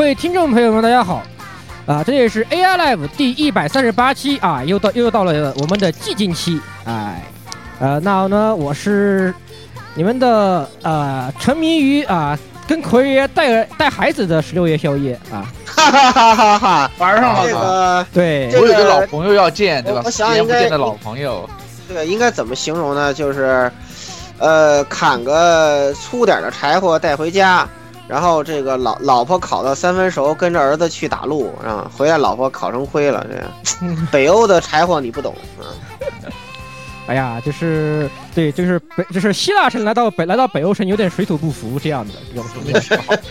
各位听众朋友们，大家好！啊，这也是 AI Live 第一百三十八期啊，又到又到了我们的寂静期，哎，呃，那呢，我是你们的呃沉迷于啊跟奎爷带带孩子的十六夜宵夜啊，哈哈哈哈哈！玩上了这个对，这我有个老朋友要见，对吧？我想不应该见的老朋友，这个应该怎么形容呢？就是，呃，砍个粗点的柴火带回家，然后这个老老婆烤到三分熟，跟着儿子去打鹿，啊，回来老婆烤成灰了。这样，北欧的柴火你不懂啊。哎呀，就是对，就是北就是希腊神来到北来到北欧神有点水土不服这样的这种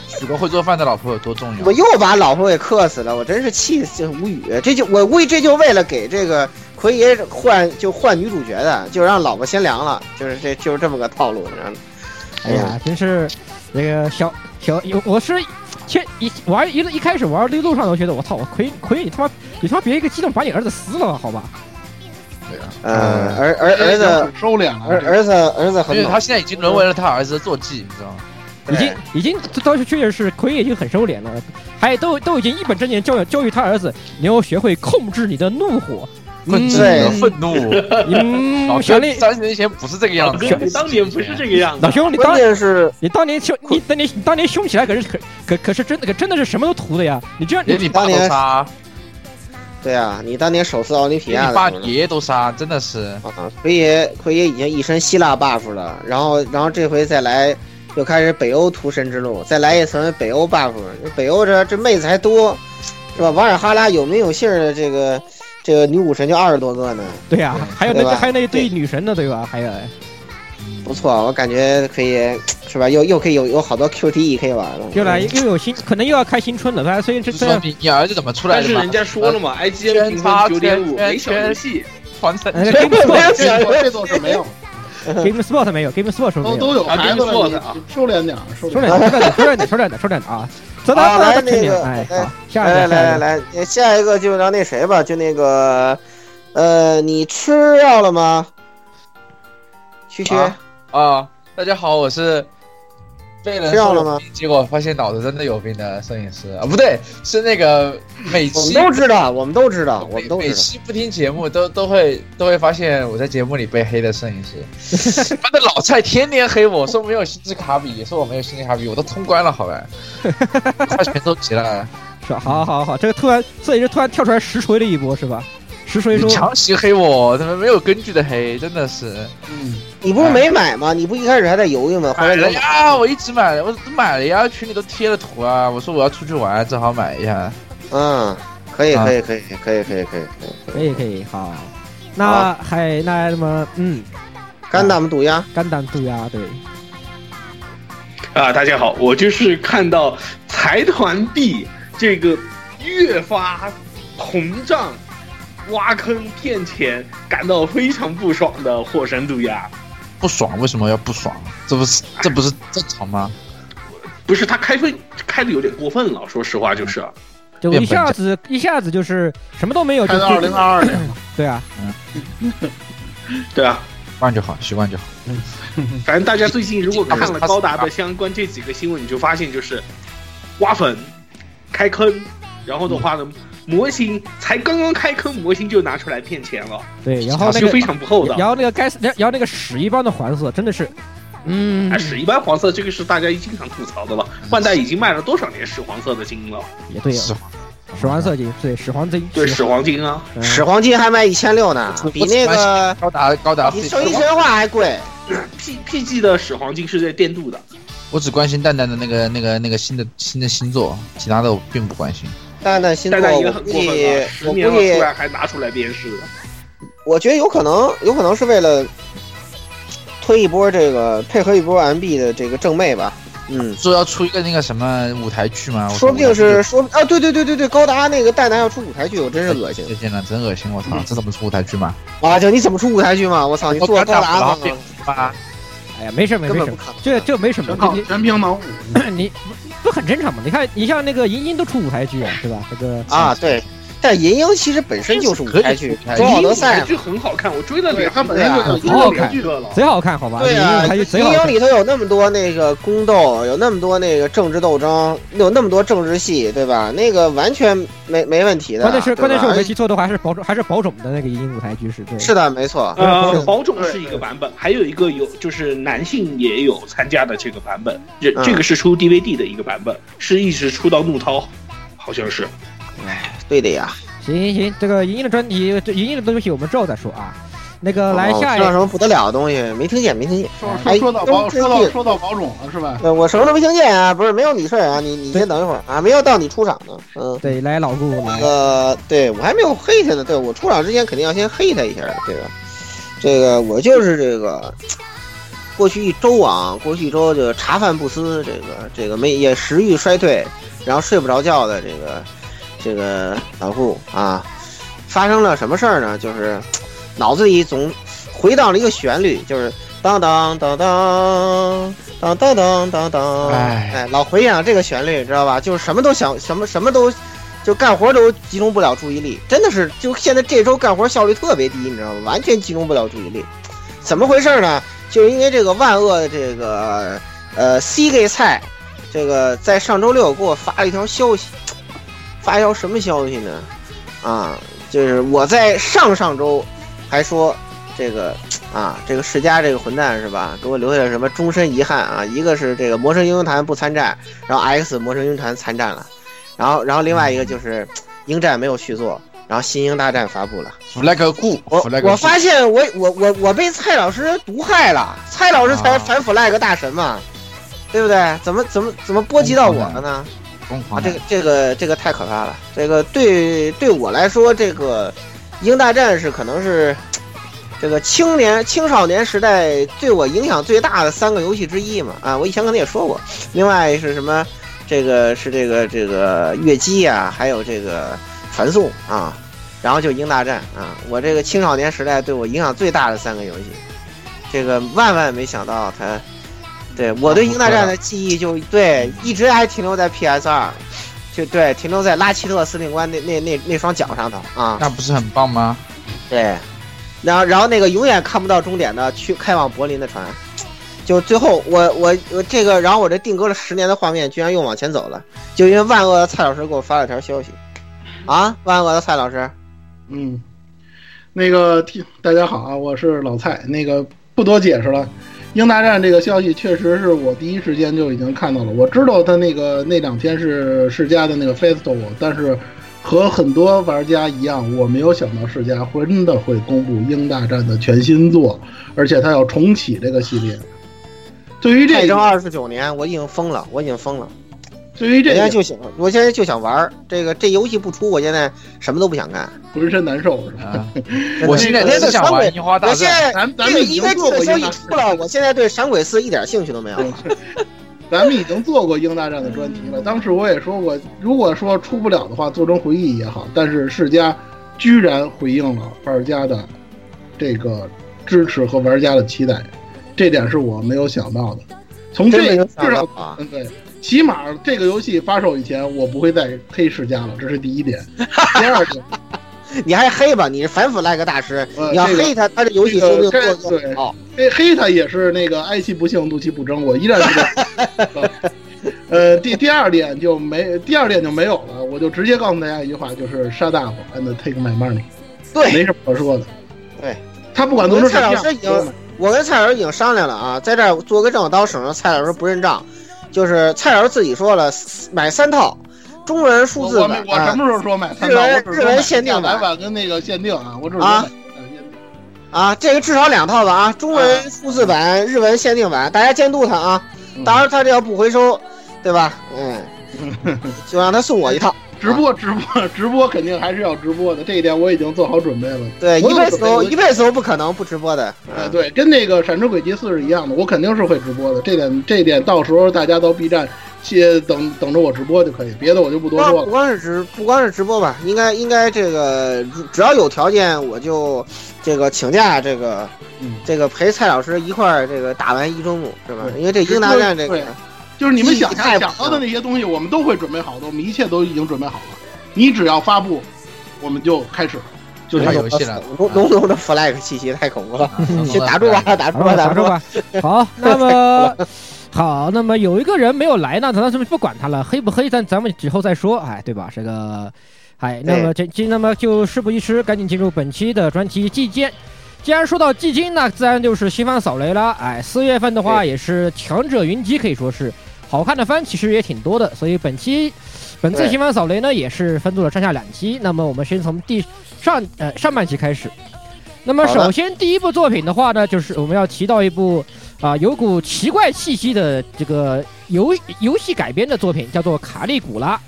娶个会做饭的老婆有多重要我？又把老婆给克死了，我真是气死无语。这就我估计这就为了给这个奎爷换就换女主角的，就让老婆先凉了，就是这就是这么个套路。哎呀，真是这个小小有我是先一玩一一开始玩的路上都觉得我操，我亏亏你他妈你他妈别一个激动把你儿子撕了好吧？呃，儿儿儿子收敛了，儿儿子儿子很暖因为他现在已经沦为了他儿子的坐骑，你知道吗？已经已经倒是确实是奎已经很收敛了，还都都已经一本正经教育教育他儿子，你要学会控制你的怒火。控制对你的愤怒。嗯，老兄三十年前不是这个样子你当年不是这个样子老。兄，你当年是你当年凶，你当年你当年凶起来可是可可可是真的可真的是什么都涂的呀！你这样连你爸都杀，对啊，你当年首次奥林匹亚你爸爷爷都杀，真的是。啊，奎爷奎爷已经一身希腊 buff 了，然后然后这回再来又开始北欧屠神之路，再来一层北欧 buff，北欧这这妹子还多，是吧？瓦尔哈拉有名有姓的这个这个女武神就二十多个呢，对呀，还有那还有那一堆女神呢，对吧？还有不错，我感觉可以是吧？又又可以有有好多 QTE 可以玩了，又来又有新，可能又要开新春了。大家所以这这你你儿子怎么出来的？但是人家说了嘛，IGN 评分九点五，没小游戏。传承呃没 Game 有 Spot 这都是没有，Game Spot 没有，Game Spot 说没有。都都有啊孩子了，Game 你 Spot 啊收敛点。收敛点，收敛点，收敛点，收敛点啊！走到好到来那个哎，来好，下一来个，下一个，来来来，下一个就让那谁吧，就那个呃，你吃药了吗？区区。啊啊！大家好，我是被人了吗结果发现脑子真的有病的摄影师啊，不对，是那个每我们期都知道，我们都知道，我们都每。期不听节目都都会都会发现我在节目里被黑的摄影师，妈的老蔡天天黑我，说没有星之卡比，说我没有星之卡比，我都通关了，好吧，快全收集了，是吧？好好好，这个突然摄影师突然跳出来实锤了一波，是吧？实锤你说，强行黑我，他们没有根据的黑，真的是嗯你不是没买吗？你不一开始还在犹豫吗？后来买了你又买呀，我一直买了，我都买了呀，群里都贴了图啊，我说我要出去玩，正好买一下。嗯，可以，啊可以，可以，可以，可以，可以，可以。可以可以，好。那还那什么嗯，肝胆们毒鸭，肝胆赌鸭，对，啊，大家好，我就是看到财团币这个越发膨胀、挖坑骗钱，感到非常不爽的火神毒鸦。不爽，为什么要不爽？这不是这不是正常吗？不是他开分开的有点过分了，说实话就是。就一下子一下子就是什么都没有，就开到二零二二年 了，对啊，嗯对啊，习惯就好，习惯就好。反正大家最近如果看了高达的相关这几个新闻，你就发现就是挖坟、开坑，然后的话呢，模型才刚刚开坑，模型就拿出来骗钱了，对，然后那个非常不厚道。然后那个该死，然后那个屎一般的黄色真的是，嗯哎，，屎一般黄色，这个是大家经常吐槽的了。万代已经卖了多少年屎黄色的金了？也对是啊，屎黄色金，对，屎黄金，对，屎黄金啊，嗯始皇金还卖一千六呢，比那个高达高达比神话还贵。P P G 的屎黄金是在电镀的，我只关心蛋蛋的那个那个那个新的新的星座，其他的我并不关心。蛋蛋星座，蛋蛋已我经很过分估计了，十我估计还拿出来鞭尸。我觉得有可能，有可能是为了推一波这个配合一波 MB 的这个正妹吧。嗯，说要出一个那个什么舞台剧吗？说不定是说啊，对对对对对，高达那个蛋蛋要出舞台剧，我真是恶心再见了，真恶心！我操，这怎么出舞台剧吗？哇！就你怎么出舞台剧嘛？我操，你做高达吗？吧，哎呀，没事没没事根本不，可能。这这没什么全，靠全凭脑补。你不很正常嘛？你看，你像那个银鹰都出舞台剧啊，对吧？这个啊，对。但银鹰其实本身就是舞台剧，可以中奥德赛舞台剧很好看，我追了对，两它本身就很好好看剧了。贼好看，好吧？对啊，银好看。鹰里头有那么多那个宫斗，有那么多那个政治斗争，有那么多政治戏，对吧？那个完全没没问题的。关键是关键是我没记错的话，还是保种还是保种的那个银鹰舞台剧是对。是的，没错。呃是，保种是一个版本，还有一个有就是男性也有参加的这个版本，这嗯这个是出 DVD 的一个版本，是一直出到怒涛，好像是。对的呀。行行行，这个莹莹的专题，这莹莹的东西我们之后再说啊。那个来哦下一知道什么不得了的东西？没听见，没听见。说哎说说到说到说到保种了是吧？呃，我什么都没听见啊，不是没有你事儿啊，你你先等一会儿啊，没有到你出场呢。嗯，对来老顾来，呃，对我还没有黑他呢，对我出场之前肯定要先黑他一下的，这个，这个我就是这个。过去一周啊，过去一周就茶饭不思，这个这个没也食欲衰退，然后睡不着觉的这个这个老顾啊，发生了什么事儿呢？就是脑子里总回荡了一个旋律，就是当当当当当当当当当，哎哎，老回想这个旋律，知道吧？就是什么都想，什么什么都，就干活都集中不了注意力，真的是，就现在这周干活效率特别低，你知道吗？完全集中不了注意力，怎么回事呢？就是因为这个万恶的这个呃 C 给菜，这个在上周六给我发了一条消息，发一条什么消息呢？啊，就是我在上上周还说这个啊，这个世嘉这个混蛋是吧？给我留下了什么终身遗憾啊？一个是这个魔神英雄坛不参战，然后 X 魔神英雄坛参战了，然后然后另外一个就是英战没有续作，然后新英大战发布了。flag 酷我发现我我我我被蔡老师毒害了，蔡老师才啊反 flag 大神嘛，对不对？怎么怎么怎么波及到我了呢？啊，疯狂这个这个这个太可怕了。这个对对我来说，这个鹰大战是可能是这个青年青少年时代对我影响最大的三个游戏之一嘛。啊，我以前可能也说过。另外是什么？这个是这个这个月姬啊，还有这个传送啊，然后就鹰大战啊。我这个青少年时代对我影响最大的三个游戏，这个万万没想到它。对我对英大战的记忆就对，一直还停留在 PS 二，就对，停留在拉奇特司令官那那那那双脚上头啊。那不是很棒吗？对，然后然后那个永远看不到终点的去开往柏林的船，就最后我我我这个，然后我这定格了十年的画面居然又往前走了，就因为万恶的蔡老师给我发了条消息，啊，万恶的蔡老师，嗯，那个听大家好啊，我是老蔡。那个不多解释了，鹰大战这个消息确实是我第一时间就已经看到了。我知道他那个那两天是世嘉的那个 festival，但是和很多玩家一样，我没有想到世嘉真的会公布鹰大战的全新作，而且他要重启这个系列。对于这泰个争二十九年，我已经疯了，我已经疯了，对于这个我现在就想，我现在就想玩儿这个这游戏不出，我现在什么都不想干。浑身难受是吧？啊，我现在那个只想闪鬼玩樱花大我现战。在这个咱咱们已经因为这个消息出了，我现在对闪鬼四一点兴趣都没有。咱们已经做过鹰大战的专题了，当时我也说过，如果说出不了的话，做成回忆也好。但是世嘉居然回应了玩家的这个支持和玩家的期待，这点是我没有想到的。从这至少啊！嗯对，起码这个游戏发售以前，我不会再黑世嘉了，这是第一点。第二点，你还黑吧？你是反腐赖个大师，你要呃这个黑他，他这游戏说不定做得更好。黑黑他也是那个哀其不幸，怒其不争，我依然是。呃，第第二点就没，第二点就没有了，我就直接告诉大家一句话，就是 shut up and take my money，对没什么可说的。对，他不管做成什么样我跟蔡老师已经，我跟蔡老师已经商量了啊，在这儿做个证，到，省得蔡老师不认账。就是蔡老师自己说了，买三套中文数字版啊我什么时候说买三套？日文限定版亚版跟那个限定啊，我只啊啊，这个至少两套吧啊，中文数字版、日文限定版，大家监督他啊。嗯到时候他这要不回收，对吧？嗯，就让他送我一套。直播直播 直播肯定还是要直播的，这一点我已经做好准备了。对，一辈子都一辈子都不可能不直播的。呃，对，跟那个《闪之轨迹四》是一样的，我肯定是会直播的。这点，这点到时候大家到 B 站去等等着我直播就可以，别的我就不多说了。不光是直不光是直播吧，应该应该这个只要有条件，我就这个请假这个嗯这个陪蔡老师一块儿这个打完一周目是吧？因为这英达战这个对就是你们想象想想到的那些东西，我们都会准备好的，我们一切都已经准备好了。你只要发布，我们就开始，就这。游戏了浓浓浓的 flag 气息太恐怖了，嗯先 打住吧，打住吧，打住吧。好，那么好，那么有一个人没有来呢，咱是不管他了，黑不黑，咱咱们之后再说，哎，对吧？这个，哎，那么这今那么就事不宜迟，赶紧进入本期的专题季间。既然说到季金，那自然就是新番扫雷了。哎，四月份的话也是强者云集，可以说是好看的番其实也挺多的，所以本期本次对新番扫雷呢也是分做了上下两期。那么我们先从第上呃上半期开始。那么首先第一部作品的话呢，就是我们要提到一部啊、有股奇怪气息的这个游游戏改编的作品，叫做《卡利古拉》。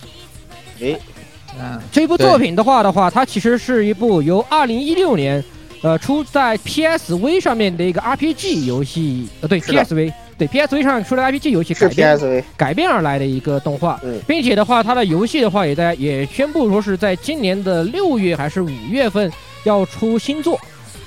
嗯，这部作品的话的话，它其实是一部由二零一六年呃出在 PSV 上面的一个 RPG 游戏，呃对 PSV 对 PSV 上出的 RPG 游戏改编 PSV，改编而来的一个动画，嗯并且的话，它的游戏的话也在也宣布说是在今年的六月还是五月份要出新作。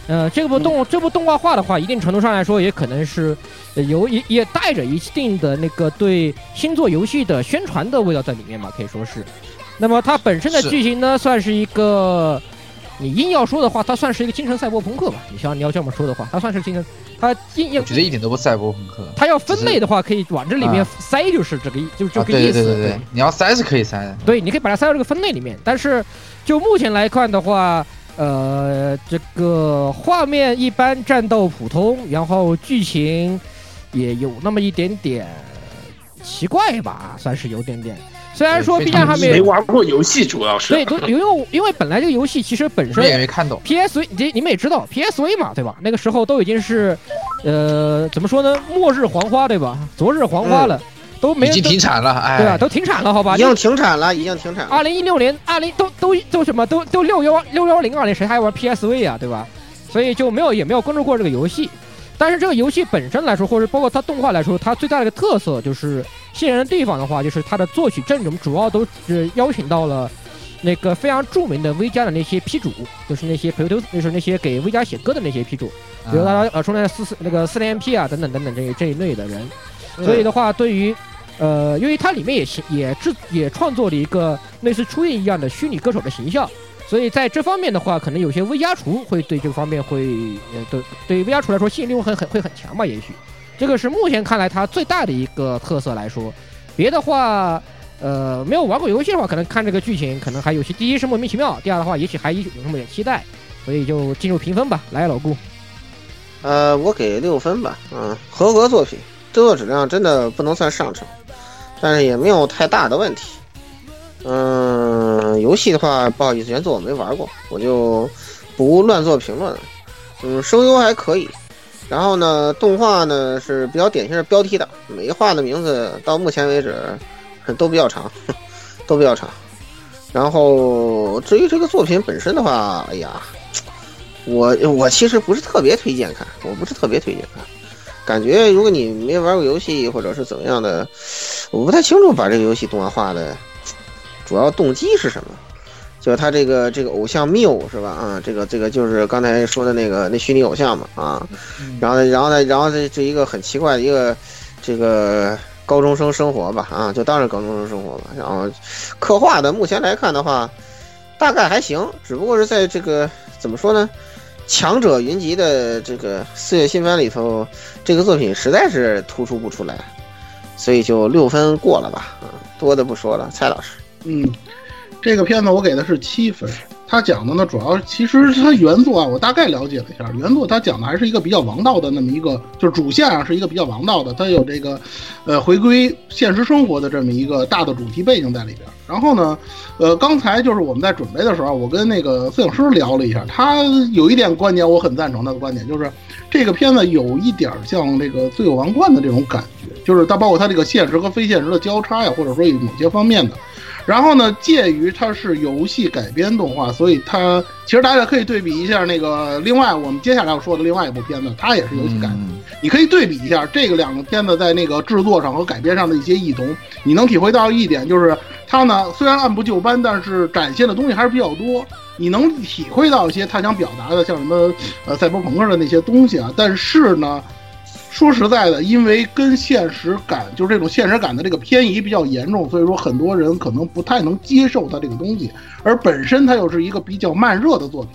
呃，这部动、这部动画化的话，一定程度上来说，也可能是呃有也也带着一定的那个对星座游戏的宣传的味道在里面嘛，可以说是。那么它本身的剧情呢，算是一个，你硬要说的话，它算是一个精神赛博朋克吧。你像你要这么说的话，它算是精神，它硬要我觉得一点都不赛博朋克。它要分类的话，可以往这里面啊塞，就是这个意，就这啊，个意思。对对对对对，你要塞是可以塞的。对，你可以把它塞到这个分类里面。但是就目前来看的话，呃，这个画面一般，战斗普通，然后剧情也有那么一点点奇怪吧，算是有点点。虽然说对 B 站上面没玩过游戏，主要是对，都因为因为本来这个游戏其实本我们也身没看懂。PSV，你你们也知道 PSV 嘛，对吧？那个时候都已经是，呃，怎么说呢？末日黄花，对吧？昨日黄花了，都没已经停产了，哎，对吧？都停产了，好吧？已经停产了，已经停产了。二零一六年，二零都都都什么都都六幺六幺零二年，谁还玩 PSV 啊，对吧？所以就没有也没有关注过这个游戏。但是这个游戏本身来说，或者包括它动画来说，它最大的一个特色就是吸引人的地方的话，就是它的作曲阵容主要都是邀请到了那个非常著名的 V 家的那些批主，就是那些皮特就是那些给 V 家写歌的那些批主，比如大家耳熟能四四那个四连 MP 啊等等等等这一这一类的人。所以的话，对于呃，因为它里面也是也制也创作了一个类似初音一样的虚拟歌手的形象，所以在这方面的话，可能有些 V 家厨会对这方面会呃对对于 V 家厨来说吸引力会很会很强吧，也许这个是目前看来它最大的一个特色来说。别的话，呃，没有玩过游戏的话，可能看这个剧情，可能还有些第一是莫名其妙，第二的话，也许还有那么点期待，所以就进入评分吧。来，老顾，呃，我给六分吧，嗯，合格作品，制作质量真的不能算上乘，但是也没有太大的问题。嗯，游戏的话，不好意思，原作我没玩过，我就不乱做评论了。嗯，声优还可以，然后呢，动画呢是比较典型的标题党，每一画的名字到目前为止都比较长，都比较长。然后至于这个作品本身的话，哎呀，我我其实不是特别推荐看，我不是特别推荐看，感觉如果你没玩过游戏或者是怎么样的，我不太清楚把这个游戏动画化的主要动机是什么。就是他这个这个偶像缪是吧？啊，这个这个就是刚才说的那个那虚拟偶像嘛啊，然后呢，然后呢，然后这这一个很奇怪的一个这个高中生生活吧啊，就当是高中生生活吧。然后刻画的目前来看的话，大概还行，只不过是在这个怎么说呢？强者云集的这个四月新番里头，这个作品实在是突出不出来。所以就六分过了吧，嗯，多的不说了，蔡老师，嗯，这个片子我给的是七分。他讲的呢，主要其实它原作啊，我大概了解了一下，原作它讲的还是一个比较王道的那么一个，就是主线啊是一个比较王道的，它有这个，呃，回归现实生活的这么一个大的主题背景在里边。然后呢，呃，刚才就是我们在准备的时候，我跟那个摄影师聊了一下，他有一点观点我很赞成他的观点，就是这个片子有一点像这个《罪恶王冠》的这种感觉，就是它包括它这个现实和非现实的交叉呀，或者说有某些方面的。然后呢，介于它是游戏改编动画，所以它其实大家可以对比一下那个另外我们接下来要说的另外一部片子，它也是游戏改编。你可以对比一下这个两个片子在那个制作上和改编上的一些异同，你能体会到一点，就是它呢虽然按部就班，但是展现的东西还是比较多。你能体会到一些他想表达的，像什么呃赛博朋克的那些东西啊，但是呢。说实在的，因为跟现实感就是这种现实感的这个偏移比较严重，所以说很多人可能不太能接受它这个东西。而本身它又是一个比较慢热的作品。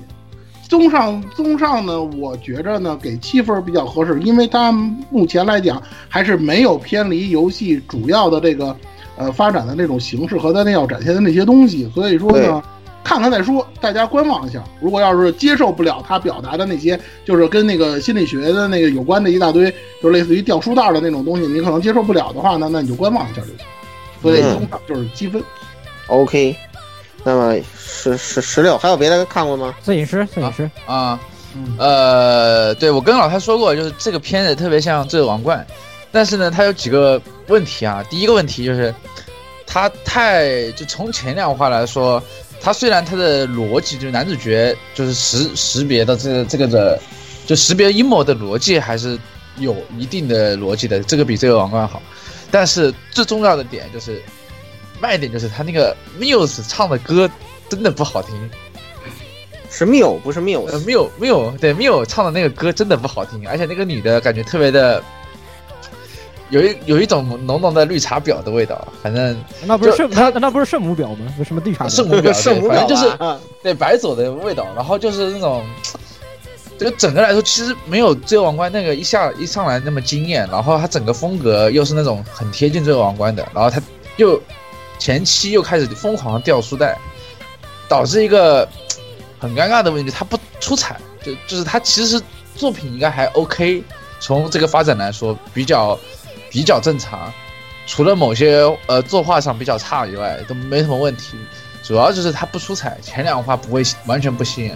综上综上呢，我觉着呢给七分比较合适，因为它目前来讲还是没有偏离游戏主要的这个呃发展的那种形式和它那要展现的那些东西。所以说呢。看看再说，大家观望一下。如果要是接受不了他表达的那些，就是跟那个心理学的那个有关的一大堆，就类似于掉书袋的那种东西，你可能接受不了的话呢，那你就观望一下就行。所以通常就是积分。OK，那么十十十六还有别的看过吗？摄影师，摄影师啊，呃，对我跟老太说过，就是这个片子特别像《罪恶王冠》，但是呢，它有几个问题啊。第一个问题就是，它太就从前两话来说。他虽然他的逻辑就是男主角就是识识别的这个这个的，就识别阴谋的逻辑还是有一定的逻辑的，这个比这个王冠好。但是最重要的点就是卖点就是他那个 Muse 唱的歌真的不好听，是 Muse 不是 Muse，Muse Muse 对 Muse 唱的那个歌真的不好听，而且那个女的感觉特别的。有一有一种浓浓的绿茶婊的味道，反正那不是圣他那不是圣母婊吗？什么绿茶圣母婊？圣母婊 就是对白左的味道，然后就是那种，这个整个来说其实没有《罪恶王冠》那个一下一上来那么惊艳，然后它整个风格又是那种很贴近《罪恶王冠》的，然后它又前期又开始疯狂掉书袋，导致一个很尴尬的问题，它不出彩，就就是它其实作品应该还 OK，从这个发展来说比较。比较正常，除了某些呃作画上比较差以外，都没什么问题。主要就是他不出彩，前两话不会完全不吸引。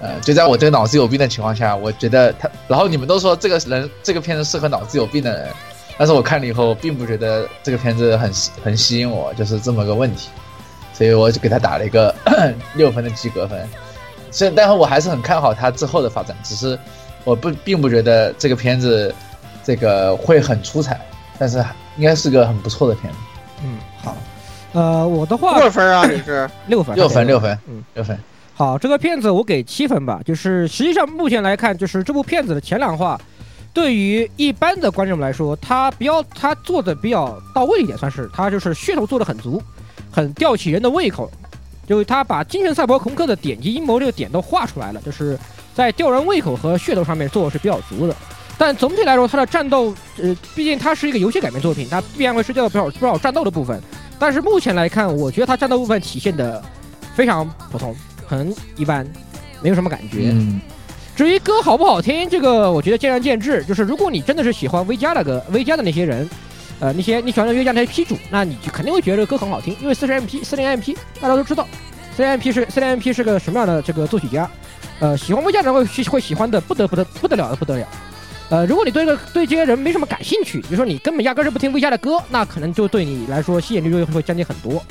呃，就在我这个脑子有病的情况下，我觉得他，然后你们都说这个人这个片子适合脑子有病的人，但是我看了以后并不觉得这个片子很很吸引我，就是这么个问题。所以我就给他打了一个 六分的及格分。虽然，但是我还是很看好他之后的发展，只是我不并不觉得这个片子。这个会很出彩，但是应该是个很不错的片子。嗯，好，呃，我的话多少分啊？你是 六分，六分，六分，嗯，六分。好，这个片子我给七分吧。就是实际上目前来看，就是这部片子的前两话，对于一般的观众来说，他比较他做的比较到位一点，算是他就是噱头做的很足，很吊起人的胃口。就是他把精神赛博朋克的点击阴谋这个点都画出来了，就是在吊人胃口和噱头上面做的是比较足的。但总体来说，它的战斗，呃，毕竟它是一个游戏改编作品，它必然会涉及到不少不少战斗的部分。但是目前来看，我觉得它战斗部分体现的非常普通，很一般，没有什么感觉。嗯。至于歌好不好听，这个我觉得见仁见智。就是如果你真的是喜欢 V 加的歌，V 加的那些人，呃，那些你喜欢的 V 加那些 P 主，那你就肯定会觉得这个歌很好听，因为四十 MP 四零 MP 大家都知道，四零 MP 是四零 MP 是个什么样的这个作曲家，呃，喜欢 V 加的人会会喜欢的不得不得不得了的不得了。呃，如果你对这个对这些人没什么感兴趣，比如说你根本压根是不听 V 家的歌，那可能就对你来说吸引力就会降低很多。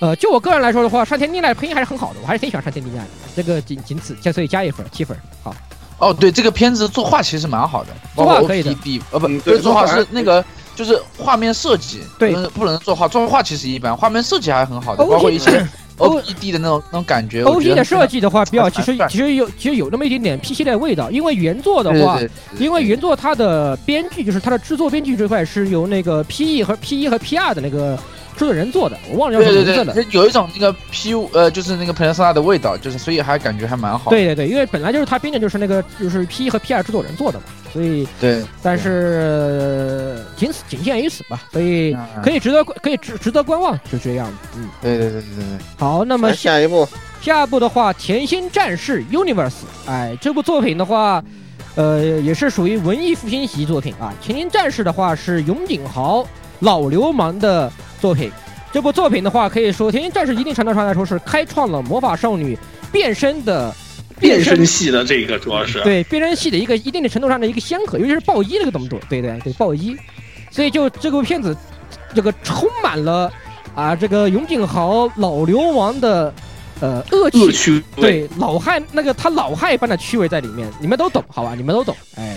呃，就我个人来说的话，上天丽奈的配音还是很好的，我还是挺喜欢上天丽奈的。这个仅仅此，所以加一分，七分。好。哦，对，这个片子作画其实蛮好的，作画可以的。呃不，不是作画是那个就是画面设计，对，不能作画，作画其实一般，画面设计还很好的，包括一些。O E D 的那种那种感觉，O P 的设计的话，比较其实其实有其实有那么一点点 P 系列的味道，因为原作的话，因为原作它的编剧就是它的制作编剧这块是由那个 P E 和 P 一和 P 二的那个制作人做的，我忘了叫什么名字了。就有一种那个 P 五呃，就是那个 Persona 的味道，就是所以还感觉还蛮好。对对对，因为本来就是他编的就是那个就是 P 和 P 二制作人做的嘛，所以对，但是呃仅此仅限于此吧，所以嗯可以值得可以值值得观望，就这样。嗯，对对对对对对，好，那么来下一步，下一步的话，《甜心战士 Universe》，哎，这部作品的话，呃，也是属于文艺复兴级作品啊。《甜心战士》的话是永井豪老流氓的作品。这部作品的话，可以说《甜心战士》一定程度上来说是开创了魔法少女变身的变身系的这个主要是，对变身系的一个一定的程度上的一个先河，尤其是爆衣这个动作，对对对，爆衣。所以就这部片子，这个充满了啊，这个永井豪老流氓的呃恶趣味。对老汉那个他老害般的趣味在里面，你们都懂，好吧？你们都懂。哎，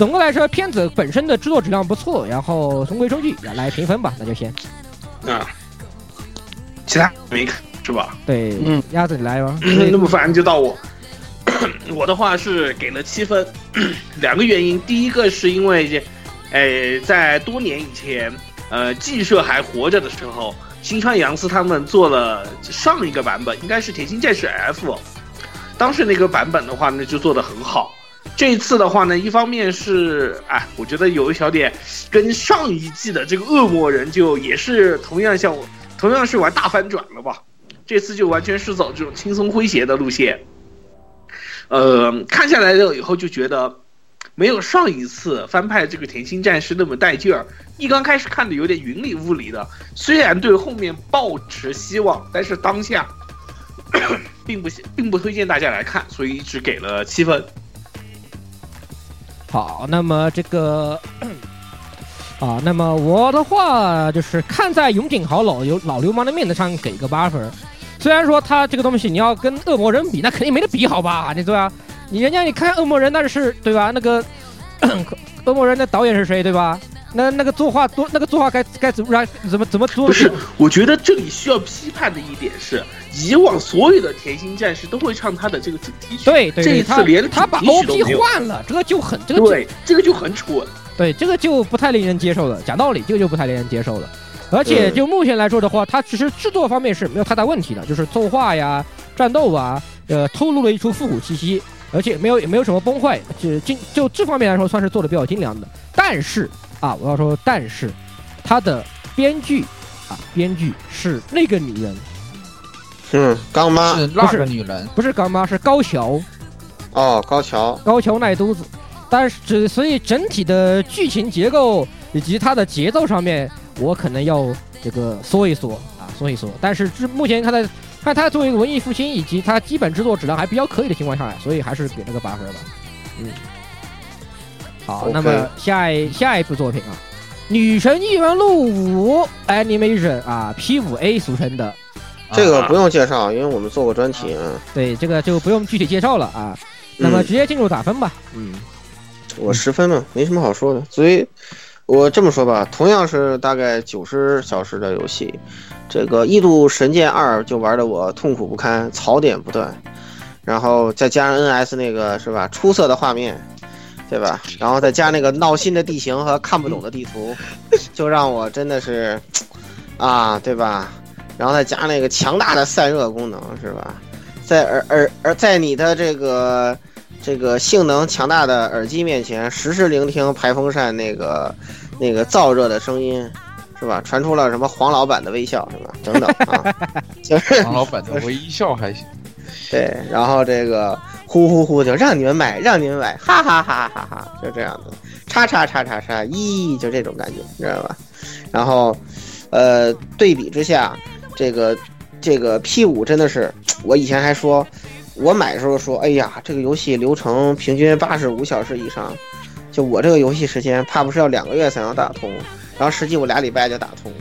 总的来说，片子本身的制作质量不错，然后中规中矩，来评分吧，那就先啊，其他没看是吧？对，嗯，鸭子你来吧。那么反正就到我，我的话是给了七分，两个原因，第一个是因为这，呃，在多年以前，呃，季社还活着的时候，新川洋司他们做了上一个版本，应该是《铁心战士 F》，当时那个版本的话呢，就做的很好。这一次的话呢，一方面是，哎，我觉得有一小点跟上一季的这个恶魔人就也是同样像我，同样是玩大反转了吧。这次就完全是走这种轻松诙谐的路线。呃，看下来了以后就觉得没有上一次翻拍这个《甜心战士》那么带劲儿。一刚开始看的有点云里雾里的，虽然对后面抱持希望，但是当下 并不并不推荐大家来看，所以只给了七分。好，那么这个 啊，那么我的话就是看在永井豪老流老流氓的面子上给个八分。虽然说他这个东西你要跟恶魔人比，那肯定没得比，好吧？你对吧？你人家你看恶魔人那是对吧？那个 恶魔人的导演是谁对吧？那那个作画多那个作画该该怎么让怎么怎么做？不是，我觉得这里需要批判的一点是，以往所有的甜心战士都会唱他的这个主题曲，对对，这一他次连他把主题曲都 OP 换了，这个就很这个就对，这个就很蠢。对，这个就不太令人接受了。讲道理，这个就不太令人接受了。而且就目前来说的话，它其实制作方面是没有太大问题的，就是作画呀、战斗啊，呃，透露了一出复古气息，而且没有也没有什么崩坏，就精就这方面来说算是做的比较精良的。但是啊，我要说，但是他的编剧啊，编剧是那个女人，是，刚妈是那个女人，不是刚妈，是高桥，哦，高桥，高桥奈都子。但是只所以整体的剧情结构以及它的节奏上面，我可能要这个缩一缩啊，缩一缩。但是至目前看的看它作为一个文艺复兴以及它基本制作质量还比较可以的情况下，所以还是给了个八分吧。嗯，好那么下一下一部作品啊，《女神异闻录五 Animation》啊，P 五 A 俗称的，这个不用介绍，因为我们做过专题。嗯，对这个就不用具体介绍了啊。那么直接进入打分吧。嗯，我十分嘛，没什么好说的。所以，我这么说吧，同样是大概九十小时的游戏，这个《异度神剑二》就玩的我痛苦不堪，槽点不断，然后再加上 NS 那个是吧，出色的画面，对吧？然后再加那个闹心的地形和看不懂的地图，就让我真的是啊，对吧？然后再加那个强大的散热功能，是吧？在耳耳耳在你的这个这个性能强大的耳机面前，实时聆听排风扇那个那个燥热的声音，是吧？传出了什么黄老板的微笑，是吧？等等啊，就是黄老板的微笑还行。对，然后这个呼呼呼就让你们买，让你们买，哈哈哈哈哈哈，就这样的，叉叉叉叉叉，咦，就这种感觉，你知道吧？然后，呃，对比之下，这个这个 P 五真的是，我以前还说，我买的时候说，哎呀，这个游戏流程平均八十五小时以上，就我这个游戏时间，怕不是要两个月才能打通，然后实际我俩礼拜就打通了，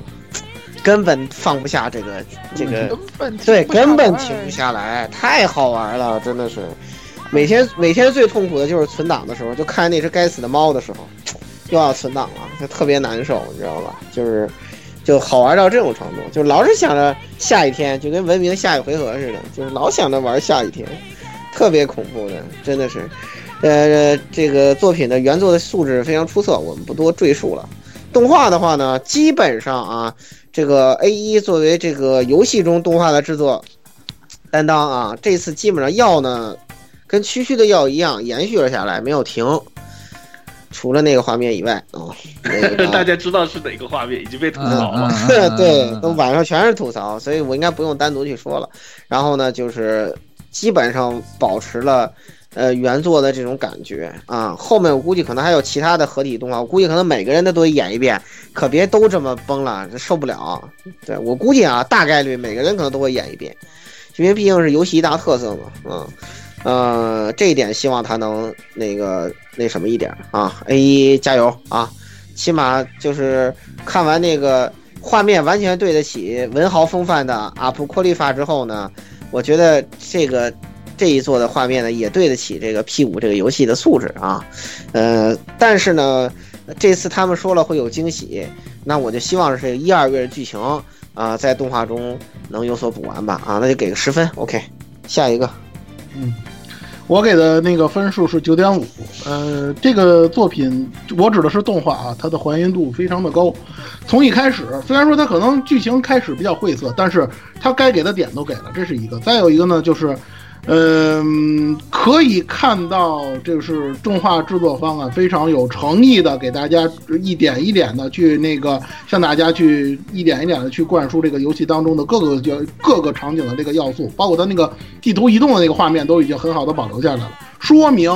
根本放不下这个这个。根本对，根本停不下来，太好玩了，真的是。每天每天最痛苦的就是存档的时候，就看那只该死的猫的时候，又要存档了，就特别难受，你知道吧？就是就好玩到这种程度，就老是想着下一天，就跟文明下一回合似的，就是老想着玩下一天，特别恐怖的，真的是。呃，这个作品的原作的素质非常出色，我们不多赘述了。动画的话呢，基本上啊，这个 A 一作为这个游戏中动画的制作担当啊，这次基本上药呢跟区区的药一样延续了下来，没有停。除了那个画面以外啊，那个 大家知道是哪个画面，已经被吐嗯槽了。嗯 对，都晚上全是吐槽，所以我应该不用单独去说了。然后呢，就是基本上保持了呃原作的这种感觉啊。后面我估计可能还有其他的合体动画，我估计可能每个人的都得演一遍，可别都这么崩了，这受不了。对我估计啊，大概率每个人可能都会演一遍，因为毕竟是游戏一大特色嘛，嗯。呃，这一点希望他能那个那什么一点啊，A 一加油啊！起码就是看完那个画面完全对得起文豪风范的阿普库利法之后呢，我觉得这个这一座的画面呢也对得起这个 P 五这个游戏的素质啊。呃，但是呢，这次他们说了会有惊喜，那我就希望是一二月的剧情啊、在动画中能有所补完吧啊，那就给个十分，OK。下一个，嗯我给的那个分数是九点五。呃，这个作品我指的是动画啊，它的还原度非常的高。从一开始，虽然说它可能剧情开始比较晦涩，但是它该给的点都给了，这是一个。再有一个呢，就是，嗯、可以看到这是动画制作方啊非常有诚意的给大家一点一点的去那个向大家去一点一点的去灌输这个游戏当中的各个角各个场景的这个要素，包括它那个地图移动的那个画面都已经很好的保留下来了，说明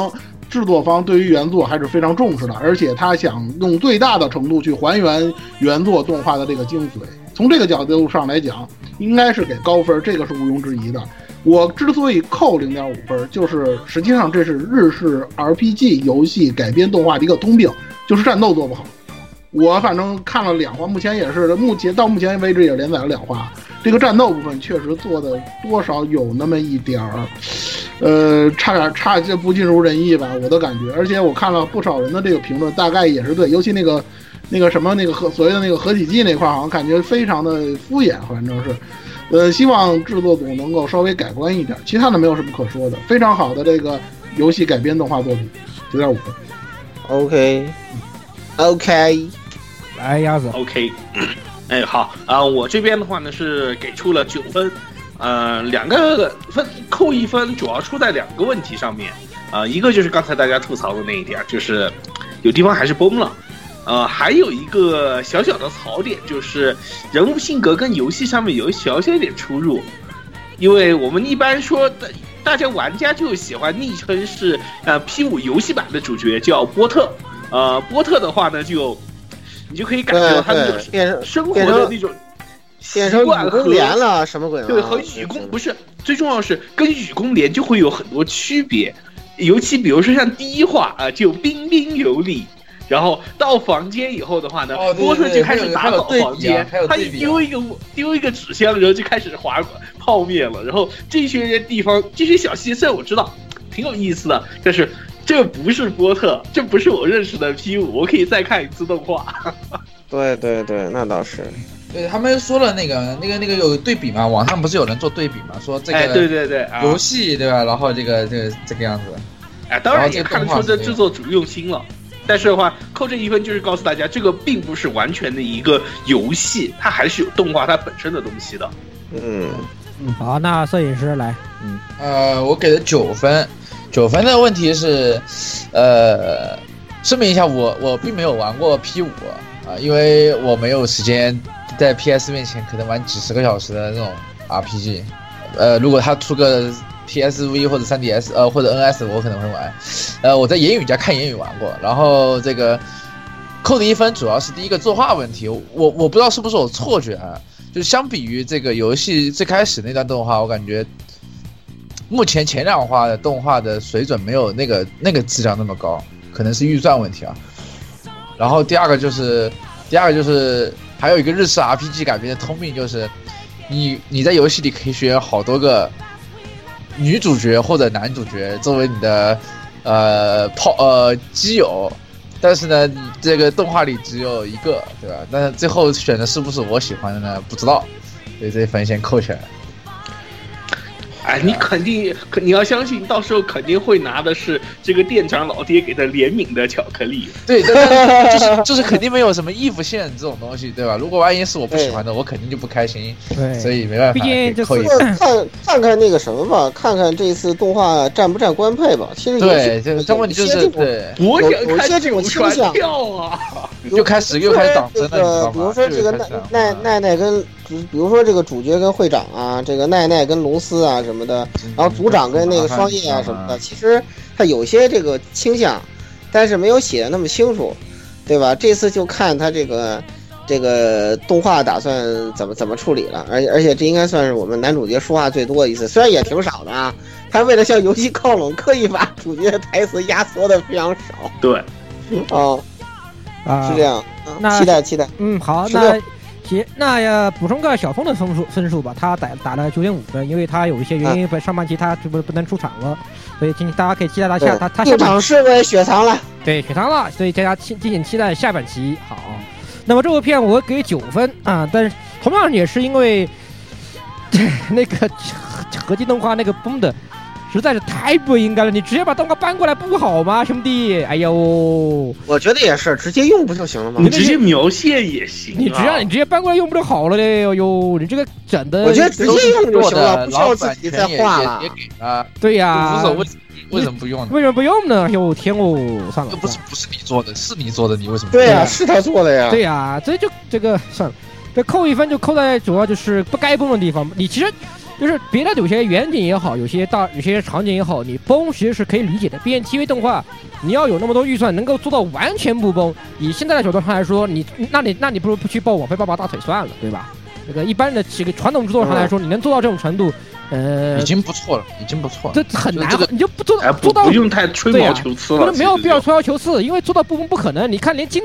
制作方对于原作还是非常重视的，而且他想用最大的程度去还原原作动画的这个精髓。从这个角度上来讲，应该是给高分，这个是毋庸置疑的。我之所以扣零点五分，就是实际上这是日式 RPG 游戏改编动画的一个通病，就是战斗做不好。我反正看了两话，目前也是，目前到目前为止也连载了两话。这个战斗部分确实做的多少有那么一点儿，呃，差点差这不尽如人意吧，我的感觉。而且我看了不少人的这个评论，大概也是对，尤其那个那个什么那个合所谓的那个合体技那块儿，好像感觉非常的敷衍，反正是。呃，希望制作组能够稍微改观一点，其他的没有什么可说的，非常好的这个游戏改编动画作品，九点五分。OK，OK，、来鸭子，OK，哎，好啊、我这边的话呢是给出了九分，呃，两个分扣一分，主要出在两个问题上面，啊、一个就是刚才大家吐槽的那一点，就是有地方还是崩了。呃，还有一个小小的槽点，就是人物性格跟游戏上面有一小小点出入，因为我们一般说的，大家玩家就喜欢昵称是呃 P 五游戏版的主角叫波特，呃，波特的话呢就你就可以感觉到他那种生活的那种习惯和连了，什么鬼啊？对，和雨宫不是最重要是跟雨宫连就会有很多区别，尤其比如说像第一话啊、就彬彬有礼。然后到房间以后的话呢，哦对波特就开始打扫房间，他丢一个丢一个纸箱，然后就开始划泡面了。然后这些地方这些小细节我知道挺有意思的，但是这不是波特，这不是我认识的 P 五，我可以再看一次动画。对 对对，那倒是。对他们说了那个那个那个有对比嘛，网上不是有人做对比嘛，说这哎，对对对，啊游戏对吧？然后这个这个这个样子，哎，当然也看出这制作组用心了。但是的话，扣这一分就是告诉大家，这个并不是完全的一个游戏，它还是有动画它本身的东西的。嗯嗯，好，那摄影师来，嗯呃，我给了九分，九分的问题是，呃，声明一下，我我并没有玩过 P 五啊，因为我没有时间在 PS 面前可能玩几十个小时的那种 RPG。呃，如果他出个 PSV 或者 3DS 呃或者 NS，我可能会玩。呃，我在言语家看言语玩过，然后这个扣的一分主要是第一个作画问题，我我不知道是不是我错觉啊，就是相比于这个游戏最开始那段动画，我感觉目前前两话的动画的水准没有那个那个质量那么高，可能是预算问题啊。然后第二个就是，第二个就是还有一个日式 RPG 改编的通病就是，你你在游戏里可以选好多个女主角或者男主角作为你的呃炮呃基友，但是呢，这个动画里只有一个，对吧？但是最后选的是不是我喜欢的呢？不知道，所以这一分先扣起来。哎，你肯定，可你要相信，到时候肯定会拿的是这个店长老爹给的怜悯的巧克力。对，但但 就是就是肯定没有什么衣服线这种东西，对吧？如果万一是我不喜欢的，我肯定就不开心，对，所以没办法，毕竟就是看看看看那个什么吧，看看这次动画占不占官配吧。其实有对，些这这问题就是对，我想有看这种九传倾向跳啊！又开始又开始党争了，你知道吗？比如说这个奈奈奈奈跟，比如说这个主角跟会长啊，这个奈奈跟龙司啊什么的，然后组长跟那个双叶啊什么的，其实他有些这个倾向，但是没有写的那么清楚，对吧？这次就看他这个这个动画打算怎么怎么处理了，而且而且这应该算是我们男主角说话最多的一次，虽然也挺少的啊。他为了向游戏靠拢，刻意把主角的台词压缩的非常少。对，啊，啊是这样。那期待期待。嗯，好，十六那行，那呀，补充个小峰的分数分数吧，他打打了九点五分，因为他有一些原因，不上半期他就不不能出场了，所以今大家可以期待他下他他下场是为雪藏了。对血藏了，所以大家敬敬请期待下半期。好，那么这部片我给九分啊，但是同样也是因为 那个 合金动画那个崩的。实在是太不应该了！你直接把动画搬过来不好吗，兄弟？哎呦，我觉得也是，直接用不就行了吗？你直接描线也行、啊。你只要你直接搬过来用不就好了嘞？哎呦，你这个整的，我觉得直接用就行了，不需要自己再画了。也给了，对呀，无所谓，为什么不用呢？为什么不用呢？哎呦天哦，算了，又不是不是你做的，是你做的，你为什么？对呀，是他做的呀。对呀，所以就这个算了，这扣一分就扣在主要就是不该崩的地方。你其实。就是别的有些远景也好，有些大有些场景也好，你崩其实是可以理解的。毕竟 TV 动画，你要有那么多预算，能够做到完全不崩，以现在的角度上来说，你那你那你不如不去抱网飞爸爸大腿算了，对吧？这个一般的几个传统制作上来说，你能做到这种程度，呃，已经不错了，已经不错了。这很难，你就不做哎，做到不用太吹毛求疵了，没有必要吹毛求疵，因为做到不崩不可能。你看，连金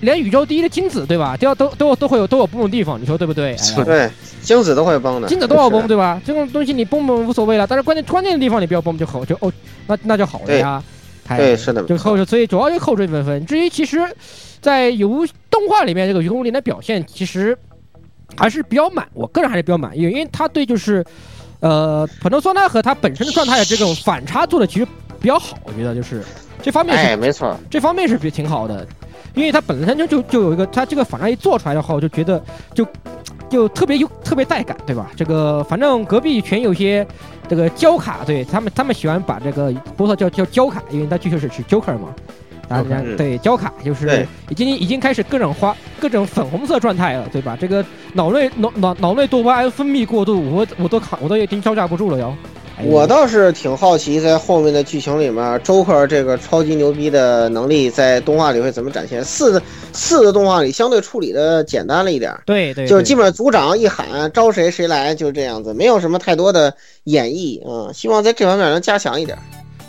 连宇宙第一的金子，对吧？都要都都都会有都有崩的地方，你说对不对？对。金子都会崩的，金子都要崩，对吧？这种东西你崩崩无所谓了，但是关键关键的地方你不要崩就好，就哦，那那就好了呀。对，是的，就扣，所以主要就扣这部分。至于其实，在游动画里面这个员工林的表现，其实还是比较满，我个人还是比较满意，因为他对就是，呃，普诺索纳和他本身的状态的这种反差做的其实比较好，我觉得就是这方面是，哎，没错，这方面是比挺好的，因为他本身就就就有一个他这个反差一做出来的话，我就觉得就。就特别有特别带感，对吧？这个反正隔壁全有些这个胶卡，对他们他们喜欢把这个波特叫叫胶卡，因为他确实是是 Joker 嘛。大家对胶卡就是已经已经开始各种花各种粉红色状态了，对吧？这个脑内脑脑脑内多巴胺分泌过度，我我都扛我都已经招架不住了哟。我倒是挺好奇，在后面的剧情里面，Joker 这个超级牛逼的能力在动画里会怎么展现？四四的动画里相对处理的简单了一点，对对，就是基本上组长一喊招谁谁来，就这样子，没有什么太多的演绎啊。希望在这方面能加强一点。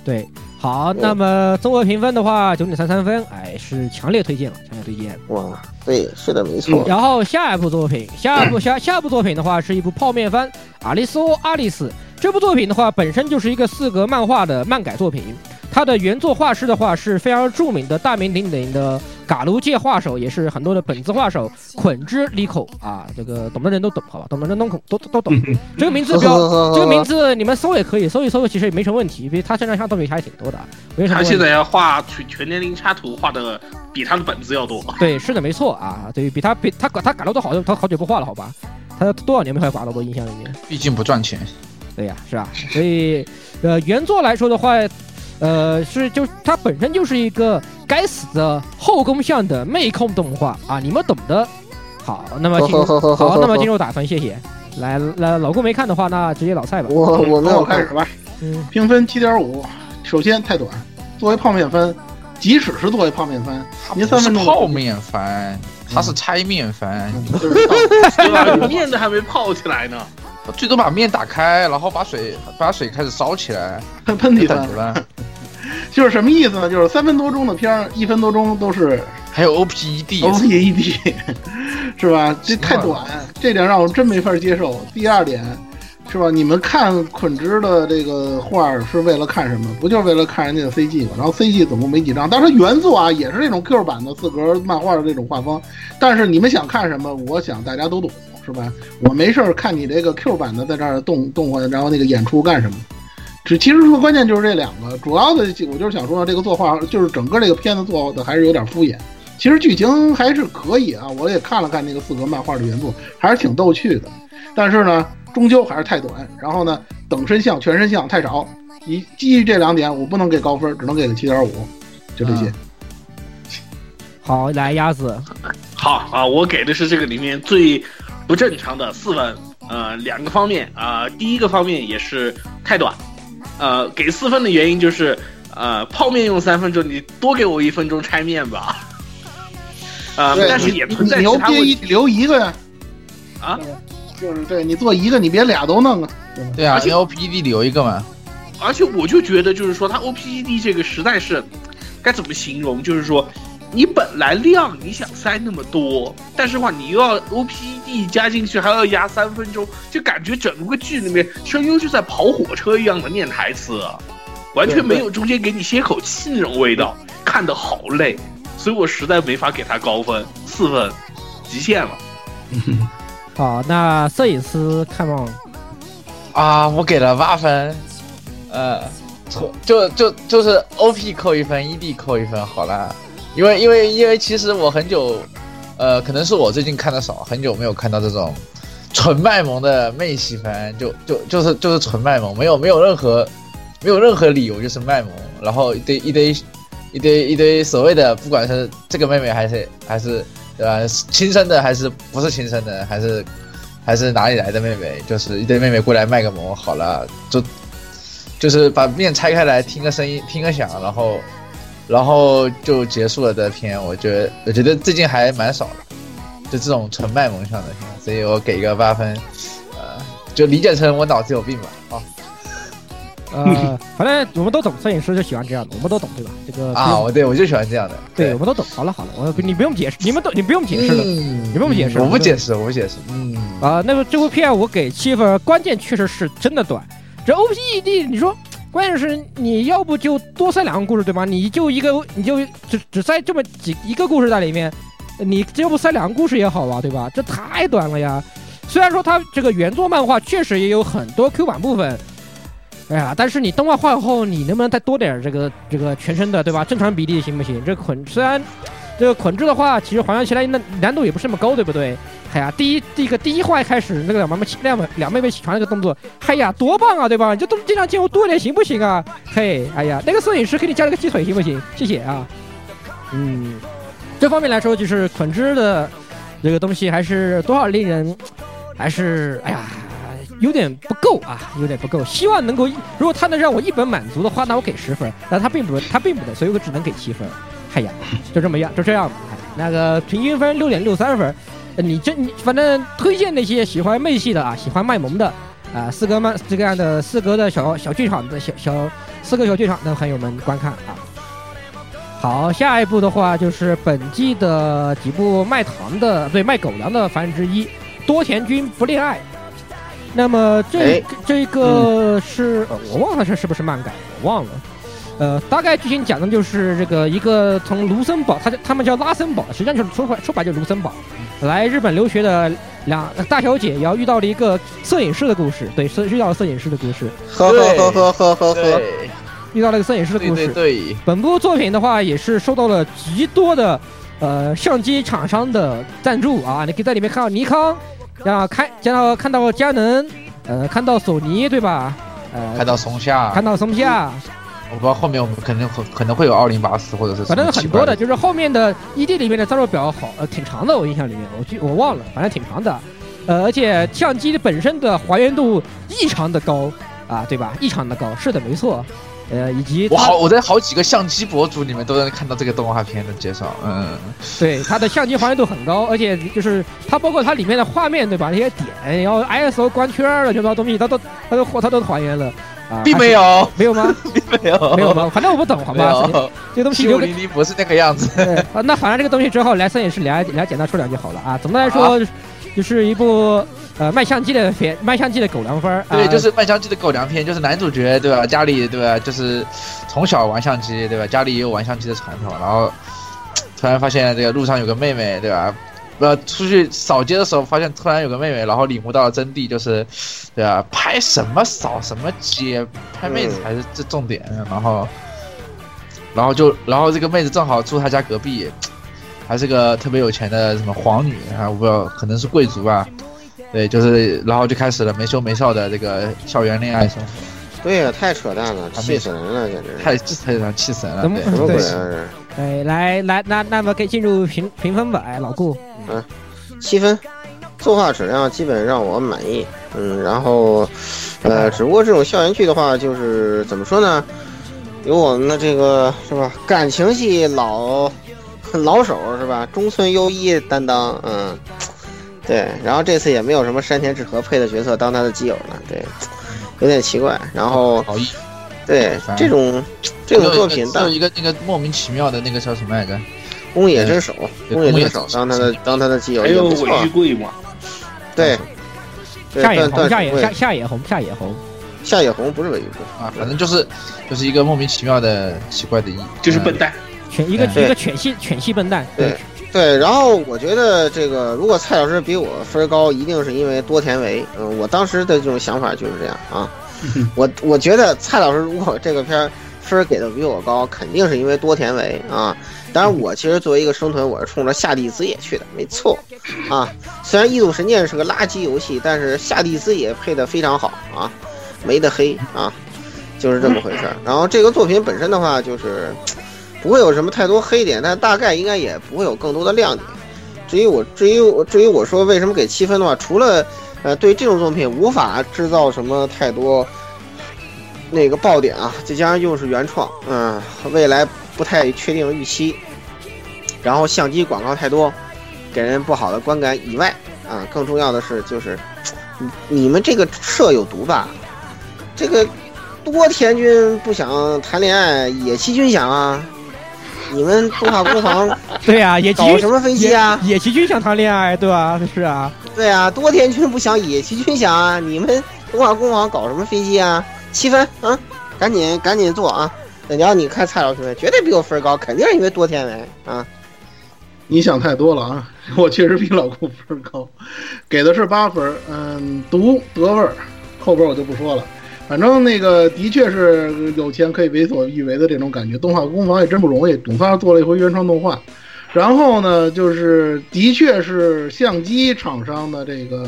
对，好，那么综合评分的话，九点三三分，哎，是强烈推荐了，强烈推荐。哇，对，是的，没错。然后下一部作品，下一部 下下一部作品的话，是一部泡面番《阿丽索阿丽丝》。这部作品的话，本身就是一个四格漫画的漫改作品。它的原作画师的话是非常著名的大名鼎鼎的嘎卢界画手，也是很多的本子画手捆之利口啊。这个懂的人都懂，好吧？懂的人都懂，都都懂。这个名字比较，这个名字你们搜也可以，搜一搜其实也没什么问题，因为他身上像作品还挺多的。他现在要画全全年龄插图，画的比他的本子要多。对，是的，没错啊。对比他比他他嘎卢都好，他好久不画了，好吧？他多少年没画嘎卢？我印象里面，毕竟不赚钱。对呀，是吧？所以，呃，原作来说的话，呃，是就它本身就是一个该死的后宫向的妹控动画啊，你们懂的。好，那么进入好，那么进入打分，谢谢。来来，老公没看的话，那直接老蔡吧。我我那我开始吧。嗯，评分七点五。首先太短，作为泡面番，即使是作为泡面番，您三分钟泡面番，它是拆面番，对吧？面都还没泡起来呢。最多把面打开，然后把水把水开始烧起来，喷喷嚏番，就是什么意思呢？就是三分多钟的片儿，一分多钟都是还有 O P E D O P E D，是吧？这太短，这点让我真没法接受。第二点是吧？你们看捆枝的这个画是为了看什么？不就是为了看人家的 C G 吗？然后 C G 总共没几张，当然原作啊也是这种 Q 版的四格漫画的这种画风，但是你们想看什么？我想大家都懂。是吧？我没事儿看你这个 Q 版的在这儿动动换，然后那个演出干什么？只其实说关键就是这两个，主要的我就是想说这个作画就是整个这个片子做的还是有点敷衍。其实剧情还是可以啊，我也看了看那个四格漫画的原作，还是挺逗趣的。但是呢，终究还是太短。然后呢，等身像、全身像太少。以基于这两点，我不能给高分，只能给个七点五。就这些。好，来鸭子，好啊，我给的是这个里面最不正常的四分。呃，两个方面啊、第一个方面也是太短。呃，给四分的原因就是，呃，泡面用三分钟，你多给我一分钟拆面吧。啊、对但是也存在你牛其他问题留一个呀，啊。就是对你做一个，你别俩都弄啊。对啊而且 OPD 留一个嘛，而且我就觉得，就是说，它 OPED 这个实在是该怎么形容？就是说，你本来量你想塞那么多，但是话你又要 OPED 加进去，还要压三分钟，就感觉整个剧里面声优就在跑火车一样的念台词，啊完全没有中间给你歇口气那种味道，看得好累，所以我实在没法给他高分，四分，极限了。好，那摄影师看望。啊，我给了八分，呃，错就就就是 O P 扣一分，E D 扣一分，好啦，因为因为因为其实我很久，呃，可能是我最近看的少，很久没有看到这种纯卖萌的妹系番，就就就是就是纯卖萌，没有没有任何没有任何理由就是卖萌，然后一堆一堆一堆一堆所谓的，不管是这个妹妹还是还是对吧，亲生的还是不是亲生的，还是还是哪里来的妹妹，就是一堆妹妹过来卖个萌，好了，就就是把面拆开来听个声音，听个响，然后然后就结束了这片，我觉得我觉得最近还蛮少的，就这种纯卖萌向的片，所以我给一个八分，呃，就理解成我脑子有病吧，啊呃，反正我们都懂，摄影师就喜欢这样的，我们都懂，对吧？这个啊，我对我就喜欢这样的，对，我们都懂。好了好了，我你不用解释，你们都你不用解释了。嗯你不用解释我不解释，我不解释，嗯，啊、那么这部片我给七分，关键确实是真的短。这 OPED，你说，关键是你要不就多塞两个故事，对吧？你就一个，你就只只塞这么几一个故事在里面，你要不塞两个故事也好吧，对吧？这太短了呀。虽然说它这个原作漫画确实也有很多 Q 版部分，哎呀，但是你动画化后，你能不能再多点这个这个全身的，对吧？正常比例行不行？这捆虽然这个捆制的话，其实还原起来那难度也不是那么高，对不对？哎呀，第一第一个第一话开始那个两妹妹两妹两妹妹起床那个动作，哎呀，多棒啊，对吧？你这动经常见我多一点行不行啊？嘿，哎呀，那个摄影师给你加了个鸡腿行不行？谢谢啊。嗯，这方面来说，就是捆枝的这个东西还是多少令人还是哎呀。有点不够啊，有点不够。希望能够，如果他能让我一本满足的话，那我给十分。但他并不，他并不能，所以我只能给七分。哎呀，就这么样，就这样吧。那个平均分六点六三分。呃你这你反正推荐那些喜欢妹系的啊，喜欢卖萌的啊，四哥漫这个样的四格的小小剧场的小小四个小剧场的朋友们观看啊。好，下一步的话就是本季的几部卖糖的，对卖狗粮的番之一，多田君不恋爱。那么这、哎这个是、呃我忘了这是不是漫改，我忘了。呃，大概剧情讲的就是这个一个从卢森堡，他叫他们叫拉森堡，实际上就是说白说白就卢森堡，来日本留学的两大小姐然后遇到了一个摄影师的故事，对，是遇到了摄影师的故事，呵呵呵呵呵呵呵，遇到了一个摄影师的故事。对对，本部作品的话，也是受到了极多的呃相机厂商的赞助啊，你可以在里面看到尼康，啊看见到看到佳能，呃看到索尼对吧？呃看到松下，看到松下，我不知道后面我们可能会可能会有奥林巴斯或者是反正很多的，就是后面的 ED 里面的赞助表好呃挺长的，我印象里面我记我忘了，反正挺长的，呃而且相机本身的还原度异常的高啊，对吧？异常的高，是的，没错。呃，以及我好，我在好几个相机博主里面都能看到这个动画片的介绍，嗯，对它的相机还原度很高，而且就是它包括它里面的画面，对吧？那些点，然后 ISO 光圈儿的这帮东西，它都它都它都还原了啊，并没有，没有吗？并没有，没有吗？反正我不懂，好没吧？这个东西七五留给零零不是那个样子，对啊，那反正这个东西之后来摄影师俩俩简单说两句好了啊。总的来说，就是一部呃卖相机的片，卖相机的狗粮分儿。对，啊就是卖相机的狗粮片，就是男主角对吧？家里对吧？就是从小玩相机对吧？家里也有玩相机的传统，然后突然发现这个路上有个妹妹对吧？呃出去扫街的时候，发现突然有个妹妹，然后领悟到了真谛，就是，对啊，拍什么扫什么街，拍妹子才是这重点。然后，然后就然后这个妹子正好住他家隔壁，还是个特别有钱的什么皇女啊，我不知道，可能是贵族吧。对，就是然后就开始了没羞没臊的这个校园恋爱生活，对呀、太扯淡了，气死人了，简直太这太气死人了。对，什么鬼啊！哎，来来，那那么可以进入评评分吧，哎，老顾，嗯七分，作画质量基本让我满意。嗯，然后，呃，只不过这种校园剧的话，就是怎么说呢？有我们的这个是吧？感情戏老老手是吧？中村优一担当，嗯，对。然后这次也没有什么山田智和配的角色当他的基友了，对，有点奇怪。然后，好意。对这种这种作品，还有一个那个莫名其妙的那个叫什么来着？宫野真守，对宫野真守当他的当他的基友还有也不错尾。玉贵嘛，对，对夏野红，段段夏野水夏夏野红，夏野红，夏野红不是尾玉贵。啊，反正就是就是一个莫名其妙的奇怪的意，就是笨蛋。犬一个一个犬系犬系笨蛋，对对，然后我觉得这个，如果蔡老师比我分高，一定是因为多田唯。嗯，我当时的这种想法就是这样啊。我我觉得蔡老师如果这个片儿分儿给的比我高，肯定是因为多田唯啊。当然，我其实作为一个生存，我是冲着下地之野去的，没错啊。虽然《异度神剑》是个垃圾游戏，但是下地之野配的非常好啊，没得黑啊，就是这么回事儿。然后这个作品本身的话，就是不会有什么太多黑点，但大概应该也不会有更多的亮点。至于我，至于我，至于我说为什么给七分的话，除了呃对于这种作品无法制造什么太多那个爆点啊，再加上又是原创，嗯，未来不太确定预期，然后相机广告太多，给人不好的观感以外，啊，更重要的是就是你你们这个社有毒吧？这个多田君不想谈恋爱，野崎君想啊。你们动画工坊 对呀，野崎搞什么飞机啊？野崎君想谈恋爱，对吧？是啊，对啊，多田君不想，野崎君想啊！你们动画工坊搞什么飞机啊？七分啊，赶紧赶紧做啊！等下你看蔡老师，绝对比我分高，肯定是因为多田唯啊。你想太多了啊！我确实比老顾分高，给的是八分。嗯，读得味儿，后边我就不说了。反正那个的确是有钱可以为所欲为的这种感觉。动画工坊也真不容易，总算做了一回原创动画。然后呢，就是的确是相机厂商的这个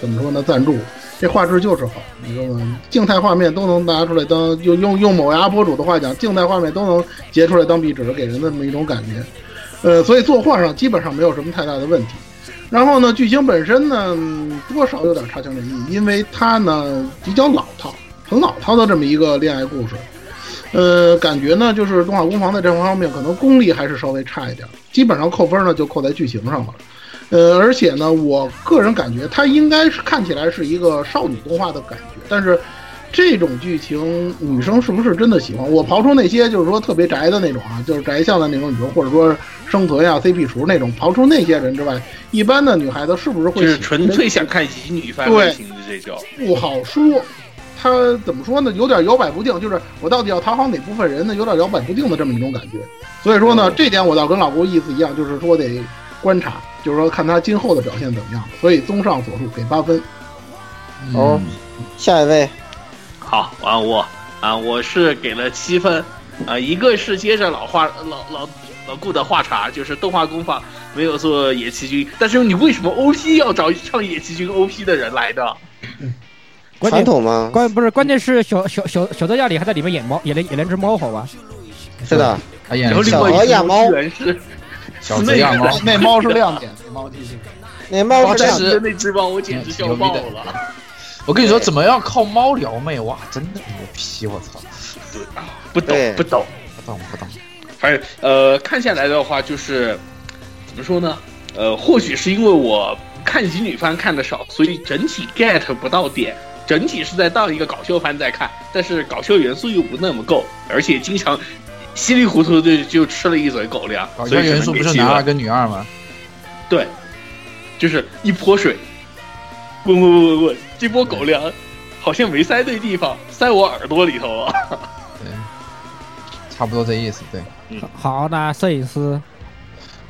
怎么说呢？赞助，这画质就是好，你知道吗？静态画面都能拿出来当用用用某牙博主的话讲，静态画面都能截出来当壁纸，给人这么一种感觉。呃，所以作画上基本上没有什么太大的问题。然后呢，剧情本身呢，多少有点差强人意，因为它呢比较老套，很老套的这么一个恋爱故事。呃，感觉呢，就是动画工坊在这方面可能功力还是稍微差一点，基本上扣分呢就扣在剧情上了。呃，而且呢，我个人感觉它应该是看起来是一个少女动画的感觉，但是这种剧情女生是不是真的喜欢？我刨出那些就是说特别宅的那种啊，就是宅向的那种女生，或者说生存呀、CP 厨那种，刨出那些人之外，一般的女孩子是不是会就是纯粹想看乙女番对类型的这叫。不好说。他怎么说呢？有点摇摆不定，就是我到底要讨好哪部分人呢？有点摇摆不定的这么一种感觉。所以说呢，这点我倒跟老郭意思一样，就是说得观察，就是说看他今后的表现怎么样。所以综上所述，给八分。哦，下一位，好，啊我啊我是给了七分，啊一个是接着老话老老老顾的话茬，就是动画工坊没有做野崎君，但是你为什么 OP 要找唱野崎君 OP 的人来的？关键传统吗？关不是关键是小小小小德亚里还在里面演猫，演了演了只猫，好吧？是的，他演然后另小外一只鹅养猫居然是 小子养猫，那猫是亮点，那猫继续。那猫是这样哦这是的那只猫，我简直笑爆了。我跟你说，怎么样靠猫撩妹？哇，真的牛批！我操，不懂对不懂。不懂不懂。反正呃，看下来的话，就是怎么说呢？呃，或许是因为我看乙女番看的少，所以整体 get 不到点。整体是在当一个搞笑番在看，但是搞笑元素又不那么够，而且经常稀里糊涂的就吃了一嘴狗粮。搞笑元素不是男二跟女二吗？对，就是一泼水，滚滚滚滚滚，这波狗粮好像没塞对地方，塞我耳朵里头了。对，差不多这意思。对，嗯好，那摄影师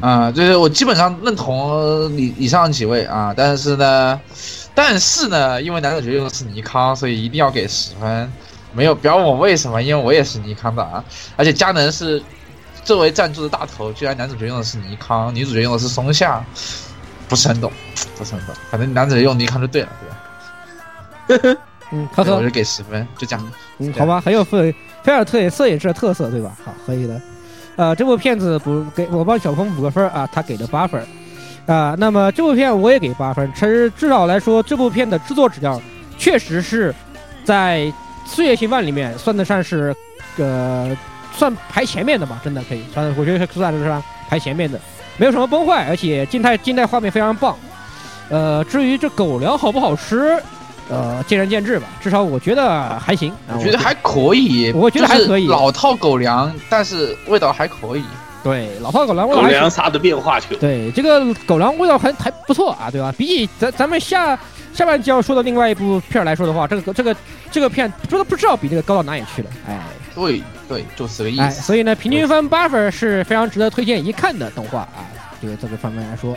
啊、就是我基本上认同以以上几位啊，但是呢，但是呢，因为男主角用的是尼康，所以一定要给十分。没有，不要问我为什么，因为我也是尼康的啊，而且佳能是作为赞助的大头，居然男主角用的是尼康，女主角用的是松下，不是很懂，不是很懂，反正男主角用尼康就对了，对吧？嗯，呵呵对我就，给十分，就这样。嗯，好吧，很有氛围。菲尔特摄影师的特色，对吧？好，可以的。呃，这部片子补给我帮小鹏补个分啊，他给了八分儿啊。那么这部片我也给八分，其实至少来说，这部片的制作质量确实是在四月新番里面算得上是呃算排前面的吧，真的可以算，我觉得算得上排前面的，没有什么崩坏，而且静态静态画面非常棒。呃，至于这狗粮好不好吃，呃，见仁见智吧，至少我觉得还行。啊我觉得还可以，我觉得还可以老套狗粮，但是味道还可以。对老套狗粮味道狗粮啥的变化球，对这个狗粮味道还还不错啊，对吧？比起咱咱们下下半集要说的另外一部片儿来说的话，这个这个这个片真的不知道比这个高到哪里去了，哎对对，就是这个意哎，思。所以呢，平均分八分是非常值得推荐一看的动画啊，这个这个方面来说。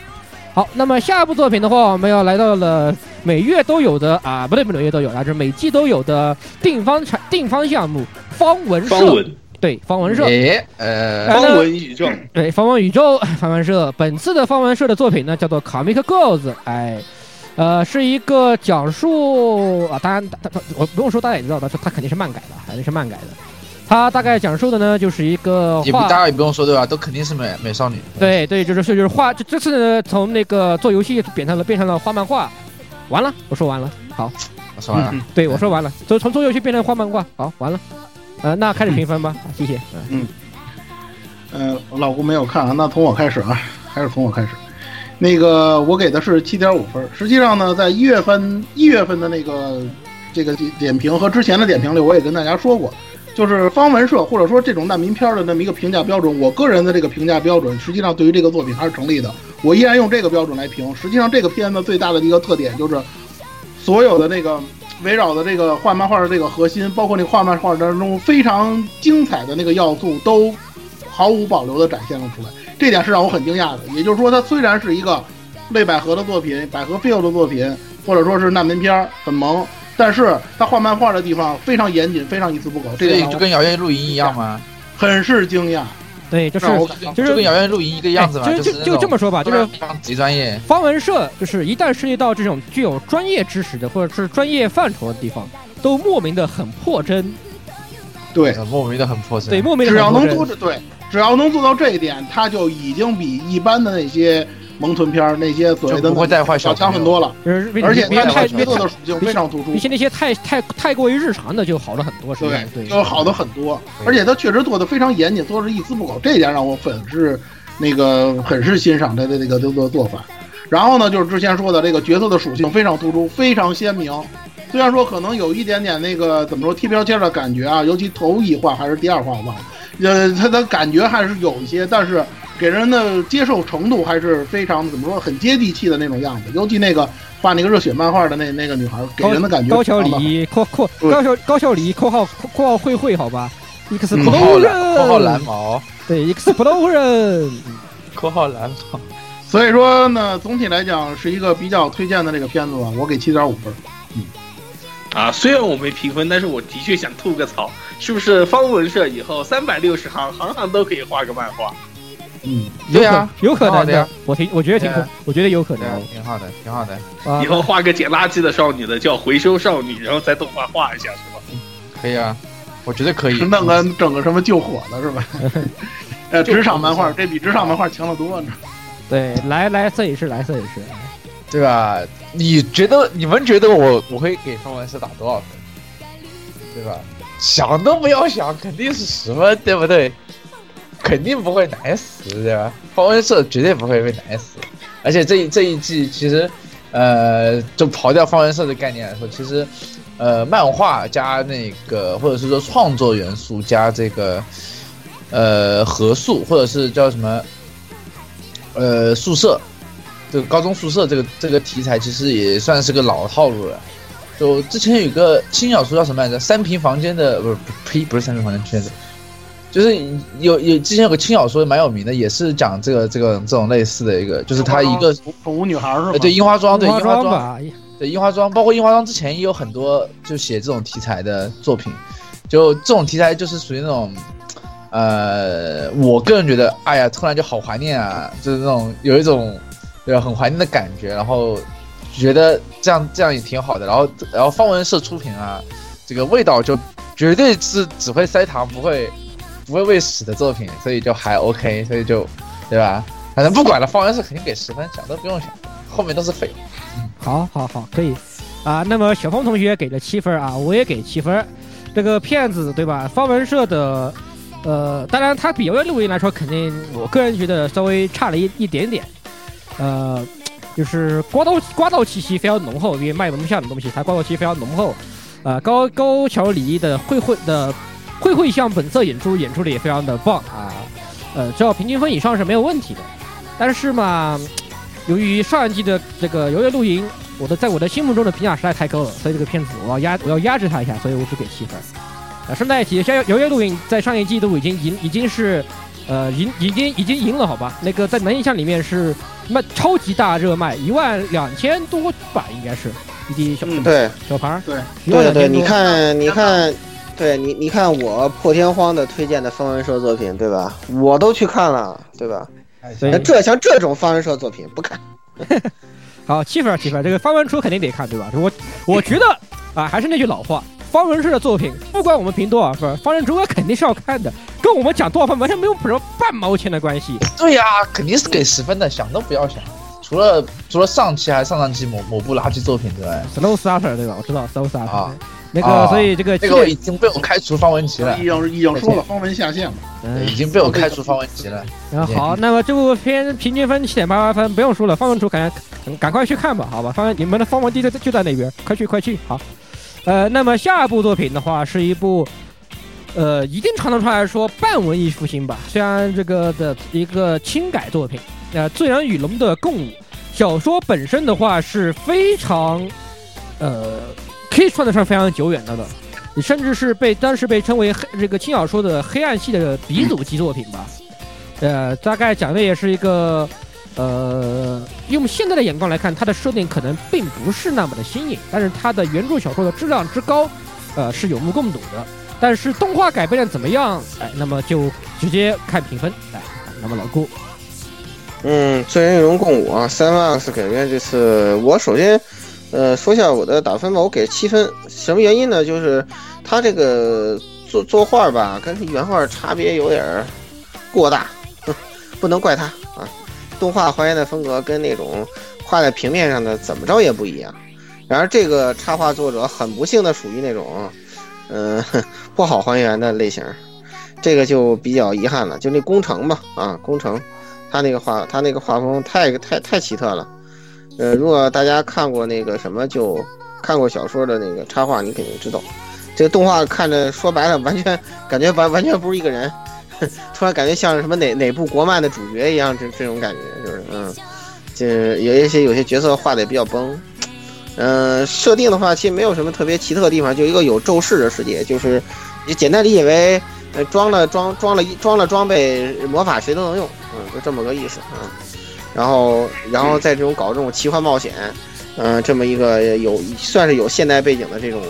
好，那么下一部作品的话，我们要来到了每月都有的啊，不对，不对，每月都有啊，就是每季都有的定方产定方项目方文社，方文。对方文社，哎，呃，哎方文宇宙，对，方文宇宙 方文社，本次的方文社的作品呢叫做《Comic Girls》，哎，呃，是一个讲述啊，当然，他他我不用说，大家也知道，他他肯定是漫改的，肯定是漫改的。他大概讲述的呢，就是一个画也不大家也不用说对吧？都肯定是美美少女。对对，就是就是画，这这次呢，从那个做游戏变成了变成了画漫画。完了，我说完了。好，我说完了。对我说完了，从从做游戏变成画漫画。好，完了。呃，那开始评分吧，好谢谢。嗯嗯，我老姑没有看啊，那从我开始啊，还是从我开始。那个我给的是七点五分。实际上呢，在一月份一月份的那个这个点评和之前的点评里，我也跟大家说过，就是方文社或者说这种难民片的那么一个评价标准，我个人的这个评价标准，实际上对于这个作品还是成立的。我依然用这个标准来评。实际上，这个片子最大的一个特点就是所有的那个围绕的这个画漫画的这个核心，包括那画漫画当中非常精彩的那个要素，都毫无保留地展现了出来。这点是让我很惊讶的。也就是说，它虽然是一个类百合的作品，百合 feel 的作品，或者说是难民片儿，很萌，但是他画漫画的地方非常严谨，非常一丝不苟。这点让我这就跟《遥夜露营》一样吗？很是惊讶。对，就是就是跟《遥夜露营》一个样子嘛，哎就就就这么说吧，就是极专业。方文社就是一旦涉及到这种具有专业知识的或者是专业范畴的地方，都莫名的很破真，对，呃莫名的很破真。对，莫名的只要能很破真。做对，只要能做到这一点，他就已经比一般的那些萌豚片儿、那些所谓的就不会带坏小强很多了。而且他太角色的属性非常突出比，起那些太太太过于日常的就好了很多，是吧？对，就好的很多，而且他确实做的非常严谨，做的一丝不苟，这一点让我很是那个很是欣赏他的这个这个做法。然后呢，就是之前说的这个角色的属性非常突出，非常鲜明。虽然说可能有一点点那个怎么说贴标签的感觉啊，尤其头一话还是第二话我忘了，呃，他的感觉还是有一些，但是给人的接受程度还是非常怎么说很接地气的那种样子。尤其那个画那个热血漫画的那那个女孩，给人的感觉高桥非常的好李括括高桥高桥李括号括号慧慧好吧，X 嗯 p 括号蓝，括号蓝，毛，对 X p l o 人，括号蓝毛。所以说呢，总体来讲是一个比较推荐的这个片子吧，我给七点五分。啊，虽然我没评分，但是我的确想吐个槽，是不是方文社以后三百六十行，行行都可以画个漫画？嗯，对啊，有可能的呀，我挺我觉得挺我觉得有可能，挺好的，挺好的，啊以后画个捡垃圾的少女的叫回收少女，然后在动画画一下，是吧？可以啊，我觉得可以。弄个整个什么救火的是吧？呃，职场漫画这比职场漫画强得多呢。对，来来摄影师来摄影师，对吧？你觉得你们觉得我我会给方文社打多少分？对吧？想都不要想，肯定是十分，对不对？肯定不会奶死，对吧？方文社绝对不会被奶死，而且这一这一季其实，呃，就刨掉方文社的概念来说，其实，呃，漫画加那个或者是说创作元素加这个，呃，合宿或者是叫什么，呃，宿舍，这个高中宿舍这个这个题材其实也算是个老套路了。就之前有个轻小说叫什么来着？三平房间的不是呸不是三平房间圈子，就是有有之前有个轻小说蛮有名的，也是讲这个这个这种类似的一个，就是他一个宠物女孩是吗呃？对樱花庄，对樱花庄，对樱花庄，包括樱花庄之前也有很多就写这种题材的作品，就这种题材就是属于那种，呃，我个人觉得，哎呀，突然就好怀念啊，就是那种有一种对吧很怀念的感觉，然后觉得这样这样也挺好的，然后然后方文社出品啊，这个味道就绝对是只会塞糖不会不会喂屎的作品，所以就还 OK，所以就对吧？反正不管了，方文社肯定给十分，想都不用想，后面都是废。好好好，可以啊。那么小峰同学给了七分啊，我也给七分。这个骗子对吧？方文社的，呃，当然他比《游园录音》来说，肯定我个人觉得稍微差了一一点点。呃，就是刮刀刮刀气息非常浓厚，因为卖门票的东西，它刮刀气息非常浓厚。啊、高高桥李的会会的会会向本色演出演出的也非常的棒啊。呃，只要平均分以上是没有问题的。但是嘛，由于上一季的这个《游园露营》，我的在我的心目中的评价实在太高了，所以这个片子我要压我要压制它一下，所以我只给七分。啊，顺带一提，《游园露营》在上一季度已经赢已经是，呃，赢已经已经赢了，好吧？那个在男印象里面是卖超级大热卖，一万两千多吧，应该是一滴小、嗯对小盘儿，对对对。你看你看，对你你看我破天荒的推荐的方文社作品，对吧？我都去看了，对吧？那这像这种方文社作品不看，好，七分儿七分儿，这个方文初肯定得看，对吧？我我觉得啊，还是那句老话，方文社的作品，不管我们评多少分，方文初肯定是要看的，跟我们讲多少分完全没有什么半毛钱的关系。对呀、肯定是给十分的，想都不要想。除了除了上期还是上上期某某部垃圾作品之外，Snow Starter 对吧？我知道 Snow Starter，、啊那个、啊所以这个这个已经被我开除方文琪了已，经已经说了方文下线了。嗯已经被我开除方文琪了。然后好，那么这部片平均分七点八八分，不用说了，方文竹赶赶快去看吧，好吧？方文你们的方文帝就在就在那边，快去快去，好。呃，那么下一部作品的话是一部，呃，一定程度上来说半文艺复兴吧，虽然这个的一个轻改作品，呃，《醉人与龙的共舞》小说本身的话是非常，呃，可以算得上非常久远的了。甚至是被当时被称为黑这个轻小说的黑暗系的鼻祖级作品吧。呃，大概讲的也是一个，呃，用现在的眼光来看，它的设定可能并不是那么的新颖，但是它的原著小说的质量之高，呃，是有目共睹的。但是动画改编的怎么样？哎，那么就直接看评分。哎，那么老顾，嗯，醉人与龙共舞啊，三万斯改编这次，我首先，呃，说下我的打分吧，我给七分。什么原因呢？就是他这个作作画吧，跟原画差别有点儿过大，不能怪他啊。动画还原的风格跟那种画在平面上的怎么着也不一样。然而这个插画作者很不幸的属于那种，嗯、不好还原的类型，这个就比较遗憾了。就那工程吧，啊，工程。他那个画，他那个画风太太太奇特了。呃，如果大家看过那个什么，就看过小说的那个插画，你肯定知道，这个动画看着说白了，完全感觉完完全不是一个人，突然感觉像什么哪哪部国漫的主角一样，这这种感觉就是，嗯，这有一些有些角色画的也比较崩。嗯、设定的话，其实没有什么特别奇特的地方，就一个有咒式的世界，就是你简单理解为，呃，装了装装了一装了装备，魔法谁都能用，嗯，就这么个意思，嗯。然后，然后在这种搞这种奇幻冒险，嗯、这么一个有算是有现代背景的这种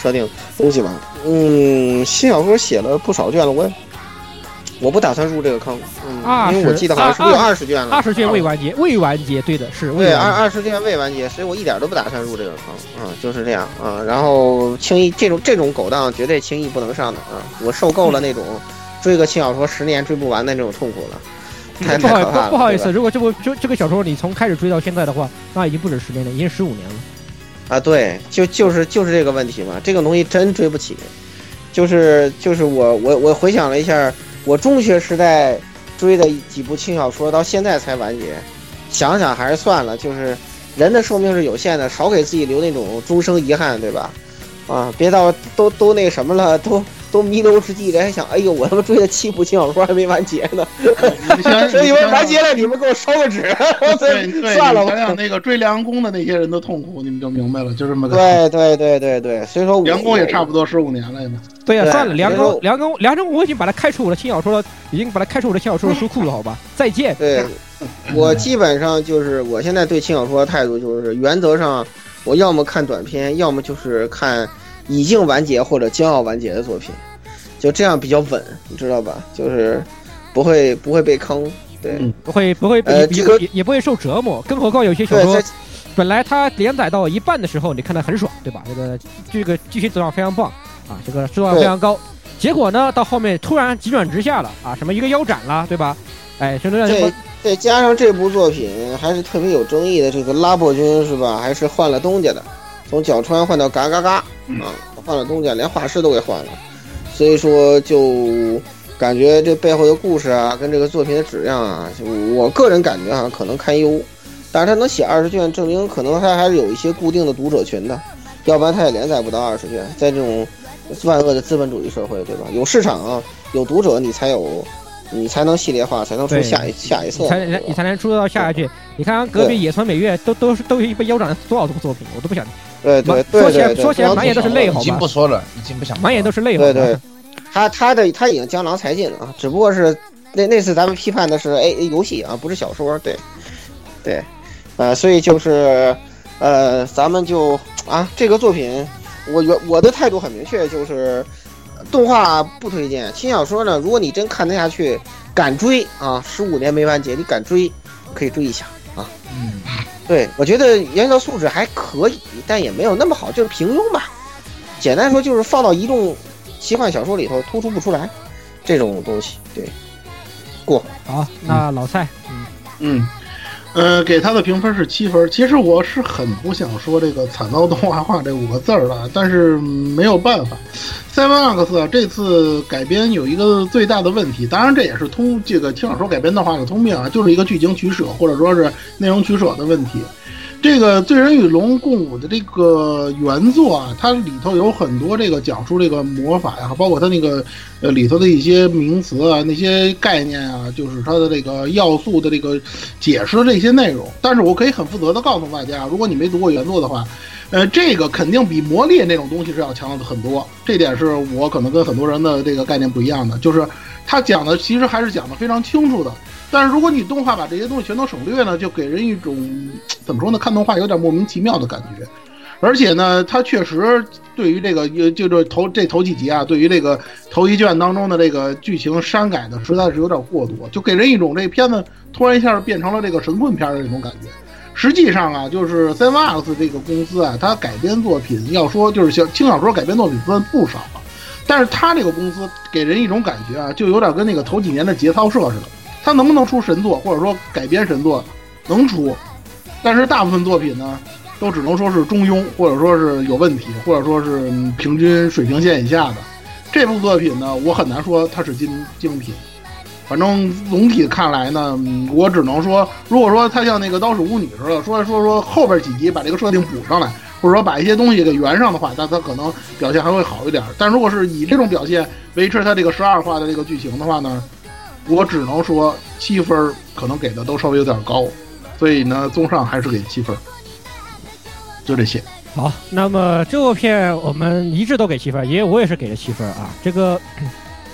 设定东西吧。嗯，新小说写了不少卷了，我也我不打算入这个坑，嗯，因为我记得好像是不是有二十卷了，二十卷未完结，未完结，对的是未对，二。二十卷未完结，所以我一点都不打算入这个坑，啊、就是这样啊、然后轻易这种这种狗当绝对轻易不能上的啊、我受够了那种追个轻小说十年追不完的那种痛苦了，太不好。不不好意思，如果这部这这个小说你从开始追到现在的话，那已经不止十年了，已经十五年了。啊，对，就就是就是这个问题嘛，这个东西真追不起，就是就是我我我回想了一下，我中学时代追的几部轻小说，到现在才完结，想想还是算了，就是人的寿命是有限的，少给自己留那种终生遗憾，对吧？啊，别到都都那什么了，都都弥留之际，人还想，哎呦，我他妈追的七部轻小说还没完结呢，你想所以你想我完结了，你们给我烧个纸，对对，算了吧。想想那个追梁公的那些人的痛苦，你们就明白了，就这么个。对对对对对，所以说梁公也差不多十五年了嘛。对呀、对算了，梁所以说公梁公梁公，我已经把他开除我的轻小说了，已经把他开除我的轻小说的书库了，好吧？再见。对，我基本上就是我现在对轻小说的态度就是，原则上我要么看短片，要么就是看已经完结或者将要完结的作品，就这样比较稳，你知道吧？就是不会不会被坑。对，嗯不会不会被也呃这个也也不会受折磨，更何况有些小，说本来它连载到一半的时候，你看得很爽，对吧？这个这个剧情走向非常棒啊，这个质量非常高。结果呢，到后面突然急转直下了啊，什么一个腰斩了，对吧？哎，甚至让这再加上这部作品还是特别有争议的，这个拉破军是吧？还是换了东家的，从角川换到嘎嘎嘎嗯啊，换了东家，连画师都给换了，所以说就感觉这背后的故事啊，跟这个作品的质量啊，就我个人感觉啊，可能堪忧。但是他能写二十卷，证明可能他还是有一些固定的读者群的，要不然他也连载不到二十卷。在这种万恶的资本主义社会，对吧？有市场啊，有读者，你才有，你才能系列化，才能出下一下一册你。才能你才能出到下一句。你看看隔壁野村美月都都是都已经被腰斩了多少部作品，我都不想，对对对说起来说起来满眼都是泪，好已经不？说了，已经不想满眼都是泪，好吧？对对，他他的他已经江郎才尽了啊，只不过是那那次咱们批判的是 A A 游戏啊，不是小说，对对，呃，所以就是呃，咱们就啊这个作品，我原我的态度很明确，就是动画不推荐，轻小说呢，如果你真看得下去，敢追啊，十五年没完结，你敢追可以追一下啊。嗯，对，我觉得原作素质还可以，但也没有那么好，就是平庸吧。简单说就是放到移动奇幻小说里头突出不出来，这种东西。对，过。好，那老蔡，嗯，嗯，呃，给他的评分是七分。其实我是很不想说这个惨遭动画化这五个字儿的，但是没有办法。Seven X，这次改编有一个最大的问题，当然这也是通这个听小说改编的话的通病啊，就是一个剧情取舍或者说是内容取舍的问题。这个《醉人与龙共舞》的这个原作啊，它里头有很多这个讲述这个魔法呀，包括它那个呃里头的一些名词啊、那些概念啊，就是它的这个要素的这个解释的这些内容。但是我可以很负责的告诉大家，如果你没读过原作的话，呃，这个肯定比魔猎那种东西是要强的很多。这点是我可能跟很多人的这个概念不一样的，就是他讲的其实还是讲的非常清楚的。但是如果你动画把这些东西全都省略呢，就给人一种 怎么说呢？看动画有点莫名其妙的感觉。而且呢，它确实对于这个，就这头这头几集啊，对于这个头一卷当中的这个剧情删改的实在是有点过多，就给人一种这片子突然一下变成了这个神棍片的那种感觉。实际上啊，就是 s e v e x 这个公司啊，它改编作品要说就是小轻小说改编作品分不少了，但是它这个公司给人一种感觉啊，就有点跟那个头几年的节操社似的。它能不能出神作，或者说改编神作，能出，但是大部分作品呢，都只能说是中庸，或者说是有问题，或者说是平均水平线以下的。这部作品呢，我很难说它是精精品。反正总体看来呢，我只能说，如果说它像那个《刀使巫女》似的，说说说后边几集把这个设定补上来，或者说把一些东西给圆上的话，那它可能表现还会好一点。但如果是以这种表现维持它这个十二话的这个剧情的话呢，我只能说七分可能给的都稍微有点高，所以呢，综上还是给七分，就这些。好，那么这部片我们一致都给七分，因为我也是给了七分啊。这个《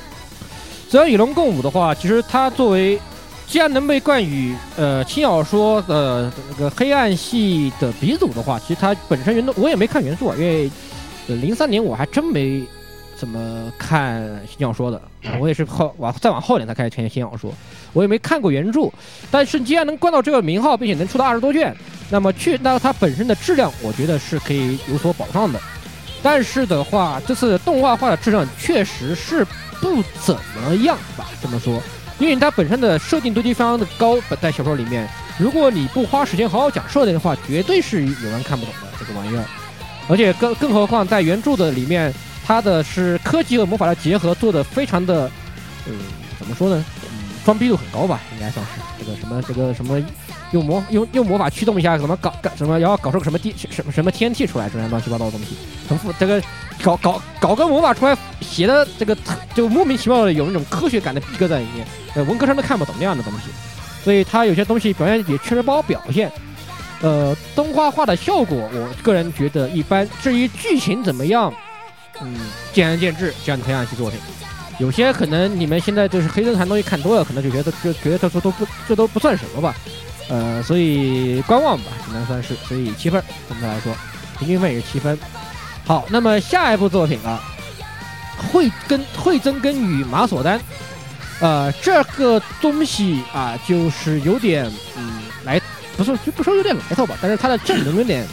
虽然与龙共舞》的话，其实它作为既然能被冠以呃轻小说的这个黑暗系的鼻祖的话，其实它本身原作我也没看原作，因为零三年我还真没怎么看新小说的，我也是后往再往后点才开始看新小说，我也没看过原著。但是既然能冠到这个名号，并且能出到二十多卷，那么去那它本身的质量，我觉得是可以有所保障的。但是的话，这次动画化的质量确实是不怎么样吧，这么说，因为它本身的设定堆积非常的高，在小说里面，如果你不花时间好好讲设定的话，绝对是有人看不懂的这个玩意儿。而且更更何况在原著的里面，它的是科技和魔法的结合做的非常的，嗯，怎么说呢？嗯，装逼度很高吧，应该算是这个什么这个什么用魔用用魔法驱动一下，怎么搞搞什么，然后搞出个什么地什么什么天气出来，这样乱七八糟的东西，很复这个搞搞搞个魔法出来，写的这个特就莫名其妙的有那种科学感的逼格在里面，呃，文科生都看不懂那样的东西，所以他有些东西表现也确实不好表现。呃，动画化的效果，我个人觉得一般。至于剧情怎么样，嗯，见仁见智。这样的培养系作品，有些可能你们现在就是黑灯寒东西看多了，可能就觉得就觉得这都不这都不算什么吧。呃，所以观望吧，只能算是。所以七分，总的来说，平均分也是七分。好，那么下一部作品啊，惠根惠增根与马索丹，呃，这个东西啊，就是有点嗯来。不说就不说有点来头吧，但是它的阵容有点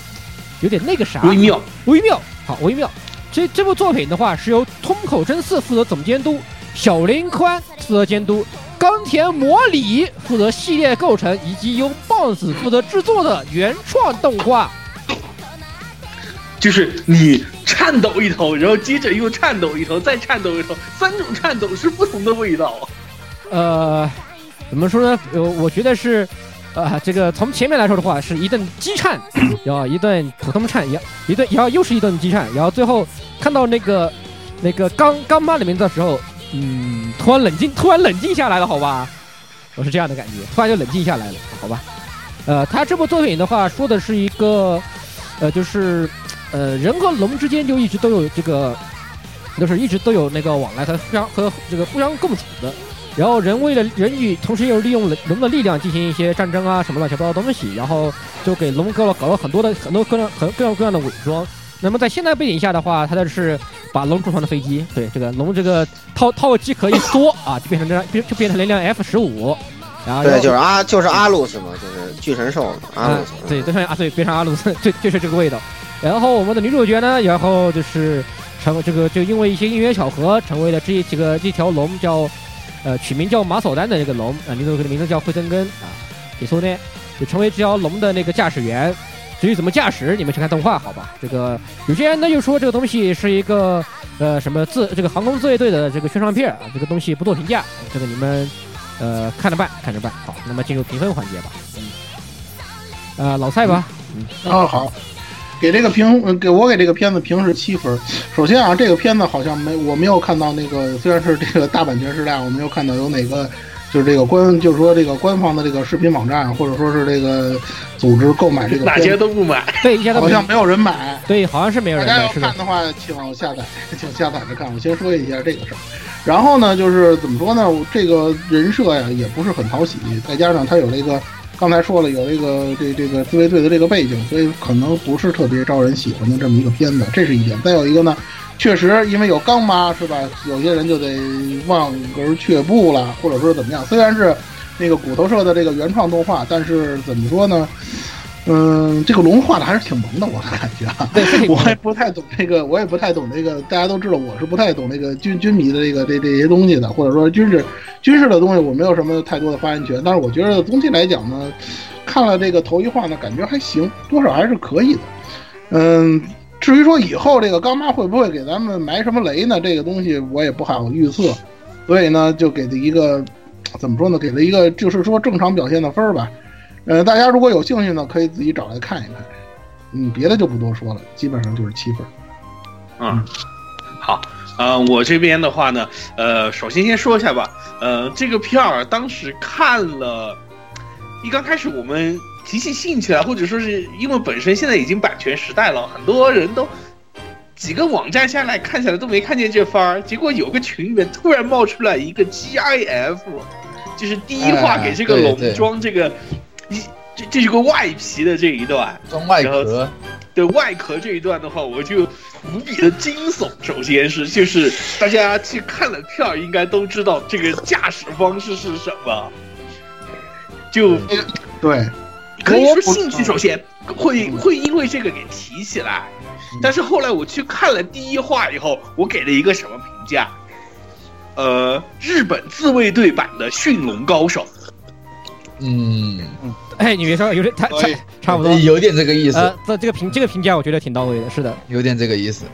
有点那个啥，微妙微妙，好微妙。这这部作品的话是由通口真嗣负责总监督，小林宽负责监督，冈田模里负责系列构成，以及由棒子负责制作的原创动画。就是你颤抖一头，然后接着又颤抖一头，再颤抖一头，三种颤抖是不同的味道。呃，怎么说呢？呃，我觉得是。啊，这个从前面来说的话，是一顿激颤，然后一顿普通颤，也一顿，然后又是一顿激颤，然后最后看到那个那个刚刚妈的名字的时候，嗯，突然冷静，突然冷静下来了，好吧，我是这样的感觉，突然就冷静下来了，好吧，呃，他这部作品的话，说的是一个，呃，就是呃，人和龙之间就一直都有这个，就是一直都有那个往来和互相和这个互相共处的。然后人为了人与，同时又利用龙的力量进行一些战争啊什么乱七八糟东西，然后就给龙哥了搞了很多的很多各样很各样各样的伪装。那么在现代背景下的话，他的是把龙做成了飞机，对这个龙这个套套机壳一缩啊，就变成这样，变就变成了一辆 F 十五。然后对，就是阿就是阿鲁斯嘛，就是巨神兽阿鲁斯。对，对，啊对，变成阿鲁斯，就就是这个味道。然后我们的女主角呢，然后就是成这个就因为一些因缘巧合，成为了这几个一条龙叫。呃，取名叫马索丹的这个龙啊，名字名字叫惠增根啊，你说呢就成为这条龙的那个驾驶员。至于怎么驾驶，你们去看动画好吧。这个有些人呢又说这个东西是一个呃什么自这个航空自卫队的这个宣传片啊，这个东西不做评价，这个你们呃看着办，看着办。好，那么进入评分环节吧。嗯，呃，老蔡吧。嗯，哦好。给这个评，给我给这个片子评是七分。首先啊，这个片子好像没我没有看到那个，虽然是这个大版权时代，我没有看到有哪个就是这个官，就是说这个官方的这个视频网站或者说是这个组织购买这个，哪些都不买，对，好像没有人买，对，好像是没有人买。大家要看的话，请下载，请下载着看。我先说一下这个事儿，然后呢，就是怎么说呢，这个人设呀也不是很讨喜，再加上他有那个。刚才说了有这个这这个自卫队的这个背景，所以可能不是特别招人喜欢的这么一个片子，这是一点。再有一个呢，确实因为有刚妈是吧，有些人就得望而却步了，或者说怎么样。虽然是那个骨头社的这个原创动画，但是怎么说呢？嗯，这个龙画的还是挺萌的，我的感觉啊。我也不太懂这个，我也不太懂这个。大家都知道，我是不太懂这个军军迷的这个这这些东西的，或者说军事军事的东西，我没有什么太多的发言权。但是我觉得总体来讲呢，看了这个头一话呢，感觉还行，多少还是可以的。嗯，至于说以后这个干妈会不会给咱们埋什么雷呢？这个东西我也不好预测，所以呢，就给了一个怎么说呢？给了一个就是说正常表现的分儿吧。呃，大家如果有兴趣呢，可以自己找来看一看。嗯，别的就不多说了，基本上就是七分。嗯，好，呃，我这边的话呢，呃，首先先说一下吧，呃，这个片儿当时看了，一刚开始我们提起兴趣来，或者说是因为本身现在已经版权时代了，很多人都几个网站下来看起来都没看见这番儿，结果有个群里面突然冒出来一个 GIF，就是第一话给这个龙装这个。一这这是个外皮的这一段，装外壳，对外壳这一段的话，我就无比的惊悚。首先是就是大家去看了片儿，应该都知道这个驾驶方式是什么。就对，可以说兴趣首先会会因为这个给提起来，但是后来我去看了第一话以后，我给了一个什么评价？呃，日本自卫队版的驯龙高手。嗯嗯，哎，你别说，有点太差差不多，有点这个意思。呃，这这个评这个评价，我觉得挺到位的，是的，有点这个意思。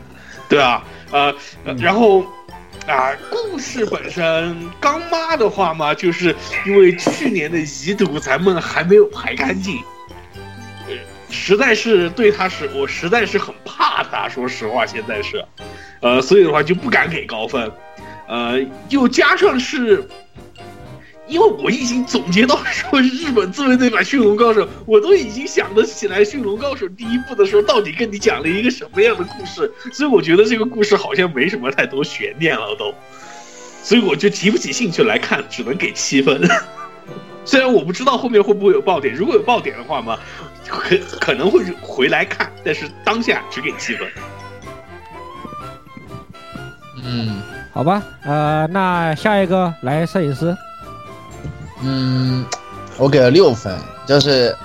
对啊，呃，然后啊，故事本身刚妈的话嘛，就是因为去年的遗毒咱们还没有排干净，呃实在是对他是，我实在是很怕他，说实话，现在是，呃，所以的话就不敢给高分，呃，又加上是。因为我已经总结到说日本自卫队版《驯龙高手》，我都已经想得起来《驯龙高手》第一部的时候到底跟你讲了一个什么样的故事，所以我觉得这个故事好像没什么太多悬念了都，所以我就提不起兴趣来看，只能给七分。虽然我不知道后面会不会有爆点，如果有爆点的话嘛，可可能会回来看，但是当下只给七分。嗯，好吧，呃，那下一个来摄影师。嗯，我给了六分，就是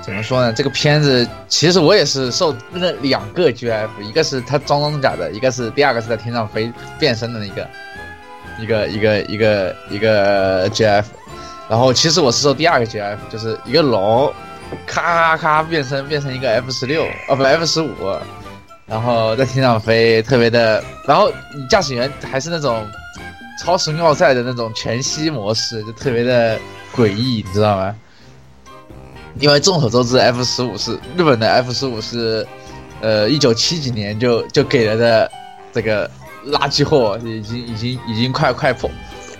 怎么说呢？这个片子其实我也是受那两个 GF，一个是他装装甲的，一个是第二个是在天上飞变身的那个，一个一个一个一个 GF。然后其实我是受第二个 GF，就是一个龙，咔咔咔变身变成一个 F 十六，哦不 F 十五，然后在天上飞，特别的，然后驾驶员还是那种。超时奥赛的那种全息模式就特别的诡异，你知道吗？因为众所周知，F 十五是日本的 F 十五是，呃，一九七几年就就给了的这个垃圾货，已经已经已经快快破，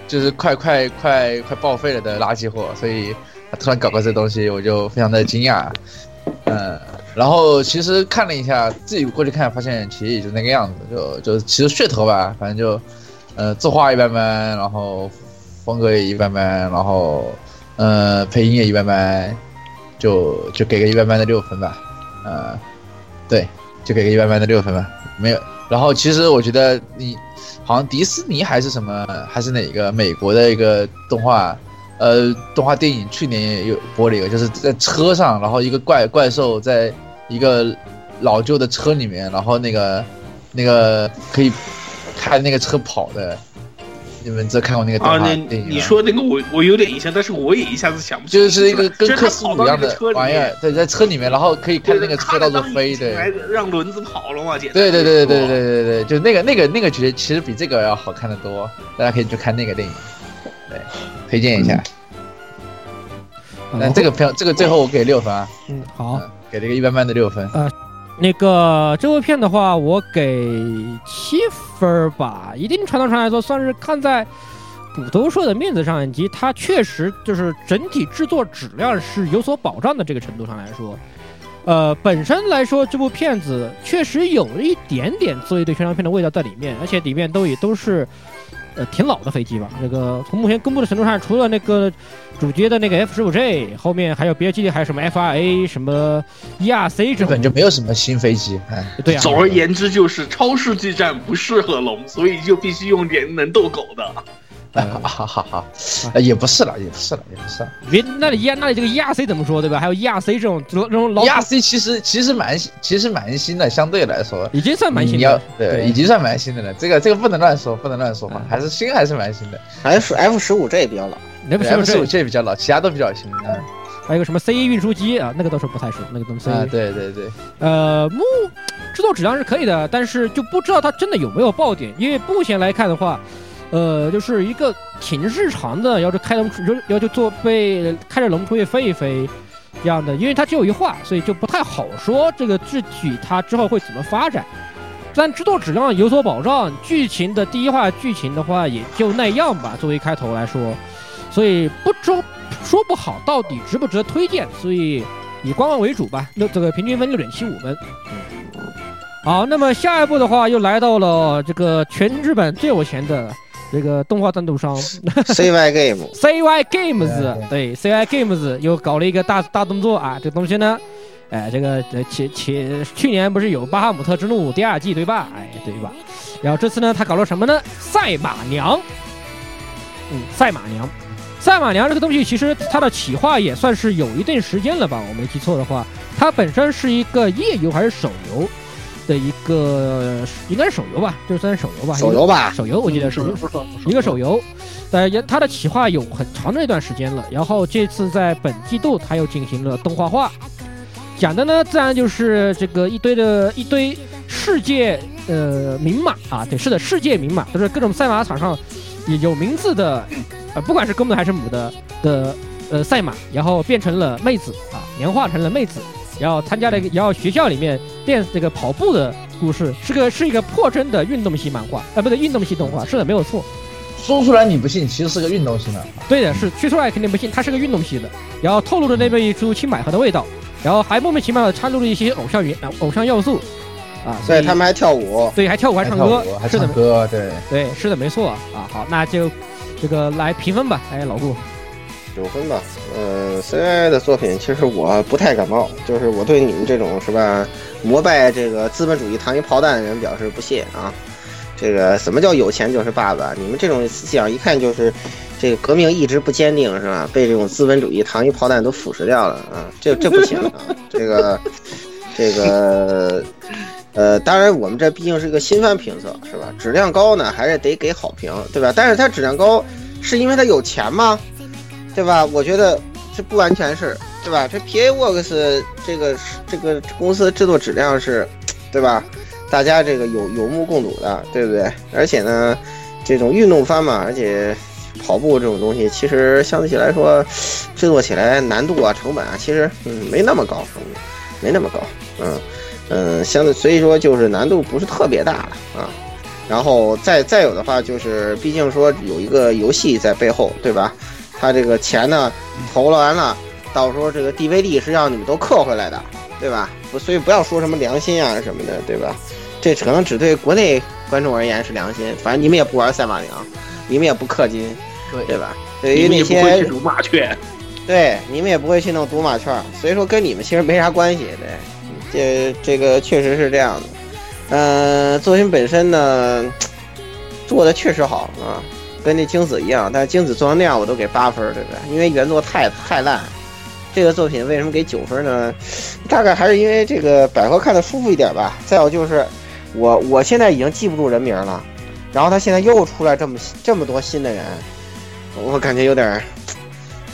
就是快快快快报废了的垃圾货，所以他突然搞个这东西，我就非常的惊讶。嗯，然后其实看了一下，自己过去看，发现其实也就那个样子，就就其实噱头吧，反正就。呃，作画一般般，然后风格也一般般，然后呃，配音也一般般，就就给个一般般的六分吧。呃，对，就给个一般般的六分吧。没有，然后其实我觉得你好像迪士尼还是什么，还是哪个美国的一个动画，呃，动画电影去年也有播了一个，就是在车上，然后一个怪怪兽在一个老旧的车里面，然后那个那个可以。开那个车跑的，你们这看过那个啊？那你说那个我我有点印象，但是我也一下子想不起来。就是一个跟克苏鲁一样的玩意儿，对，在车里面，然后可以看那个车到处飞，对，让轮子跑了嘛，姐对对对对对对对对，就那个那个那个角其实比这个要好看的多，大家可以去看那个电影，对，推荐一下。那这个票这个最后我给六分啊，嗯，好，给了一个一般般的六分。那个这部片的话，我给七分吧。一定程度上来说，算是看在骨头社的面子上，以及它确实就是整体制作质量是有所保障的这个程度上来说。呃，本身来说，这部片子确实有一点点自卫队宣传片的味道在里面，而且里面都也都是。呃，挺老的飞机吧？这个从目前公布的程度上，除了那个主角的那个 F 十五 J，后面还有别的机还有什么 FRA、什么 ERC，这本就没有什么新飞机。哎，对啊。总而言之，就是超世纪战不适合龙，所以就必须用点能斗狗的。好好好，也不是了，也不是了，也不是。别，那里亚那里这个 ERC 怎么说，对吧？还有 ERC 这种这种老 ERC 其实其实蛮其实蛮新的，相对来说已经算蛮新的。对，已经算蛮新的了。这个这个不能乱说，不能乱说嘛，还是新还是蛮新的。还是 F 十五这也比较老，F 十五这也比较老，其他都比较新。嗯，还有个什么 C 运输机啊，那个倒是不太熟，那个东西。啊，对对对。呃，木制作质量是可以的，但是就不知道它真的有没有爆点，因为目前来看的话。呃，就是一个挺日常的，要是开龙出，要就做被开着龙出去飞一飞这样的，因为它只有一话，所以就不太好说这个具体它之后会怎么发展。但制作质量有所保障，剧情的第一话剧情的话也就那样吧，作为开头来说，所以不说说不好到底值不值得推荐，所以以观望为主吧。那这个平均分六点七五分。好，那么下一步的话又来到了这个全日本最有钱的。这个动画赞助商 CY Game，CY Games，对，CY Games 又搞了一个大大动作啊！这个东西呢，哎，这个前前去年不是有《巴哈姆特之怒》第二季对吧？哎，对吧？然后这次呢，他搞了什么呢？赛马娘，嗯，赛马娘，赛马娘这个东西其实它的企划也算是有一定时间了吧？我没记错的话，它本身是一个页游还是手游？的一个应该是手游吧，就算是手游吧，手游吧，手游我记得是一个手游，呃，也它的企划有很长的一段时间了，然后这次在本季度它又进行了动画化，讲的呢自然就是这个一堆的一堆世界呃名马啊，对，是的，世界名马就是各种赛马场上有名字的，呃，不管是公的还是母的的呃赛马，然后变成了妹子啊，年化成了妹子。然后参加了一个，然后学校里面练这个跑步的故事，是个是一个破真的运动系漫画，啊，不对，运动系动画，是的，没有错。说出来你不信，其实是个运动型的。对的，是说出来肯定不信，它是个运动系的，然后透露着那么一出青百合的味道，然后还莫名其妙的掺入了一些偶像元偶像要素，啊，所以他们还跳舞，对，还跳舞还唱歌，还唱歌，对对，是的，没错啊。好，那就这个来评分吧，哎，老顾。九分吧，呃，CI 的作品其实我不太感冒，就是我对你们这种是吧，膜拜这个资本主义糖衣炮弹的人表示不屑啊。这个什么叫有钱就是爸爸？你们这种思想一看就是这个革命意志不坚定是吧？被这种资本主义糖衣炮弹都腐蚀掉了啊！这这不行啊！这个这个呃，当然我们这毕竟是一个新番评测是吧？质量高呢，还是得给好评对吧？但是它质量高是因为它有钱吗？对吧？我觉得这不完全是，对吧？这 P A Works 这个这个公司制作质量是，对吧？大家这个有有目共睹的，对不对？而且呢，这种运动番嘛，而且跑步这种东西，其实相对起来说，制作起来难度啊、成本啊，其实嗯没那么高，没那么高，嗯嗯，相对所以说就是难度不是特别大了啊。然后再再有的话，就是毕竟说有一个游戏在背后，对吧？他这个钱呢投了完了，到时候这个 DVD 是让你们都刻回来的，对吧？不，所以不要说什么良心啊什么的，对吧？这可能只对国内观众而言是良心，反正你们也不玩赛马娘，你们也不氪金，对对吧？对于那些去赌马券，对你们也不会去弄赌马券，所以说跟你们其实没啥关系，对，这这个确实是这样的。嗯，作品本身呢做的确实好啊。跟那精子一样，但是精子做成那样我都给八分，对不对？因为原作太太烂。这个作品为什么给九分呢？大概还是因为这个百合看的舒服一点吧。再有就是我我现在已经记不住人名了，然后他现在又出来这么这么多新的人，我感觉有点，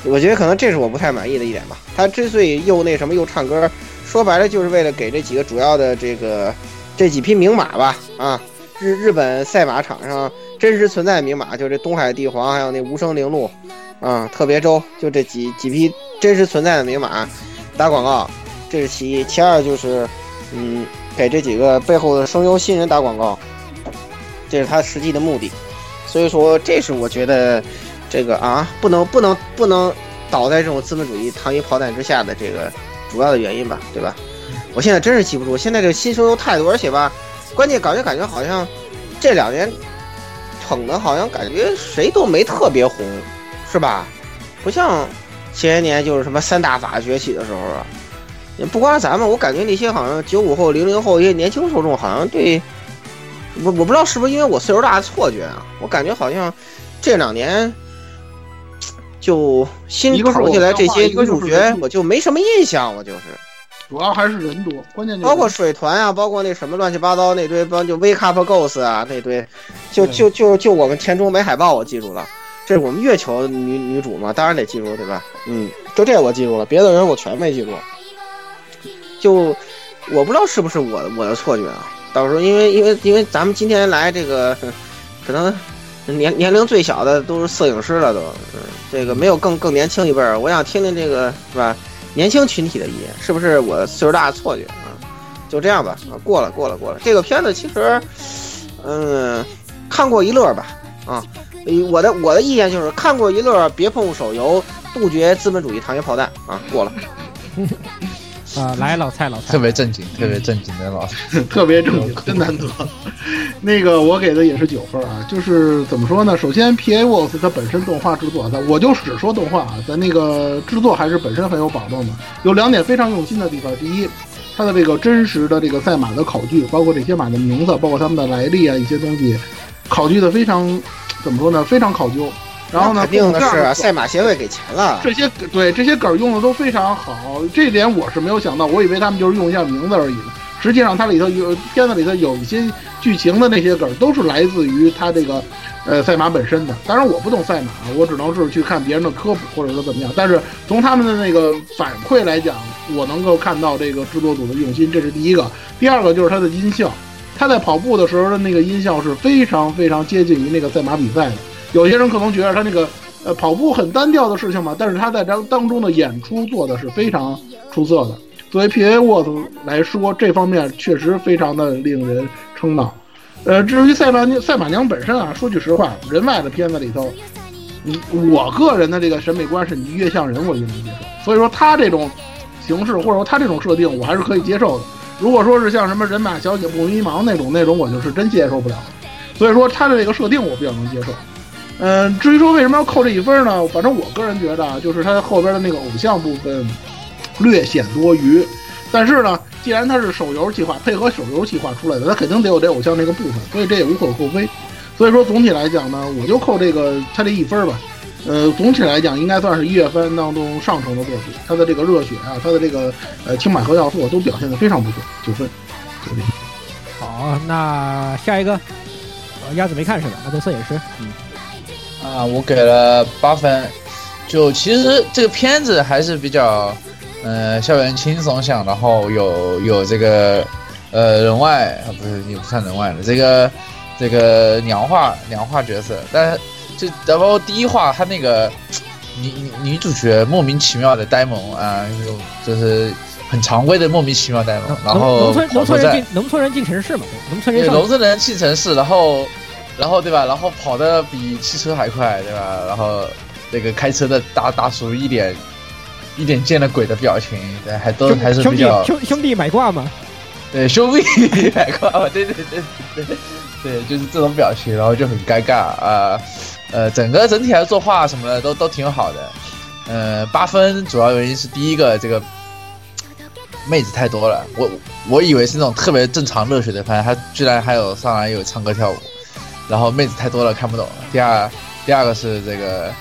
我觉得可能这是我不太满意的一点吧。他之所以又那什么又唱歌，说白了就是为了给这几个主要的这个这几匹名马吧，啊，日日本赛马场上。真实存在的名马，就这东海帝皇，还有那无声灵鹿，啊，特别州，就这几几匹真实存在的名马打广告，这是其一。其二就是，嗯，给这几个背后的声优新人打广告，这是他实际的目的。所以说，这是我觉得这个啊，不能不能不能倒在这种资本主义糖衣炮弹之下的这个主要的原因吧，对吧？我现在真是记不住，现在这新声优太多，而且吧，关键感觉感觉好像这两年。捧的好像感觉谁都没特别红，是吧？不像前些年就是什么三大法崛起的时候啊。也不光是咱们，我感觉那些好像九五后、零零后一些年轻受众，好像对我我不知道是不是因为我岁数大的错觉啊？我感觉好像这两年就新捧起来这些女主角，我就没什么印象，我就是。主要还是人多，关键就包括水团啊，包括那什么乱七八糟那堆，帮就 Wake Up Ghost 啊那堆，就就就就我们田中美海报我记住了，这是我们月球女女主嘛，当然得记住对吧？嗯，就这我记住了，别的人我全没记住。就我不知道是不是我我的错觉啊？到时候因为因为因为咱们今天来这个，可能年年龄最小的都是摄影师了都，嗯，这个没有更更年轻一辈儿，我想听听这个是吧？年轻群体的意见是不是我岁数大的错觉啊？就这样吧，啊，过了过了过了。这个片子其实，嗯，看过一乐吧，啊，我的我的意见就是看过一乐，别碰手游，杜绝资本主义糖衣炮弹啊，过了。啊，来老蔡老蔡，特别正经，特别正经的老蔡，特别正经，真难得。那个我给的也是九分啊，就是怎么说呢？首先，P A Works 它本身动画制作，它我就只说动画啊，咱那个制作还是本身很有保证的。有两点非常用心的地方，第一，它的这个真实的这个赛马的考据，包括这些马的名字，包括它们的来历啊，一些东西，考据的非常怎么说呢？非常考究。然后呢？肯定的是，赛马协会给钱了。这些对这些梗用的都非常好，这点我是没有想到，我以为他们就是用一下名字而已呢。实际上，它里头有片子里头有一些剧情的那些梗，都是来自于它这个呃赛马本身的。当然，我不懂赛马，我只能是去看别人的科普或者说怎么样。但是从他们的那个反馈来讲，我能够看到这个制作组的用心，这是第一个。第二个就是它的音效，它在跑步的时候的那个音效是非常非常接近于那个赛马比赛的。有些人可能觉得他那个，呃，跑步很单调的事情嘛，但是他在当当中的演出做的是非常出色的。作为 PA 沃特来说，这方面确实非常的令人称道。呃，至于赛马娘赛马娘本身啊，说句实话，人外的片子里头，你我个人的这个审美观是你越像人我越能接受。所以说他这种形式或者说他这种设定，我还是可以接受的。如果说是像什么人马小姐不迷茫那种那种，我就是真接受不了。所以说他的这个设定我比较能接受。嗯，至于说为什么要扣这一分呢？反正我个人觉得啊，就是他后边的那个偶像部分略显多余。但是呢，既然它是手游计划，配合手游计划出来的，它肯定得有这偶像这个部分，所以这也无可厚非。所以说总体来讲呢，我就扣这个他这一分吧。呃，总体来讲应该算是一月份当中上乘的作品，它的这个热血啊，它的这个呃轻百合要素都表现的非常不错，九分。九分好，那下一个，呃，鸭子没看是吧？那就摄影师，嗯，啊，我给了八分。就其实这个片子还是比较，呃，校园轻松向，然后有有这个，呃，人外啊，不是也不算人外了，这个这个娘化娘化角色，但是就然后第一话他那个女女女主角莫名其妙的呆萌啊，就就是很常规的莫名其妙呆萌，然后农村农村人进农村人进城市嘛，农村人对，上农村人进城市，然后，然后对吧？然后跑的比汽车还快，对吧？然后那个开车的大大叔一脸一脸见了鬼的表情，对，还都还是比较兄兄弟买挂嘛，对兄弟买挂，对对对对对对，就是这种表情，然后就很尴尬啊。呃，整个整体来作画什么的都都挺好的。呃，八分主要原因是第一个，这个妹子太多了，我我以为是那种特别正常热血的番，他居然还有上来有唱歌跳舞，然后妹子太多了看不懂。第二，第二个是这个，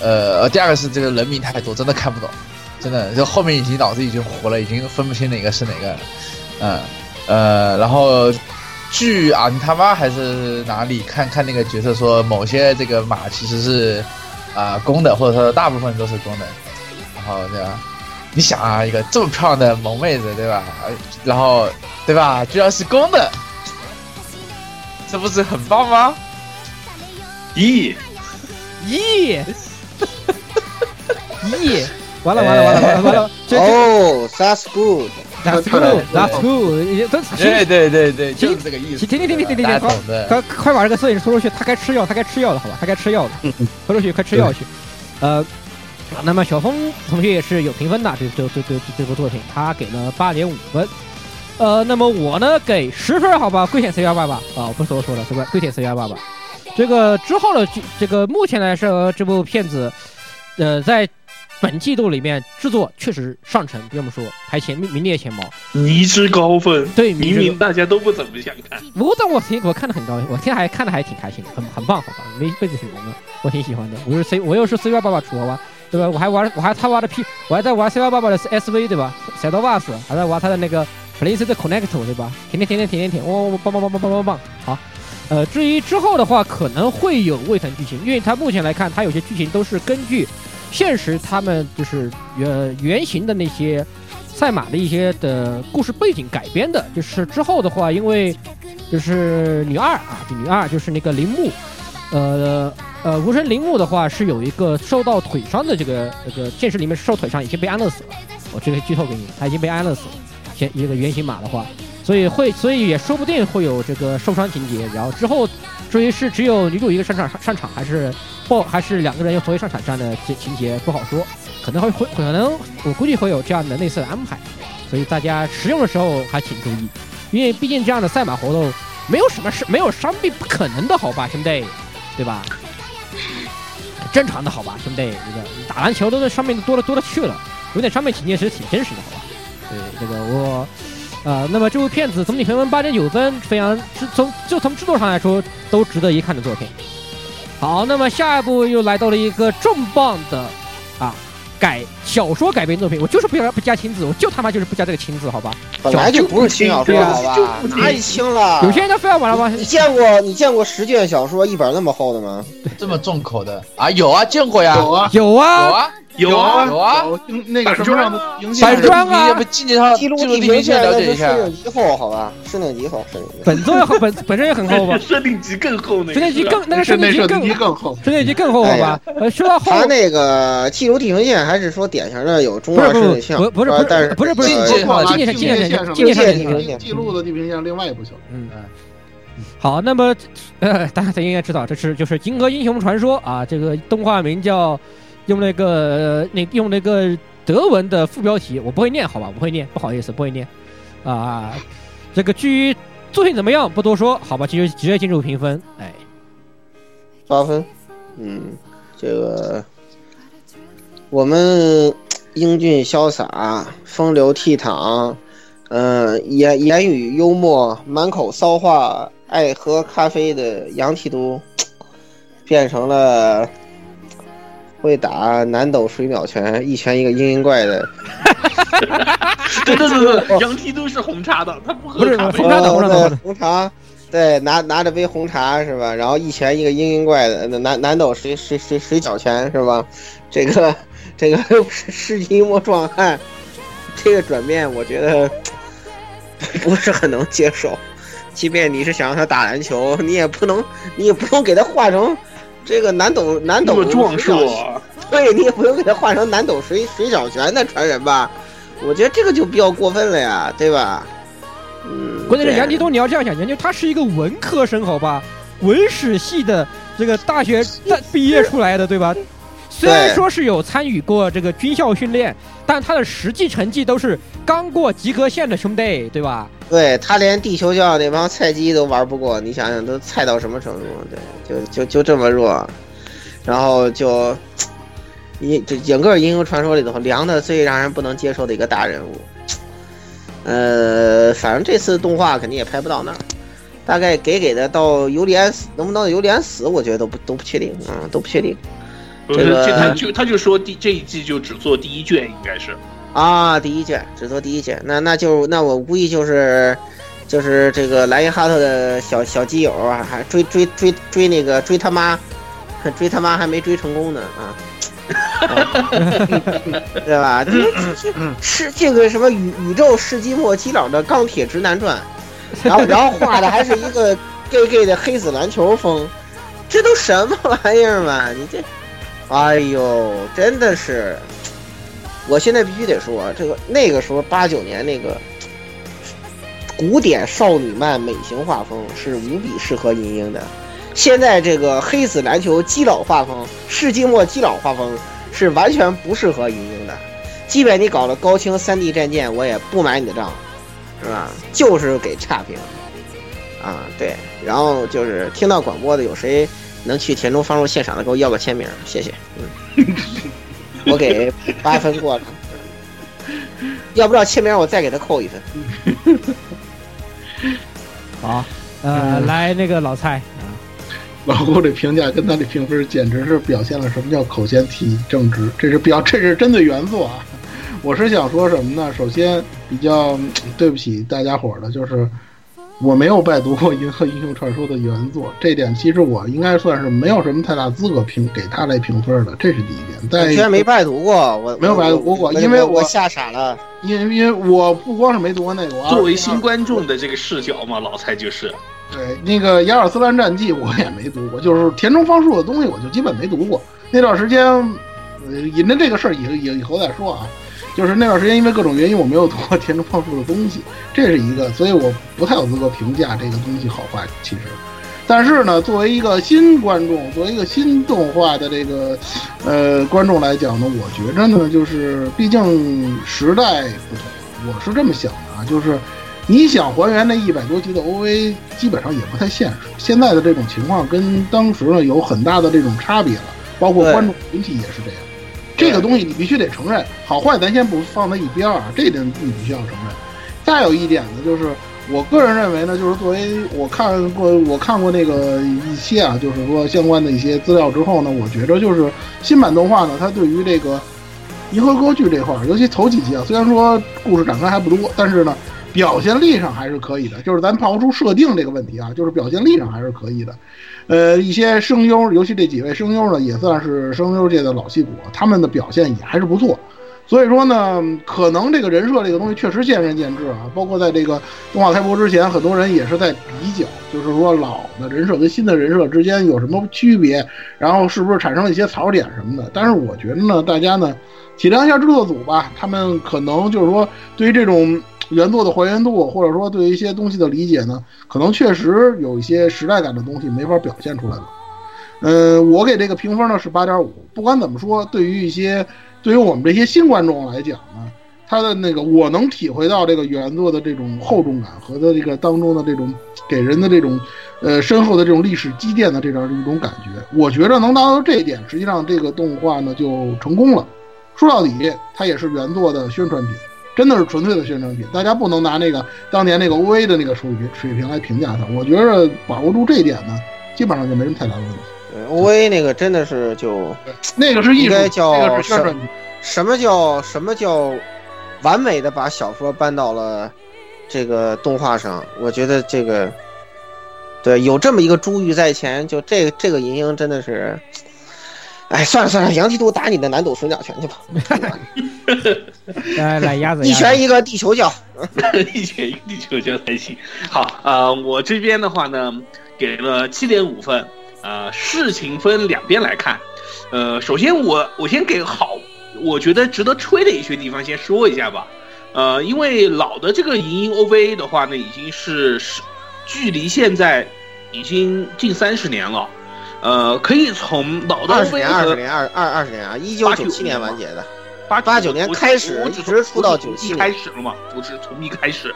呃，第二个是这个人名太多，真的看不懂，真的就后面已经脑子已经糊了，已经分不清哪个是哪个。嗯，呃，然后据啊你他妈还是哪里看看那个角色说，某些这个马其实是啊、公的，或者说大部分都是公的，然后对吧？你想啊，一个这么漂亮的萌妹子，对吧？然后对吧，居然是公的，这不是很棒吗？咦，咦 咦，完了完了完了完了完了，哦，that's good。that's good that's good，对对对对，停就是这个意思。停停停停停停大停家懂的。快快把这个摄影师拖出去，他该吃药，他该吃药了，好吧，他该吃药了，拖出去，快吃药去。呃，那么小峰同学也是有评分的，这这这这这部作品，他给了八点五分。呃，那么我呢给十分，好吧，跪舔 C 幺八吧，啊，不是我说了，是吧跪舔 C 幺八吧。这个之后的这这个目前来说，这部片子，呃，在本季度里面制作确实上乘，不用说，排前名名列前茅。迷之高分，对，明明大家都不怎么想看。不过但我挺我看的很高兴，我现在还看的还挺开心的，很很棒，好吧，没被子挺萌的，我挺喜欢的。我是 C，我又是 C 幺八八楚娃娃，对吧？我还玩，我还他玩的 P，我还在玩 C 幺八八的 SV，对吧？小刀 v 斯还在玩他的那个 Place 的 Connect，对吧？舔舔舔舔舔舔舔，哦，棒棒棒棒棒棒棒，好。呃，至于之后的话，可能会有未腾剧情，因为它目前来看，它有些剧情都是根据现实他们就是原原型的那些赛马的一些的故事背景改编的。就是之后的话，因为就是女二啊，女二就是那个铃木，呃呃，无声铃木的话是有一个受到腿伤的这个这个现实里面受腿伤，已经被安乐死了。我这个剧透给你，他已经被安乐死了。现一个原型马的话，所以会，所以也说不定会有这个受伤情节。然后之后，至于是只有女主一个上场上场，还是或还是两个人又同时上场这样的情节不好说，可能会会可能我估计会有这样的类似的安排。所以大家使用的时候还请注意，因为毕竟这样的赛马活动没有什么是没有伤病不可能的好吧，兄弟，对吧？正常的好吧，兄弟，这个打篮球都是伤病多了多了去了，有点伤病情节其实挺真实的，好吧？对这个我，呃，那么这部片子总体评分八点九分，非常制从就从制作上来说都值得一看的作品。好，那么下一步又来到了一个重磅的啊改小说改编作品，我就是不要不加亲字，我就他妈就是不加这个亲字，好吧？本来就不是轻小说，好吧就不？轻哪里轻了？有些人都非要把它往你见过你见过十卷小说一本那么厚的吗？这么重口的啊？有啊，见过呀，有啊，有有啊，啊，有啊，有啊，那个什么样的平板？砖啊要不进去上记录记录地平线地平线了解一下。定极厚，好吧？设定极厚，设定极厚。本作也很本本身也很厚吧？设定级更厚那个。设定级更那个是设定级更那设定机更厚。设定级更厚好吧？呃，说到厚，它那个记录地平线还是说典型的有中不是不是二设定项，不是不是但是不是不是境呃界上境界境界境界上境界上境界境界上记录的地平线另外一部小说。嗯，好，那么呃，大家应该知道，这是就是《银河英雄传说》啊，这个动画名叫用那个那用那个德文的副标题，我不会念，好吧，不会念，不好意思，不会念啊。这个至于作品怎么样，不多说，好吧，直接直接进入评分，哎，八分，嗯，这个我们英俊潇洒、风流倜傥，嗯、言言语幽默、满口骚话、爱喝咖啡的杨提督，变成了会打南斗水秒拳、一拳一个嘤嘤怪的。对对对对，杨梯都是红茶的，他不喝不是红。茶的红茶的对红茶，对，拿拿着杯红茶是吧？然后一拳一个嘤嘤怪的，那南南斗水水水水饺拳是吧？这个 这个世纪末壮汉，这个转变我觉得 不是很能接受。即便你是想让他打篮球，你也不能，你也不能给他画成这个南斗南斗壮水饺硕，对你也不用给他画成南斗水水小泉的传人吧？我觉得这个就比较过分了呀，对吧？嗯，关键是杨迪东，你要这样想，杨迪他是一个文科生，好吧，文史系的这个大学大 毕业出来的，对吧？虽然说是有参与过这个军校训练，但他的实际成绩都是刚过及格线的兄弟，对吧？对他连地球教那帮菜鸡都玩不过，你想想都菜到什么程度？对，就就就这么弱，然后就一这整个英雄传说里头凉的最让人不能接受的一个大人物。呃，反正这次动画肯定也拍不到那儿，大概给给的到尤里安死，能不能到尤里安死，我觉得都不都不确定啊、都不确定这个这他就他就说第这一季就只做第一卷，应该是。啊。第一卷只做第一卷，那那就那我估计就是就是这个莱因哈特的小小基友啊，还追追追追那个追他妈，追他妈还没追成功呢啊。对吧？这这是这个什么宇宇宙世纪末基佬的钢铁直男传，然后然后画的还是一个 gay gay 的黑子篮球风，这都什么玩意儿嘛？你这，哎呦，真的是，我现在必须得说，这个那个时候八九年那个古典少女漫美型画风是无比适合银鹰的。现在这个黑子篮球基佬画风，世纪末基佬画风是完全不适合银鹰的。即便你搞了高清 3D 战舰，我也不买你的账，是吧？就是给差评啊，对。然后就是听到广播的，有谁能去田中方入现场的给我要个签名，谢谢。嗯，我给八分过了。要不要签名，我再给他扣一分。好，呃，来那个老蔡啊，老顾这评价跟他的评分简直是表现了什么叫口嫌体正直，这是表这是针对原作啊。我是想说什么呢？首先比较嗯对不起大家伙儿的，就是我没有拜读过《银河英雄传说》的原作，这点其实我应该算是没有什么太大资格评给他来评分的，这是第一点。但居然没拜读过，我没有拜读过因为我我吓傻了。因为因为我不光是没读过那个，我作为新观众的这个视角嘛，老蔡就是。对，那个《亚尔斯兰战记》我也没读过，就是田中芳树的东西我就基本没读过。那段时间，呃，引着这个事儿以以以后再说啊。就是那段时间因为各种原因我没有读过田中胖树的东西，这是一个，所以我不太有资格评价这个东西好坏。其实，但是呢，作为一个新观众，作为一个新动画的这个呃观众来讲呢，我觉着呢，就是毕竟时代不同，我是这么想的啊，就是。你想还原那一百多集的 OVA，基本上也不太现实。现在的这种情况跟当时呢有很大的这种差别了，包括观众群体也是这样。这个东西你必须得承认，好坏咱先不放在一边啊，这点你必须要承认。再有一点呢，就是我个人认为呢，就是作为我看过我看过那个一些啊，就是说相关的一些资料之后呢，我觉着就是新版动画呢，它对于这个银河歌剧这块，尤其头几集啊，虽然说故事展开还不多，但是呢。表现力上还是可以的，就是咱刨出设定这个问题啊，就是表现力上还是可以的。呃，一些声优，尤其这几位声优呢，也算是声优界的老戏骨，他们的表现也还是不错。所以说呢，可能这个人设这个东西确实见仁见智啊。包括在这个动画开播之前，很多人也是在比较，就是说老的人设跟新的人设之间有什么区别，然后是不是产生了一些槽点什么的。但是我觉得呢，大家呢体谅一下制作组吧，他们可能就是说对于这种原作的还原度，或者说对于一些东西的理解呢，可能确实有一些时代感的东西没法表现出来了。嗯，我给这个评分呢是八点五。不管怎么说，对于一些对于我们这些新观众来讲呢，他的那个我能体会到这个原作的这种厚重感和它这个当中的这种给人的这种呃深厚的这种历史积淀的这样一种感觉。我觉得能达到这一点，实际上这个动画呢就成功了。说到底，它也是原作的宣传品，真的是纯粹的宣传品。大家不能拿那个当年那个 OVA 的那个水平水平来评价它。我觉着把握住这一点呢，基本上就没什么太大的问题。对 OVA 那个真的是就那个是艺术，应该叫那个是宣传品。什么叫什么叫完美的把小说搬到了这个动画上？我觉得这个对有这么一个珠玉在前，就这这个银鹰真的是，哎，算了算了，杨基都打你的南斗水鸟拳去吧，来来鸭子，一拳一个地球教。一拳一个地球就还行。好，呃，我这边的话呢，给了七点五分。呃，事情分两边来看，呃，首先我我先给好，我觉得值得吹的一些地方先说一下吧。呃，因为老的这个银鹰 OVA 的话呢，已经是是距离现在已经近三十年了。呃，可以从老的二十年，二十年，二二二十年啊，一九九七年完结的。八八九年开始一直出到我只从97一开始了嘛，我只是从一开始。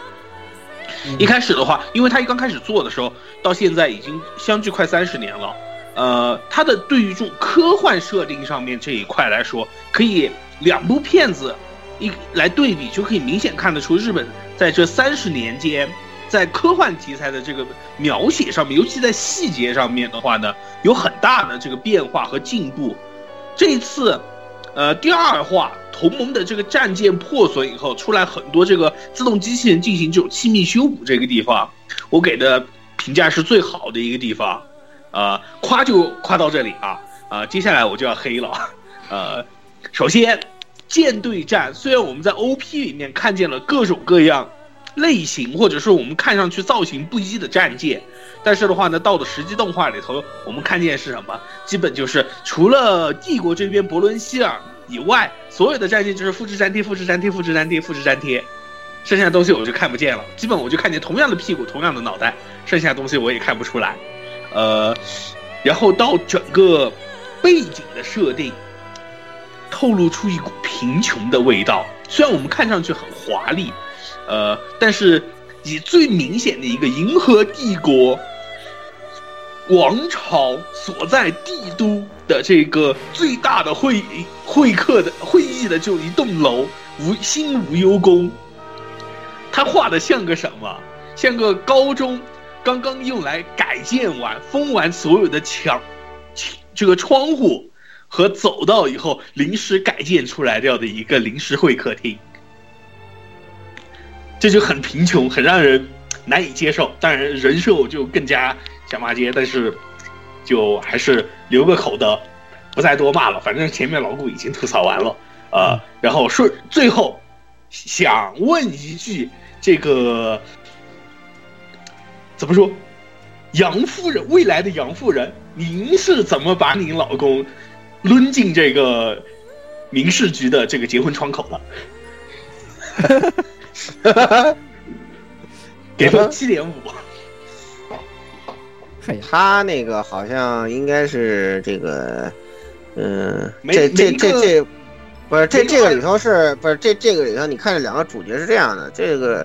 嗯一开始的话，因为他一刚开始做的时候，到现在已经相距快三十年了。呃，他的对于这种科幻设定上面这一块来说，可以两部片子一来对比，就可以明显看得出日本在这三十年间，在科幻题材的这个描写上面，尤其在细节上面的话呢，有很大的这个变化和进步。这一次，呃，第二话同盟的这个战舰破损以后，出来很多这个自动机器人进行这种气密修补，这个地方我给的评价是最好的一个地方。呃，夸就夸到这里啊，呃，接下来我就要黑了。呃，首先舰队战，虽然我们在 OP 里面看见了各种各样类型，或者是我们看上去造型不一的战舰，但是的话呢，到了实际动画里头，我们看见是什么？基本就是除了帝国这边伯伦希尔以外，所有的战舰就是复制粘贴、复制粘贴、复制粘贴、复制粘贴，剩下的东西我就看不见了。基本我就看见同样的屁股、同样的脑袋，剩下的东西我也看不出来。呃，然后到整个背景的设定，透露出一股贫穷的味道。虽然我们看上去很华丽，呃，但是以最明显的一个银河帝国王朝所在帝都的这个最大的会会客的会议的就一栋楼无新无忧宫，它画的像个什么？像个高中刚刚用来改建完、封完所有的墙、这个窗户和走道以后临时改建出来掉的一个临时会客厅，这就很贫穷，很让人难以接受。当然，人设就更加想骂街，但是就还是留个口德，不再多骂了。反正前面老顾已经吐槽完了，呃，然后顺最后想问一句，这个怎么说？杨夫人，未来的杨夫人，您是怎么把您老公抡进这个民事局的这个结婚窗口的？给分七点五。他那个好像应该是这个，嗯，这这这这，不是这这个里头是不是这这个里头？你看这两个主角是这样的，这个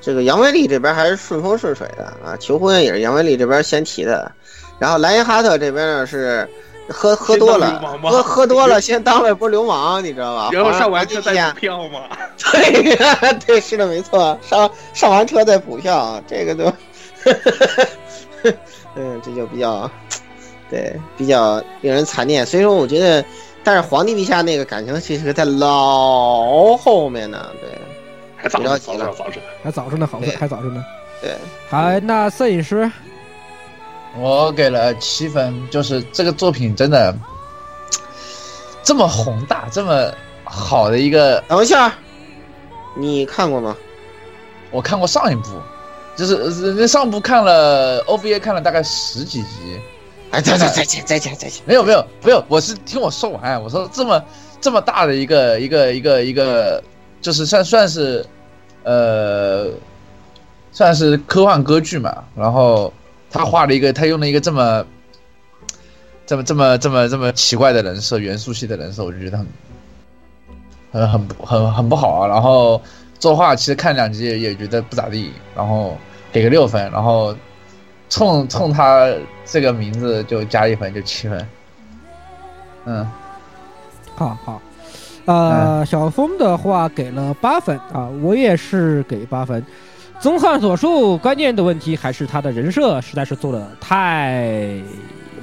这个杨威利这边还是顺风顺水的啊，求婚也是杨威利这边先提的，然后莱因哈特这边呢是喝喝多了喝喝多了先当了一波流氓，你知道吧？然后上完车再补票嘛？对 对，是的，没错，上上完车再补票，这个都，嗯，这就比较，对，比较令人残念。所以说，我觉得，但是皇帝陛下那个感情其实在老后面呢，对，还早着，别着急了早着，早着。还早着呢，好对还早着呢。对，好，那摄影师我给了七分，就是这个作品真的 这么宏大，这么好的一个，等一下，你看过吗？我看过上一部，就是呃那上部看了 OVA 看了大概十几集，哎，再再再见再见再见。没有没有没有，我是听我说完，我说这么这么大的一个一个一个一个，就是算算是，呃，算是科幻歌剧嘛。然后他画了一个，他用了一个这么这么这么这么这么奇怪的人设，元素系的人设，我就觉得很很很很很不好啊。然后作画其实看两集也也觉得不咋地，然后给个六分，然后冲冲他这个名字就加一分，就七分。嗯，好好，呃，小峰的话给了八分啊，我也是给八分。综上所述，关键的问题还是他的人设实在是做的太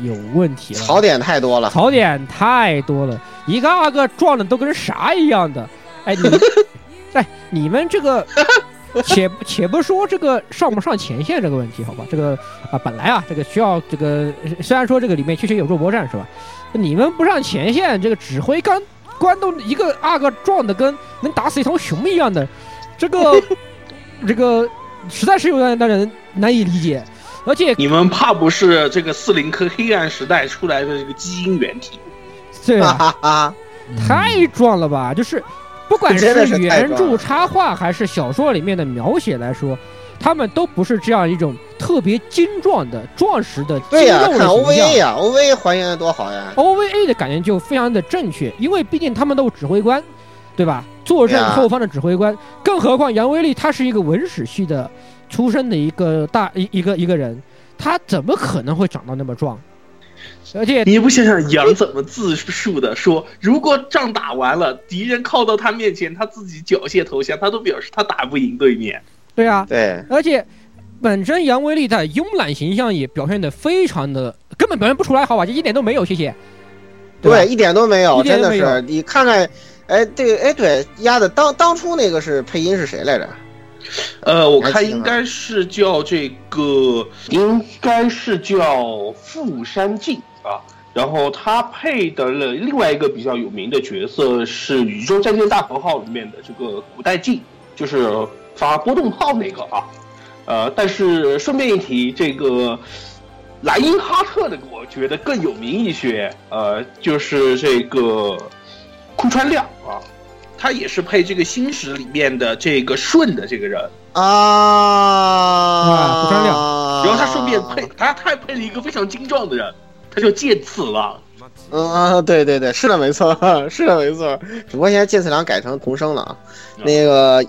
有问题了，槽点太多了。槽点太多了，一个二个撞的都跟啥一样的。哎，你们，哎，你们这个，且且不说这个上不上前线这个问题，好吧？这个啊，本来啊，这个需要这个，虽然说这个里面确实有肉搏战是吧？你们不上前线，这个指挥官官都一个二个撞的跟能打死一头熊一样的，这个这个实在是有点让人难以理解。而且你们怕不是这个四零科黑暗时代出来的这个基因原体？对啊，哈哈哈，太壮了吧！就是不管是原著插画还是小说里面的描写来说，他们都不是这样一种特别精壮的、壮实的肌对呀、看肉的形 OVA 象。呀，OVA 还原的多好呀。OVA 的感觉就非常的正确，因为毕竟他们都是指挥官，对吧？坐镇对啊后方的指挥官，更何况杨威利他是一个文史系的出身的一个大一一个一个人，他怎么可能会长到那么壮？而且你不想想杨怎么自述的？说如果仗打完了，敌人靠到他面前，他自己缴械投降，他都表示他打不赢对面。对啊，对，而且本身杨威利在慵懒形象也表现的非常的，根本表现不出来，好吧，就一点都没有，谢谢。吧对，一点都没有，真的是。你看看，哎，对，哎，对，丫的，当当初那个是配音是谁来着？呃，我看应该是叫这个，应该是叫富山静啊。然后他配的了另外一个比较有名的角色是《宇宙战舰大和号》里面的这个古代静，就是发波动炮那个啊。呃，但是顺便一提，这个莱因哈特的我觉得更有名一些，呃，就是这个库川亮啊，他也是配这个《星矢》里面的这个舜的这个人。啊，库川亮然后他顺便配，他他还配了一个非常精壮的人，他叫剑次郎。嗯啊，对对对，是的，没错，是的，没错。只不过现在剑次郎改成童声了啊。嗯那个，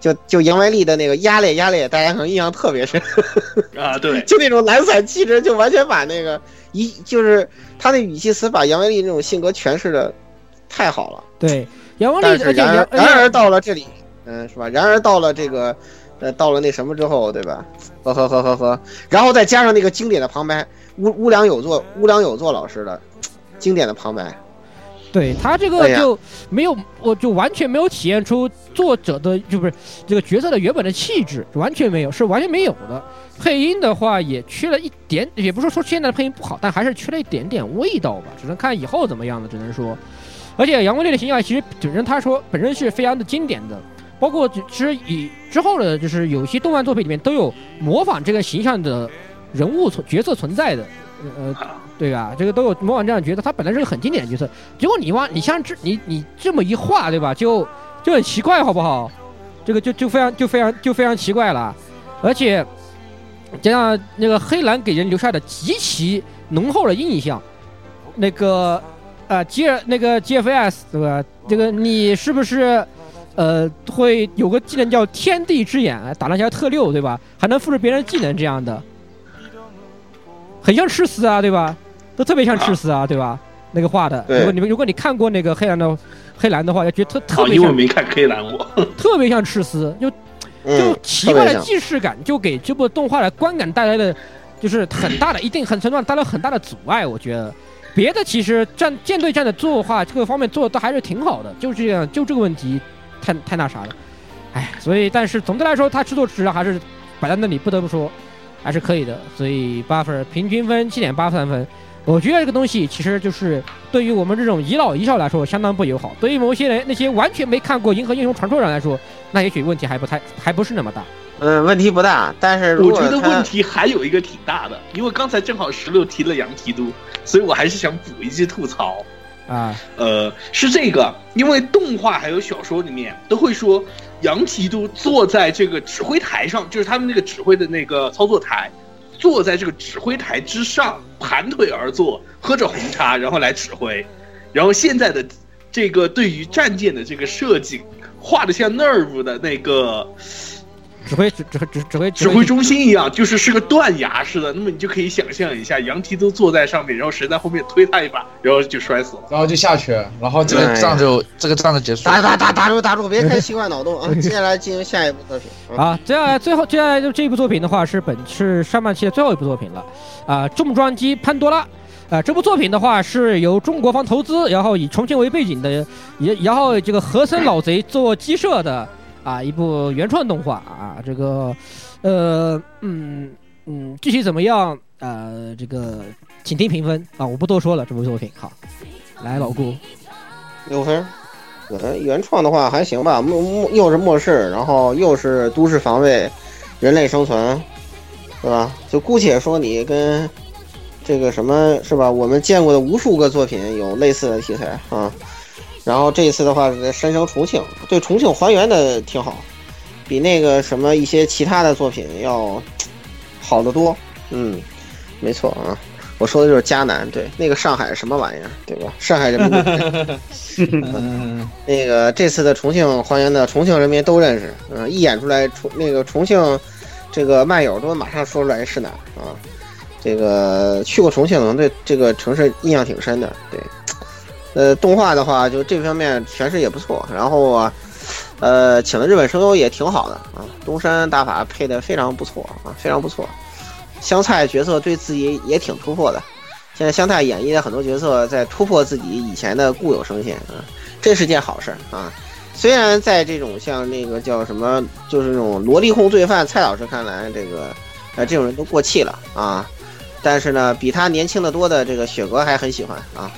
就就杨维利的那个压裂压裂，大家可能印象特别深，啊，对，就那种懒散气质，就完全把那个一就是他那语气词把杨维利那种性格诠释的太好了。对，杨威利，但是而且杨然而然而到了这里，嗯，是吧？然而到了这个，呃，到了那什么之后，对吧？呵呵呵呵呵，然后再加上那个经典的旁白，乌乌良有作乌良有作老师的经典的旁白，对他这个就没有，我就完全没有体现出作者的就不是这个角色的原本的气质，完全没有，是完全没有的。配音的话也缺了一点，也不是说现在的配音不好，但还是缺了一点点味道吧，只能看以后怎么样了，只能说。而且杨威利的形象其实本身他说本身是非常的经典的，包括其实以之后的就是有些动漫作品里面都有模仿这个形象的人物存角色存在的，呃，对吧？这个都有模仿这样角色，他本来是个很经典的角色，结果你往你像这你你这么一画，对吧？就就很奇怪，好不好？这个就就非常就非常就非常奇怪了，而且加上那个黑蓝给人留下的极其浓厚的印象，那个呃 G 那个 GFS 对吧？这个你是不是呃会有个技能叫天地之眼，打了一下特六对吧？还能复制别人技能这样的，很像赤丝啊对吧？都特别像赤丝啊对吧？那个画的，如果你们如果你看过那个黑蓝的黑蓝的话，要觉得特特啊，别像因为我没看黑蓝过。特别像赤丝，就就嗯，奇怪的既视感，就给这部动画的观感带来的就是很大的一定很程度上带来很大的阻碍。我觉得别的其实战舰队战的作画各个方面做的都还是挺好的，就这样，就这个问题太太那啥了。哎，所以但是总的来说，它制作质量还是摆在那里，不得不说还是可以的。所以八分，平均分七点八三分。我觉得这个东西其实就是对于我们这种遗老遗少来说相当不友好。对于某些人那些完全没看过《银河英雄传说》人来说，那也许问题还不太 还不是那么大。嗯，问题不大，但是我觉得问题还有一个挺大的，因为刚才正好石榴提了杨提督，所以我还是想补一句吐槽。啊，呃，是这个，因为动画还有小说里面都会说，杨提督坐在这个指挥台上，就是他们那个指挥的那个操作台，坐在这个指挥台之上，盘腿而坐，喝着红茶，然后来指挥。然后现在的这个对于战舰的这个设计，画的像 Nerve 的那个指挥指指指指挥指挥中心一样，就是是个断崖式的。那么你就可以想象一下，杨提都坐在上面，然后谁在后面推他一把，然后就摔死了。然后就下去了，然后这个仗就这个仗就结束打了。打打打住打住，别开奇怪脑洞啊！接下来进行下一部作品啊。啊，接下来最后接下来就这一部作品的话是本是上半期的最后一部作品了，啊，重装机潘多拉。啊，这部作品的话是由中国方投资，然后以重庆为背景的，也然后这个和森老贼做鸡舍的啊一部原创动画啊，这个呃嗯嗯具体怎么样呃这个请听评分啊，我不多说了这部作品好，来老顾六分。原原创的话还行吧，末末又是末世，然后又是都市防卫，人类生存，对吧？就姑且说你跟这个什么是吧？我们见过的无数个作品有类似的题材啊。然后这一次的话是山城重庆，对重庆还原的挺好，比那个什么一些其他的作品要好得多。嗯，没错啊。我说的就是迦南，对那个上海什么玩意儿，对吧？上海人民 嗯，那个这次的重庆还原的重庆人民都认识，嗯、一演出来重那个重庆这个漫友都马上说出来是哪啊。这个去过重庆，可能对这个城市印象挺深的。对，呃，动画的话，就这方面诠释也不错。然后啊，呃，请的日本声优也挺好的啊，东山大法配的非常不错啊，非常不错。香菜角色对自己也挺突破的，现在香菜演绎的很多角色在突破自己以前的固有声线啊，这是件好事儿啊。虽然在这种像那个叫什么，就是那种萝莉控罪犯，蔡老师看来，这个呃这种人都过气了啊。但是呢，比他年轻的多的这个雪哥还很喜欢啊，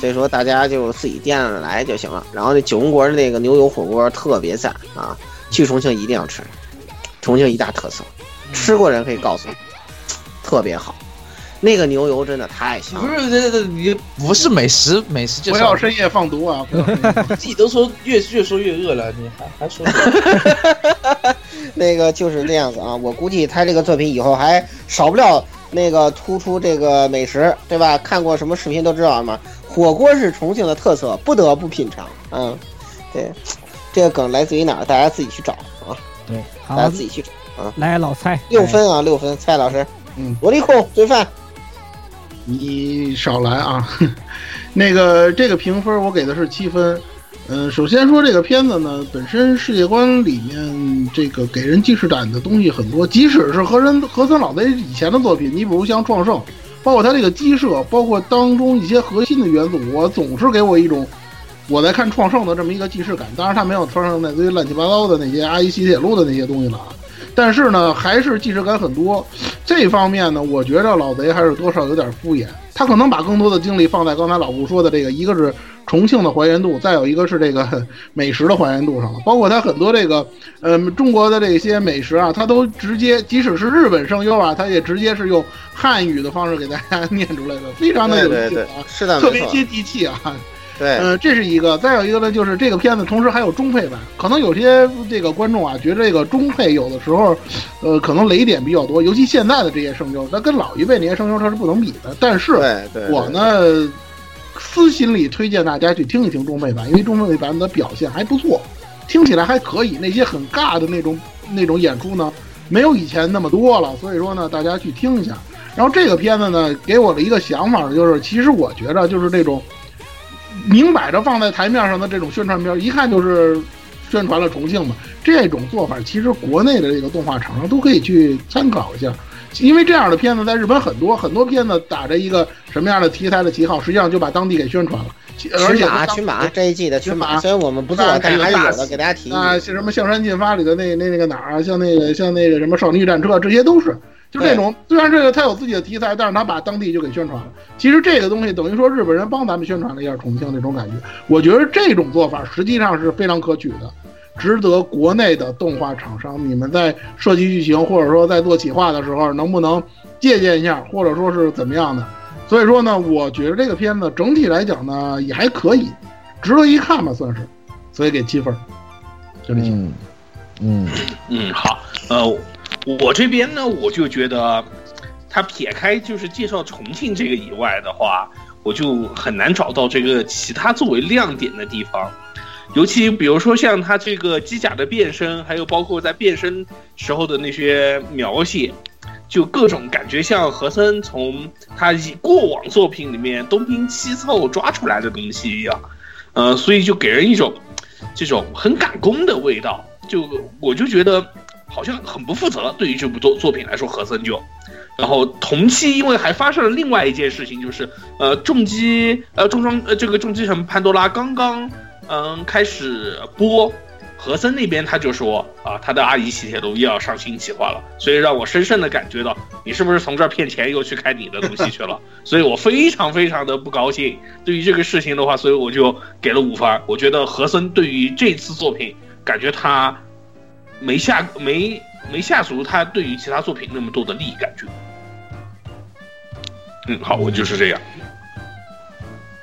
所以说大家就自己掂着来就行了。然后那九宫格的那个牛油火锅特别赞啊，去重庆一定要吃，重庆一大特色，吃过人可以告诉你，特别好。那个牛油真的太香了，不是这这你不是美食美食介绍不要，深夜放毒啊！不要深夜放毒自己都说越越说越饿了，你还还说 那个就是这样子啊。我估计他这个作品以后还少不了那个突出这个美食，对吧？看过什么视频都知道嘛。火锅是重庆的特色，不得不品尝。嗯，对，这个梗来自于哪儿？大家自己去找啊，对，大家自己去找啊。来老蔡六分啊，六分，蔡老师，嗯，萝莉控罪犯，你少来啊！那个这个评分我给的是七分。嗯，首先说这个片子呢，本身世界观里面这个给人既视感的东西很多，即使是和人和森老贼以前的作品，你比如像《创圣》，包括它这个鸡舍，包括当中一些核心的元素，我总是给我一种我在看《创圣》的这么一个既视感。当然，它没有《创圣》那堆乱七八糟的那些阿姨西铁路的那些东西了，但是呢，还是既视感很多。这方面呢，我觉着老贼还是多少有点敷衍。他可能把更多的精力放在刚才老顾说的这个，一个是重庆的还原度，再有一个是这个 美食的还原度上了。包括他很多这个，呃，中国的这些美食啊，他都直接，即使是日本声优啊，他也直接是用汉语的方式给大家 念出来的，非常的有对对对意思啊，，是的，特别接地气啊。对，嗯，这是一个，再有一个呢，就是这个片子同时还有中配版，可能有些这个观众啊，觉得这个中配有的时候，呃，可能雷点比较多，尤其现在的这些声优，那跟老一辈那些声优它是不能比的。但是对对，我呢，私心里推荐大家去听一听中配版，因为中配版的表现还不错，听起来还可以，那些很尬的那种那种演出呢，没有以前那么多了，所以说呢，大家去听一下。然后这个片子呢，给我的一个想法就是，其实我觉得就是那种明摆着放在台面上的这种宣传片，一看就是宣传了重庆嘛。这种做法，其实国内的这个动画厂商都可以去参考一下。因为这样的片子在日本很多，很多片子打着一个什么样的题材的旗号，实际上就把当地给宣传了。而且群马，群马这一季的群马，群马虽然我们不做啊，但是还是有的，给大家提一啊，像什么《象山进发》里的那那那个哪儿啊，像那个像那个什么《少女战车》，这些都是就这种。虽然这个它有自己的题材，但是他把当地就给宣传了。其实这个东西等于说日本人帮咱们宣传了一下重庆那种感觉。我觉得这种做法实际上是非常可取的，值得国内的动画厂商你们在设计剧情或者说在做企划的时候，能不能借鉴一下，或者说是怎么样的？所以说呢，我觉得这个片子整体来讲呢也还可以，值得一看吧，算是，所以给七分，就这些。嗯嗯嗯，好，呃，我这边呢，我就觉得，他撇开就是介绍重庆这个以外的话，我就很难找到这个其他作为亮点的地方。尤其比如说像他这个机甲的变身，还有包括在变身时候的那些描写，就各种感觉像和森从他以过往作品里面东拼西凑抓出来的东西一样，呃，所以就给人一种这种很赶工的味道。就我就觉得好像很不负责，对于这部作作品来说，和森就。然后同期，因为还发生了另外一件事情，就是呃重击呃重装呃这个重击城潘多拉刚刚嗯开始播，和森那边他就说啊他的阿姨喜铁龙又要上新企划了，所以让我深深的感觉到你是不是从这儿骗钱又去开你的东西去了，所以我非常非常的不高兴。对于这个事情的话，所以我就给了五分。我觉得和森对于这次作品。感觉他没下没没下足他对于其他作品那么多的利益感觉。嗯，好，我就是这样。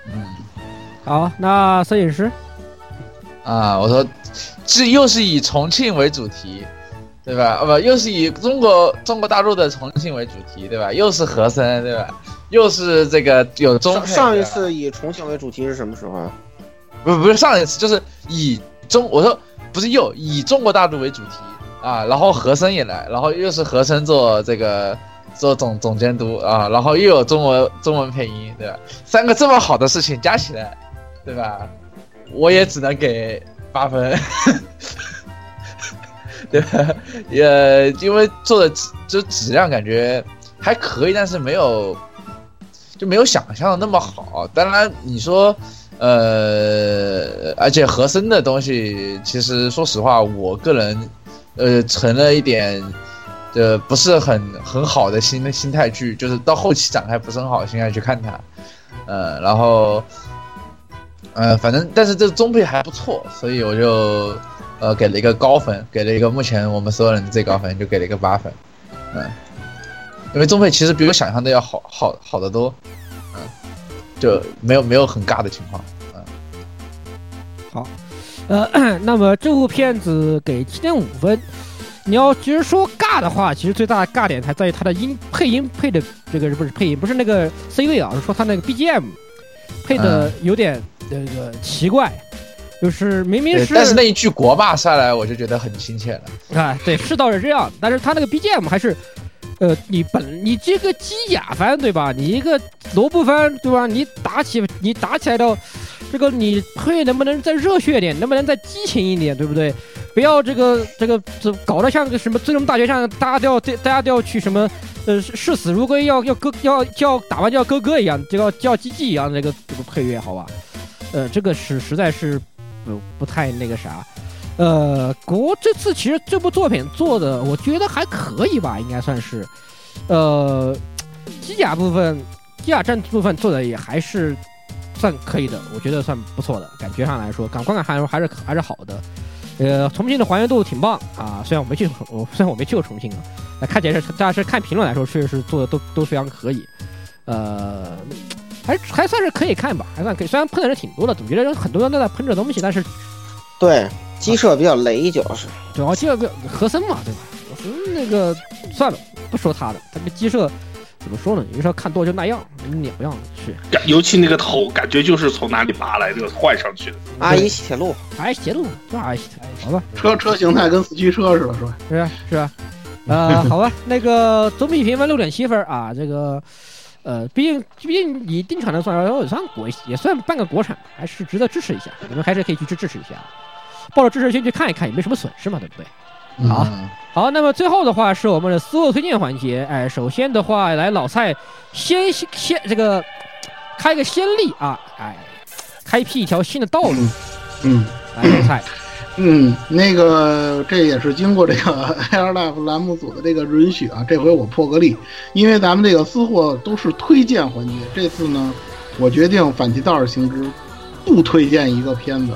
嗯好，那摄影师，啊，我说这又是以重庆为主题，对吧？啊不，又是以中国中国大陆的重庆为主题，对吧？又是和森，对吧？又是这个有中上上一次以重庆为主题是什么时候啊？不不是上一次，就是以中我说不是又以中国大陆为主题啊，然后和森也来，然后又是和森做这个做总总监督啊，然后又有中文中文配音，对吧？三个这么好的事情加起来，对吧？我也只能给八分，对吧？也因为做的质就质量感觉还可以，但是没有就没有想象的那么好。当然你说。呃，而且和声的东西，其实说实话，我个人，呃，成了一点，呃，不是很很好的心心态去，就是到后期展开不是很好的心态去看它，呃，然后，呃，反正但是这中配还不错，所以我就，呃，给了一个高分，给了一个目前我们所有人最高分，就给了一个八分，嗯，因为中配其实比我想象的要好好好得多，嗯，就没有没有很尬的情况。嗯，好呃，那么这部片子给七点五分。你要其实说尬的话，其实最大的尬点还在于它的音配音配的这个不是配音，不是那个 C 位啊，是说它那个 BGM 配的有点那个奇怪，就是明明，是但是那一句国骂下来，我就觉得很亲切了。啊，对，是倒是这样，但是他那个 BGM 还是，呃，你本你这个机甲番对吧？你一个萝卜番对吧？你打起你打起来的，这个你配能不能再热血点？能不能再激情一点？对不对？不要这个这个这搞得像个什么最终大决战，大家都要大家都要去什么呃视死如归，要要割要叫打完就要割割一样，就要叫鸡鸡一样的这个这个配乐，好吧？呃，这个是实在是不不太那个啥。呃，国这次其实这部作品做的，我觉得还可以吧，应该算是。呃，机甲部分、机甲战部分做的也还是算可以的，我觉得算不错的，感觉上来说，感观感还是还是还是好的。呃，重庆的还原度挺棒啊，虽然我没去，我虽然我没去过重庆啊，那看起来是，但是看评论来说，确实是做的都都非常可以。呃，还还算是可以看吧，还算可以。虽然喷的人挺多的，总觉得有很多人都在喷这东西，但是对，鸡舍比较雷，主要是。主要这个和森嘛，对吧？和森那个算了，不说他的，他这鸡舍怎么说呢？有时候看多就那样，鸟样是。感尤其那个头，感觉就是从哪里拔来的，换上去的。阿姨西铁路，哎，铁路，这阿姨铁路，好吧，车车形态跟四驱车似的，是吧？是啊是啊，呃，好吧，那个总体评分六点七分啊，这个。呃，毕竟毕竟以定产的算也算国也算半个国产，还是值得支持一下。你们还是可以去支支持一下，抱着支持心去看一看，也没什么损失嘛，对不对？嗯。好。好，那么最后的话是我们的思路推荐环节。哎，首先的话来老蔡先先这个开个先例啊，哎，开辟一条新的道路。嗯来，老蔡，嗯，那个这也是经过这个 Air Life 栏目组的这个允许啊，这回我破个例，因为咱们这个私货都是推荐环节，这次呢，我决定反其道而行之，不推荐一个片子，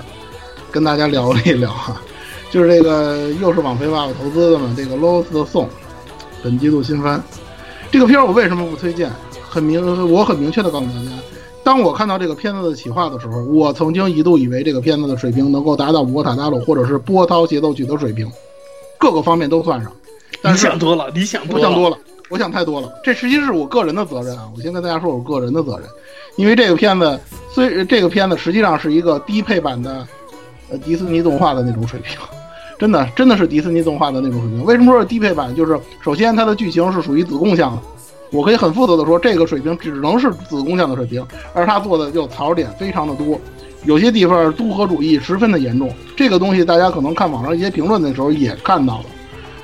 跟大家聊一聊啊，就是这个又是网飞爸爸投资的嘛，这个 Lost 的 Song 本季度新番，这个片儿我为什么不推荐？很明，我很明确的告诉大家，当我看到这个片子的企划的时候，我曾经一度以为这个片子的水平能够达到《魔塔大陆》或者是《波涛协奏曲》的水平，各个方面都算上。但你是想多了，你想多了，我想多了，我想太多了。这实际是我个人的责任啊！我先跟大家说，我个人的责任，因为这个片子虽这个片子实际上是一个低配版的，呃，迪士尼动画的那种水平，真的真的是迪士尼动画的那种水平。为什么说是低配版？就是首先它的剧情是属于子贡向的，我可以很负责的说，这个水平只能是子贡向的水平，而他做的就槽点非常的多。有些地方都合主义十分的严重，这个东西大家可能看网上一些评论的时候也看到了。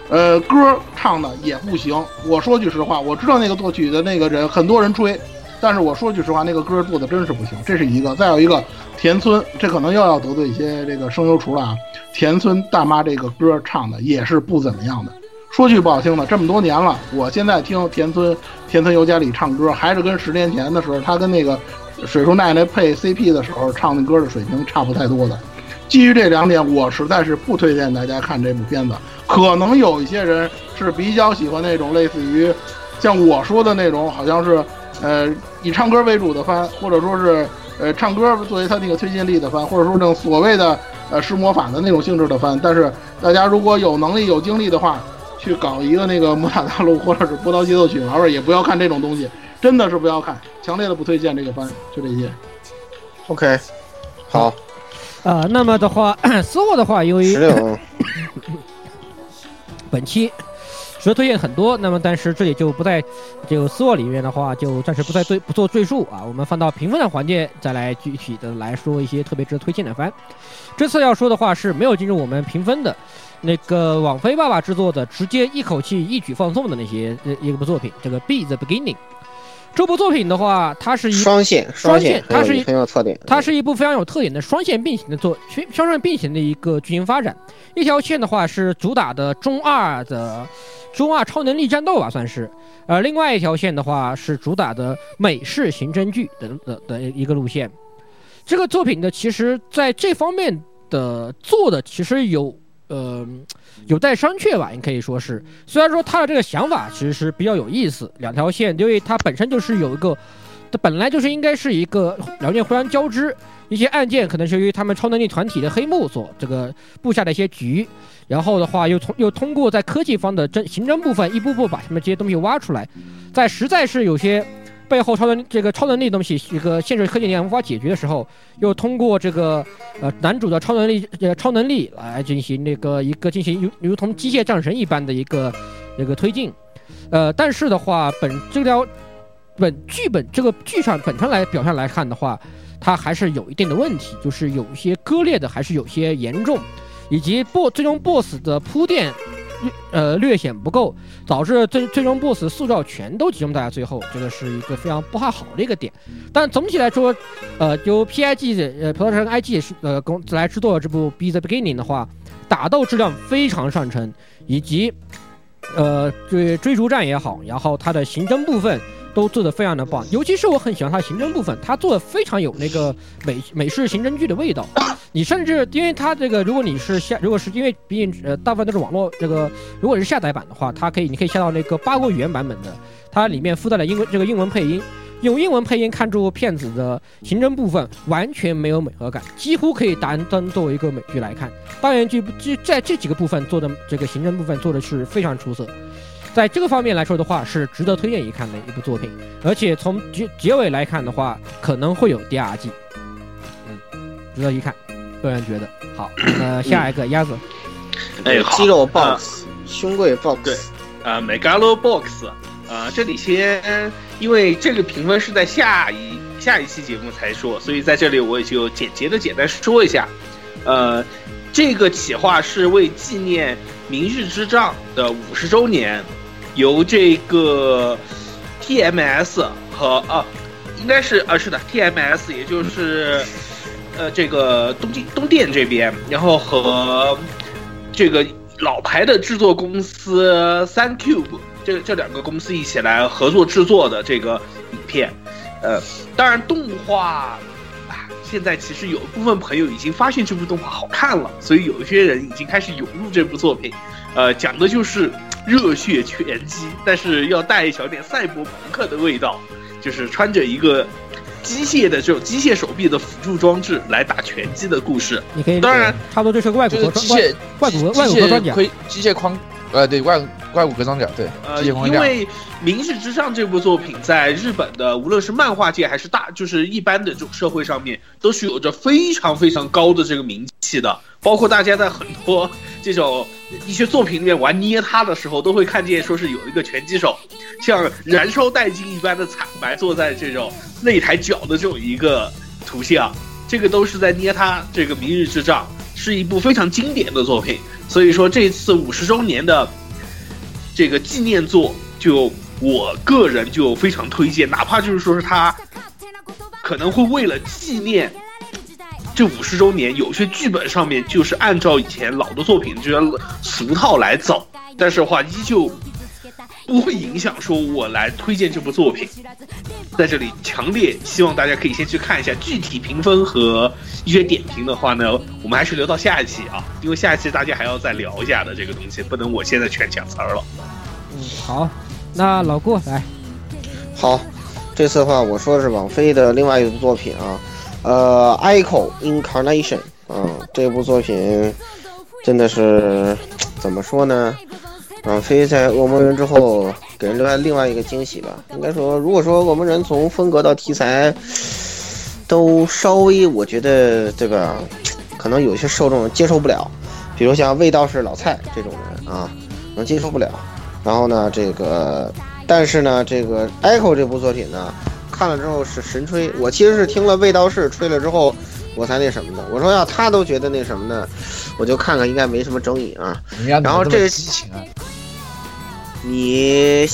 呃，歌唱的也不行。我说句实话，我知道那个作曲的那个人，很多人吹，但是我说句实话，那个歌做的真是不行。这是一个，再有一个田村，这可能又要得罪一些这个声优厨了啊。田村大妈这个歌唱的也是不怎么样的。说句不好听的，这么多年了，我现在听田村田村由佳里唱歌，还是跟十年前的时候，他跟那个水树奈奈配 CP 的时候唱的歌的水平差不太多的。基于这两点，我实在是不推荐大家看这部片子。可能有一些人是比较喜欢那种类似于像我说的那种，好像是呃以唱歌为主的番，或者说是呃唱歌作为他那个推进力的番，或者说那种所谓的呃施魔法的那种性质的番。但是大家如果有能力有精力的话，去搞一个那个魔法大陆或者是波涛节奏曲玩玩，也不要看这种东西，真的是不要看，强烈的不推荐这个番。就这些。OK，好，呃，那么的话，私货的话，由于十六，本期值得推荐很多，那么但是这里就不在这个私货里面的话，就暂时不再对不做赘述啊。我们放到评分的环节再来具体的来说一些特别值得推荐的番。这次要说的话是没有进入我们评分的，那个网飞爸爸制作的，直接一口气一举放送的那些一一部作品，这个《Be the Beginning》。这部作品的话，它是一双线双线它是一很有特点，它是一部非常有特点的双线并行的作，双线并行的一个剧情发展。一条线的话是主打的中二的中二超能力战斗吧，算是；呃，另外一条线的话是主打的美式刑侦剧的的的一个路线。这个作品的其实在这方面的做的其实有呃有待商榷吧，你可以说是。虽然说他的这个想法其实是比较有意思，两条线，因为它本身就是有一个。它本来就是应该是一个两件互相交织，一些案件可能是由于他们超能力团体的黑幕所这个布下的一些局，然后的话又通又通过在科技方的侦刑侦部分一步步把他们这些东西挖出来，在实在是有些背后超能这个超能力东西一个现实科技力量无法解决的时候，又通过这个呃男主的超能力呃超能力来进行那个一个进行如如同机械战神一般的一个那个推进，呃，但是的话本这条。本剧本这个剧上本身来表现来看的话，它还是有一定的问题，就是有一些割裂的，还是有些严重，以及 BOSS 最终 BOSS 的铺垫，呃略显不够，导致最最终 BOSS 塑造全都集中在最后，这个是一个非常不太好的一个点。但总体来说，呃，由 PIG 呃 Production IG 是呃公来制作这部《Be the Beginning》的话，打斗质量非常上乘，以及呃追追逐战也好，然后它的刑侦部分。都做得非常的棒，尤其是我很喜欢它的刑侦部分，它做的非常有那个美美式刑侦剧的味道。你甚至因为它这个，如果你是下，如果是因为毕竟呃大部分都是网络这个，如果是下载版的话，它可以你可以下到那个八国语言版本的，它里面附带了英文这个英文配音，用英文配音看这部片子的刑侦部分完全没有违和感，几乎可以单单作为一个美剧来看。当然，这这在这几个部分做的这个刑侦部分做的是非常出色。在这个方面来说的话，是值得推荐一看的一部作品，而且从结结尾来看的话，可能会有第二季，嗯，值得一看，个人觉得。好，那 下一个鸭子，哎，好。肌肉啊 box，胸柜 box，对啊，Megalo Box，啊，这里先，因为这个评分是在下一下一期节目才说，所以在这里我也就简洁的简单说一下，呃，这个企划是为纪念明日之杖》的五十周年，由这个 TMS 和啊，应该是啊是的 TMS，也就是呃这个东京东电这边，然后和这个老牌的制作公司三 Cube 这这两个公司一起来合作制作的这个影片，呃，当然动画。啊现在其实有一部分朋友已经发现这部动画好看了，所以有一些人已经开始涌入这部作品。呃，讲的就是热血拳击，但是要带一小点赛博朋克的味道，就是穿着一个机械的这种机械手臂的辅助装置来打拳击的故事。你可以当然，差不多就是个外骨就是骼械外骨骼外骨机骼装甲，械盔机械框，呃，对外怪物格装甲，对，呃。因为《明日之上》这部作品在日本的无论是漫画界还是大，就是一般的这种社会上面，都是有着非常非常高的这个名气的。包括大家在很多这种一些作品里面玩捏他的时候，都会看见说是有一个拳击手像燃烧殆尽一般的惨白坐在这种擂台角的这种一个图像，这个都是在捏他这个《明日之杖》，是一部非常经典的作品。所以说这次五十周年的这个纪念作，就我个人就非常推荐，哪怕就是说是他可能会为了纪念这五十周年，有些剧本上面就是按照以前老的作品这些俗套来走，但是的话依旧不会影响说我来推荐这部作品。在这里强烈希望大家可以先去看一下具体评分和一些点评的话呢，我们还是留到下一期啊，因为下一期大家还要再聊一下的这个东西，不能我现在全讲词儿了。嗯，好，那老顾来，好，这次的话我说的是网飞的另外一部作品啊，呃，《Echo Incarnation》啊，这部作品真的是怎么说呢？网飞在《恶魔人》之后给人留下另外一个惊喜吧。应该说，如果说《恶魔人》从风格到题材都稍微，我觉得这个可能有些受众接受不了，比如像味道是老蔡这种人啊，能接受不了。然后呢，这个但是呢，这个《Echo》这部作品呢，看了之后是神吹。我其实是听了味道是吹了之后，我才那什么的。我说要他都觉得那什么呢，我就看看应该没什么争议啊。然后这激情啊？你，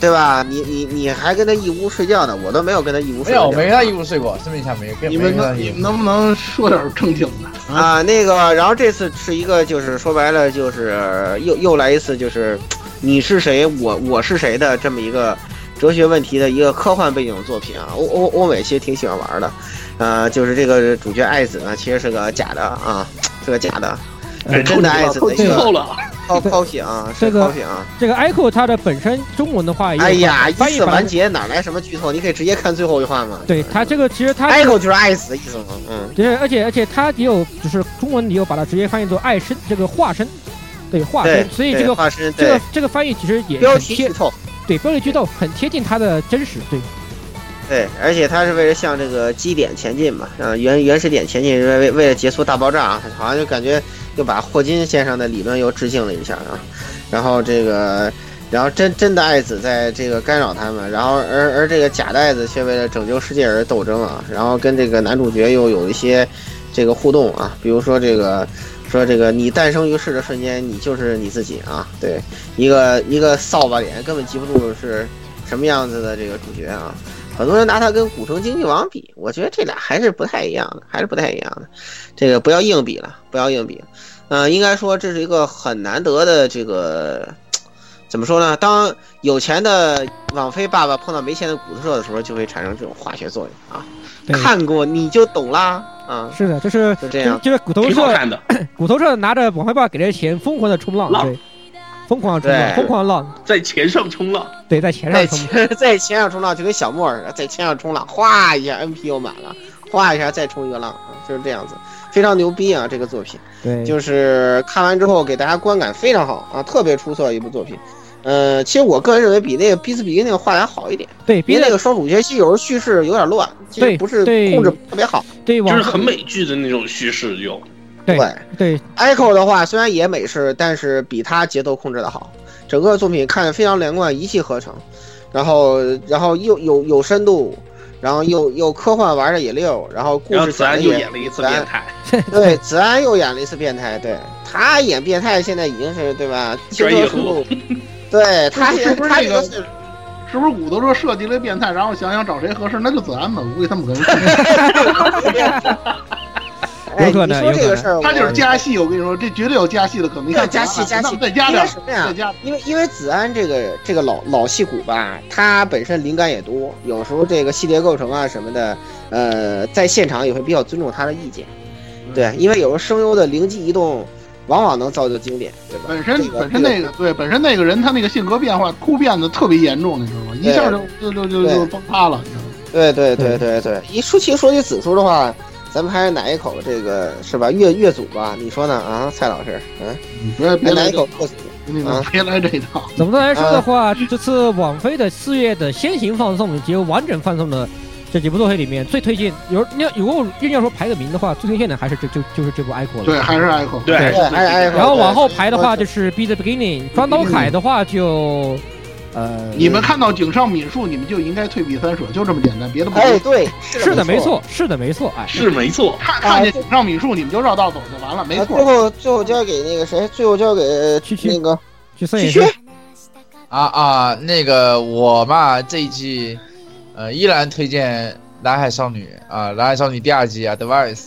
对吧？你你你还跟他一屋睡觉呢，我都没有跟他义乌没有，睡过觉。没跟他一屋睡过，这么一下没有。跟你们能你们能不能说点正经的啊？啊，那个，然后这次是一个，就是说白了，就是又又来一次，就是你是谁，我我是谁的这么一个哲学问题的一个科幻背景作品啊。欧欧欧美其实挺喜欢玩的，呃，就是这个主角爱子呢，其实是个假的啊，是个假的，真的爱子的一个了，抄抄写啊，这个抄写啊。这个 Echo 它的本身中文的话也有哎呀，一次翻译版完结哪来什么剧透？你可以直接看最后一话嘛。对它这个其实它，echo 就是爱死的意思嘛，嗯。对，而且而且它也有就是中文也有把它直接翻译作爱身这个化身，对化身，，所以这个这个这个翻译其实也标很贴题剧透，对标题剧透很贴近它的真实，对对，而且他是为了向这个基点前进嘛，啊，原原始点前进，为为为了结束大爆炸啊，好像就感觉又把霍金先生的理论又致敬了一下啊，然后这个，然后真真的爱子在这个干扰他们，然后而而这个假的爱子却为了拯救世界而斗争啊，然后跟这个男主角又有一些这个互动啊，比如说这个。说这个，你诞生于世的瞬间，你就是你自己啊！对，一个一个扫把脸，根本记不住是什么样子的这个主角啊！很多人拿它跟古城经济王比，我觉得这俩还是不太一样的，还是不太一样的。这个不要硬比了，不要硬比。呃，应该说这是一个很难得的这个，怎么说呢？当有钱的网飞爸爸碰到没钱的骨头社的时候，就会产生这种化学作用啊！看过你就懂啦啊！是的，就是就这样就是骨头社 骨头社拿着网飞爸给的钱疯狂的冲浪，浪对，疯狂地冲浪，疯狂地浪，在钱上冲浪。对，在钱上冲，前 在前上冲浪就跟小莫似的，在前上冲浪，哗一下 NP 又满了，哗一下再冲一个浪，啊就是这样子，非常牛逼啊！这个作品对，就是看完之后给大家观感非常好啊，特别出色的一部作品。呃，其实我个人认为比那个比斯比那个画的还好一点，对，比那个双主角其实有时候叙事有点乱，其实对不是控制特别好。对网就是很美剧的那种叙事有。对对 Echo 的话虽然也美式，但是比他节奏控制的好，整个作品看着非常连贯，一气呵成，然后然后又有有深度，然后又又科幻玩的也溜，然后故然后子安又事讲的也 演了一次变态，对，子安又演了一次变态，对他演变态现在已经是对吧？专业轻车熟路，对他是不是那个他这个是是不是骨头说设计了变态，然后想想找谁合适，那就子安吧。我估计他们可能 哎，有可你能有可能说这个事儿，他就是加戏，我跟你说，这绝对有加戏的可能。你看加戏加戏，再加点因为什么呀再加。因为因为子安这个这个老老戏骨吧，他本身灵感也多，有时候这个细节构成啊什么的，呃，在现场也会比较尊重他的意见。对，因为有时候声优的灵机一动，往往能造就经典，对吧？本身这个本身那个对本身那个人他那个性格变化突变的特别严重，你知道吗？一下就就就就就崩塌了，你知道吗？对对对对对，一说起说起子叔的话，咱们还是奶一口这个是吧？越越祖吧，你说呢？啊，蔡老师，嗯，你别别来这来奶一口，越祖。那个别来这一套。总的来说的话，这次网飞的四月的先行放送以及完整放送的这几部作品里面，最推荐有你要如果硬要说排个名的话，最推荐的还是这就就是这部《爱国》了。对，还是爱口。对。然后往后排的话就是 Be the Beginning，庄刀凯的话就呃，你们看到井上敏树，你们就应该退避三舍，就这么简单，别的不哎，对，是的，没。错，是的，没错，哎，是没错。看看见井上敏树，你们就绕道走就完了，没错，最。后最后交给那个谁，最后交给区区那个去摄影师区区。啊啊，那个我嘛这一季，呃，依然推荐《蓝海少女》啊，《蓝海少女》第二季啊，Device，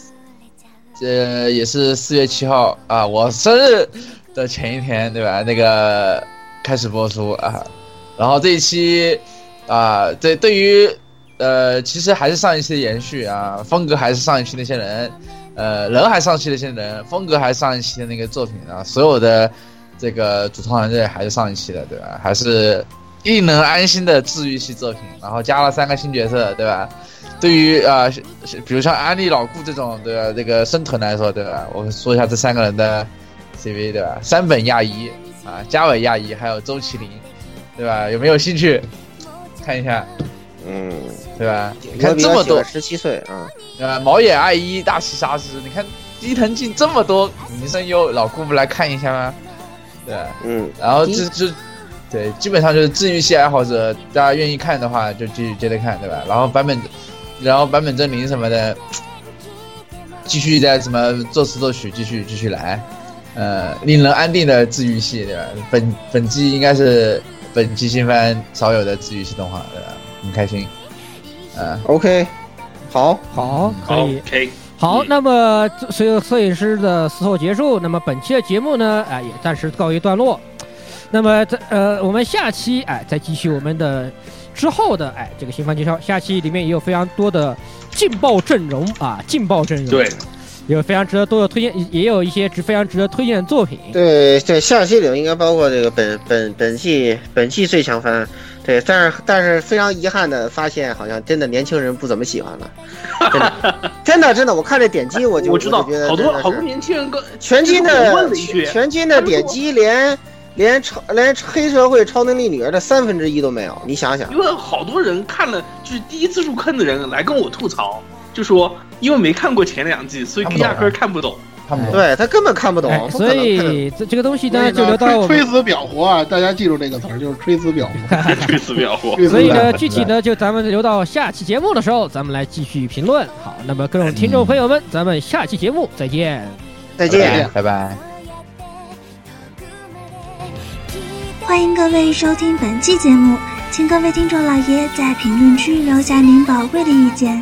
这也是四月七号啊，我生日的前一天，对吧？那个开始播出啊，然后这一期啊，对对于呃，其实还是上一期的延续啊，风格还是上一期那些人，呃，人还上一期那些人，风格还是上一期的那个作品啊，所有的。这个主创团队还是上一期的，对吧？还是令人安心的治愈系作品，然后加了三个新角色，对吧？对于啊、比如像安利老顾这种，对吧？这个生存来说，对吧？我说一下这三个人的 CV，对吧？山本亚一啊，加尾亚一，还有周麒麟，对吧？有没有兴趣看一下？嗯，对吧？你看这么多，十七岁啊，呃，毛野爱一、大崎沙织，你看伊藤静这么多名声优，老顾不来看一下吗？对，嗯，然后这就，对，基本上就是治愈系爱好者，大家愿意看的话就继续接着看，对吧？然后版本，然后版本证明什么的，继续在什么作词作曲继续继续来，呃，令人安定的治愈系，对吧？本本季应该是本期新番少有的治愈系动画，对吧？很开心，呃，OK，好，好，可以。OK。好，那么随着摄影师的伺候结束，那么本期的节目呢，哎，也暂时告一段落。那么这呃，我们下期哎再继续我们的之后的哎这个新番介绍。下期里面也有非常多的劲爆阵容啊，劲爆阵容，对，有非常值得多的推荐，也有一些值非常值得推荐的作品。对对，下期里面应该包括这个本本本季本季最强番。对，但是但是非常遗憾的发现，好像真的年轻人不怎么喜欢了，真的 真的真的，我看这点击我就我知道觉得好多好多年轻人跟全军的全军的点击连连超连黑社会超能力女儿的三分之一都没有，你想想，因为好多人看了就是第一次入坑的人来跟我吐槽，就说因为没看过前两季，所以压根看不懂。看不懂对他根本看不懂，哎、所以这这个东西呢，就留到吹死表活啊！大家记住这个词儿，就是吹死表活，吹死表活。所以呢，具体呢，就咱们留到下期节目的时候，咱们来继续评论。好，那么各位听众朋友们，咱们下期节目再见，再见，拜拜。欢迎各位收听本期节目，请各位听众老爷在评论区留下您宝贵的意见。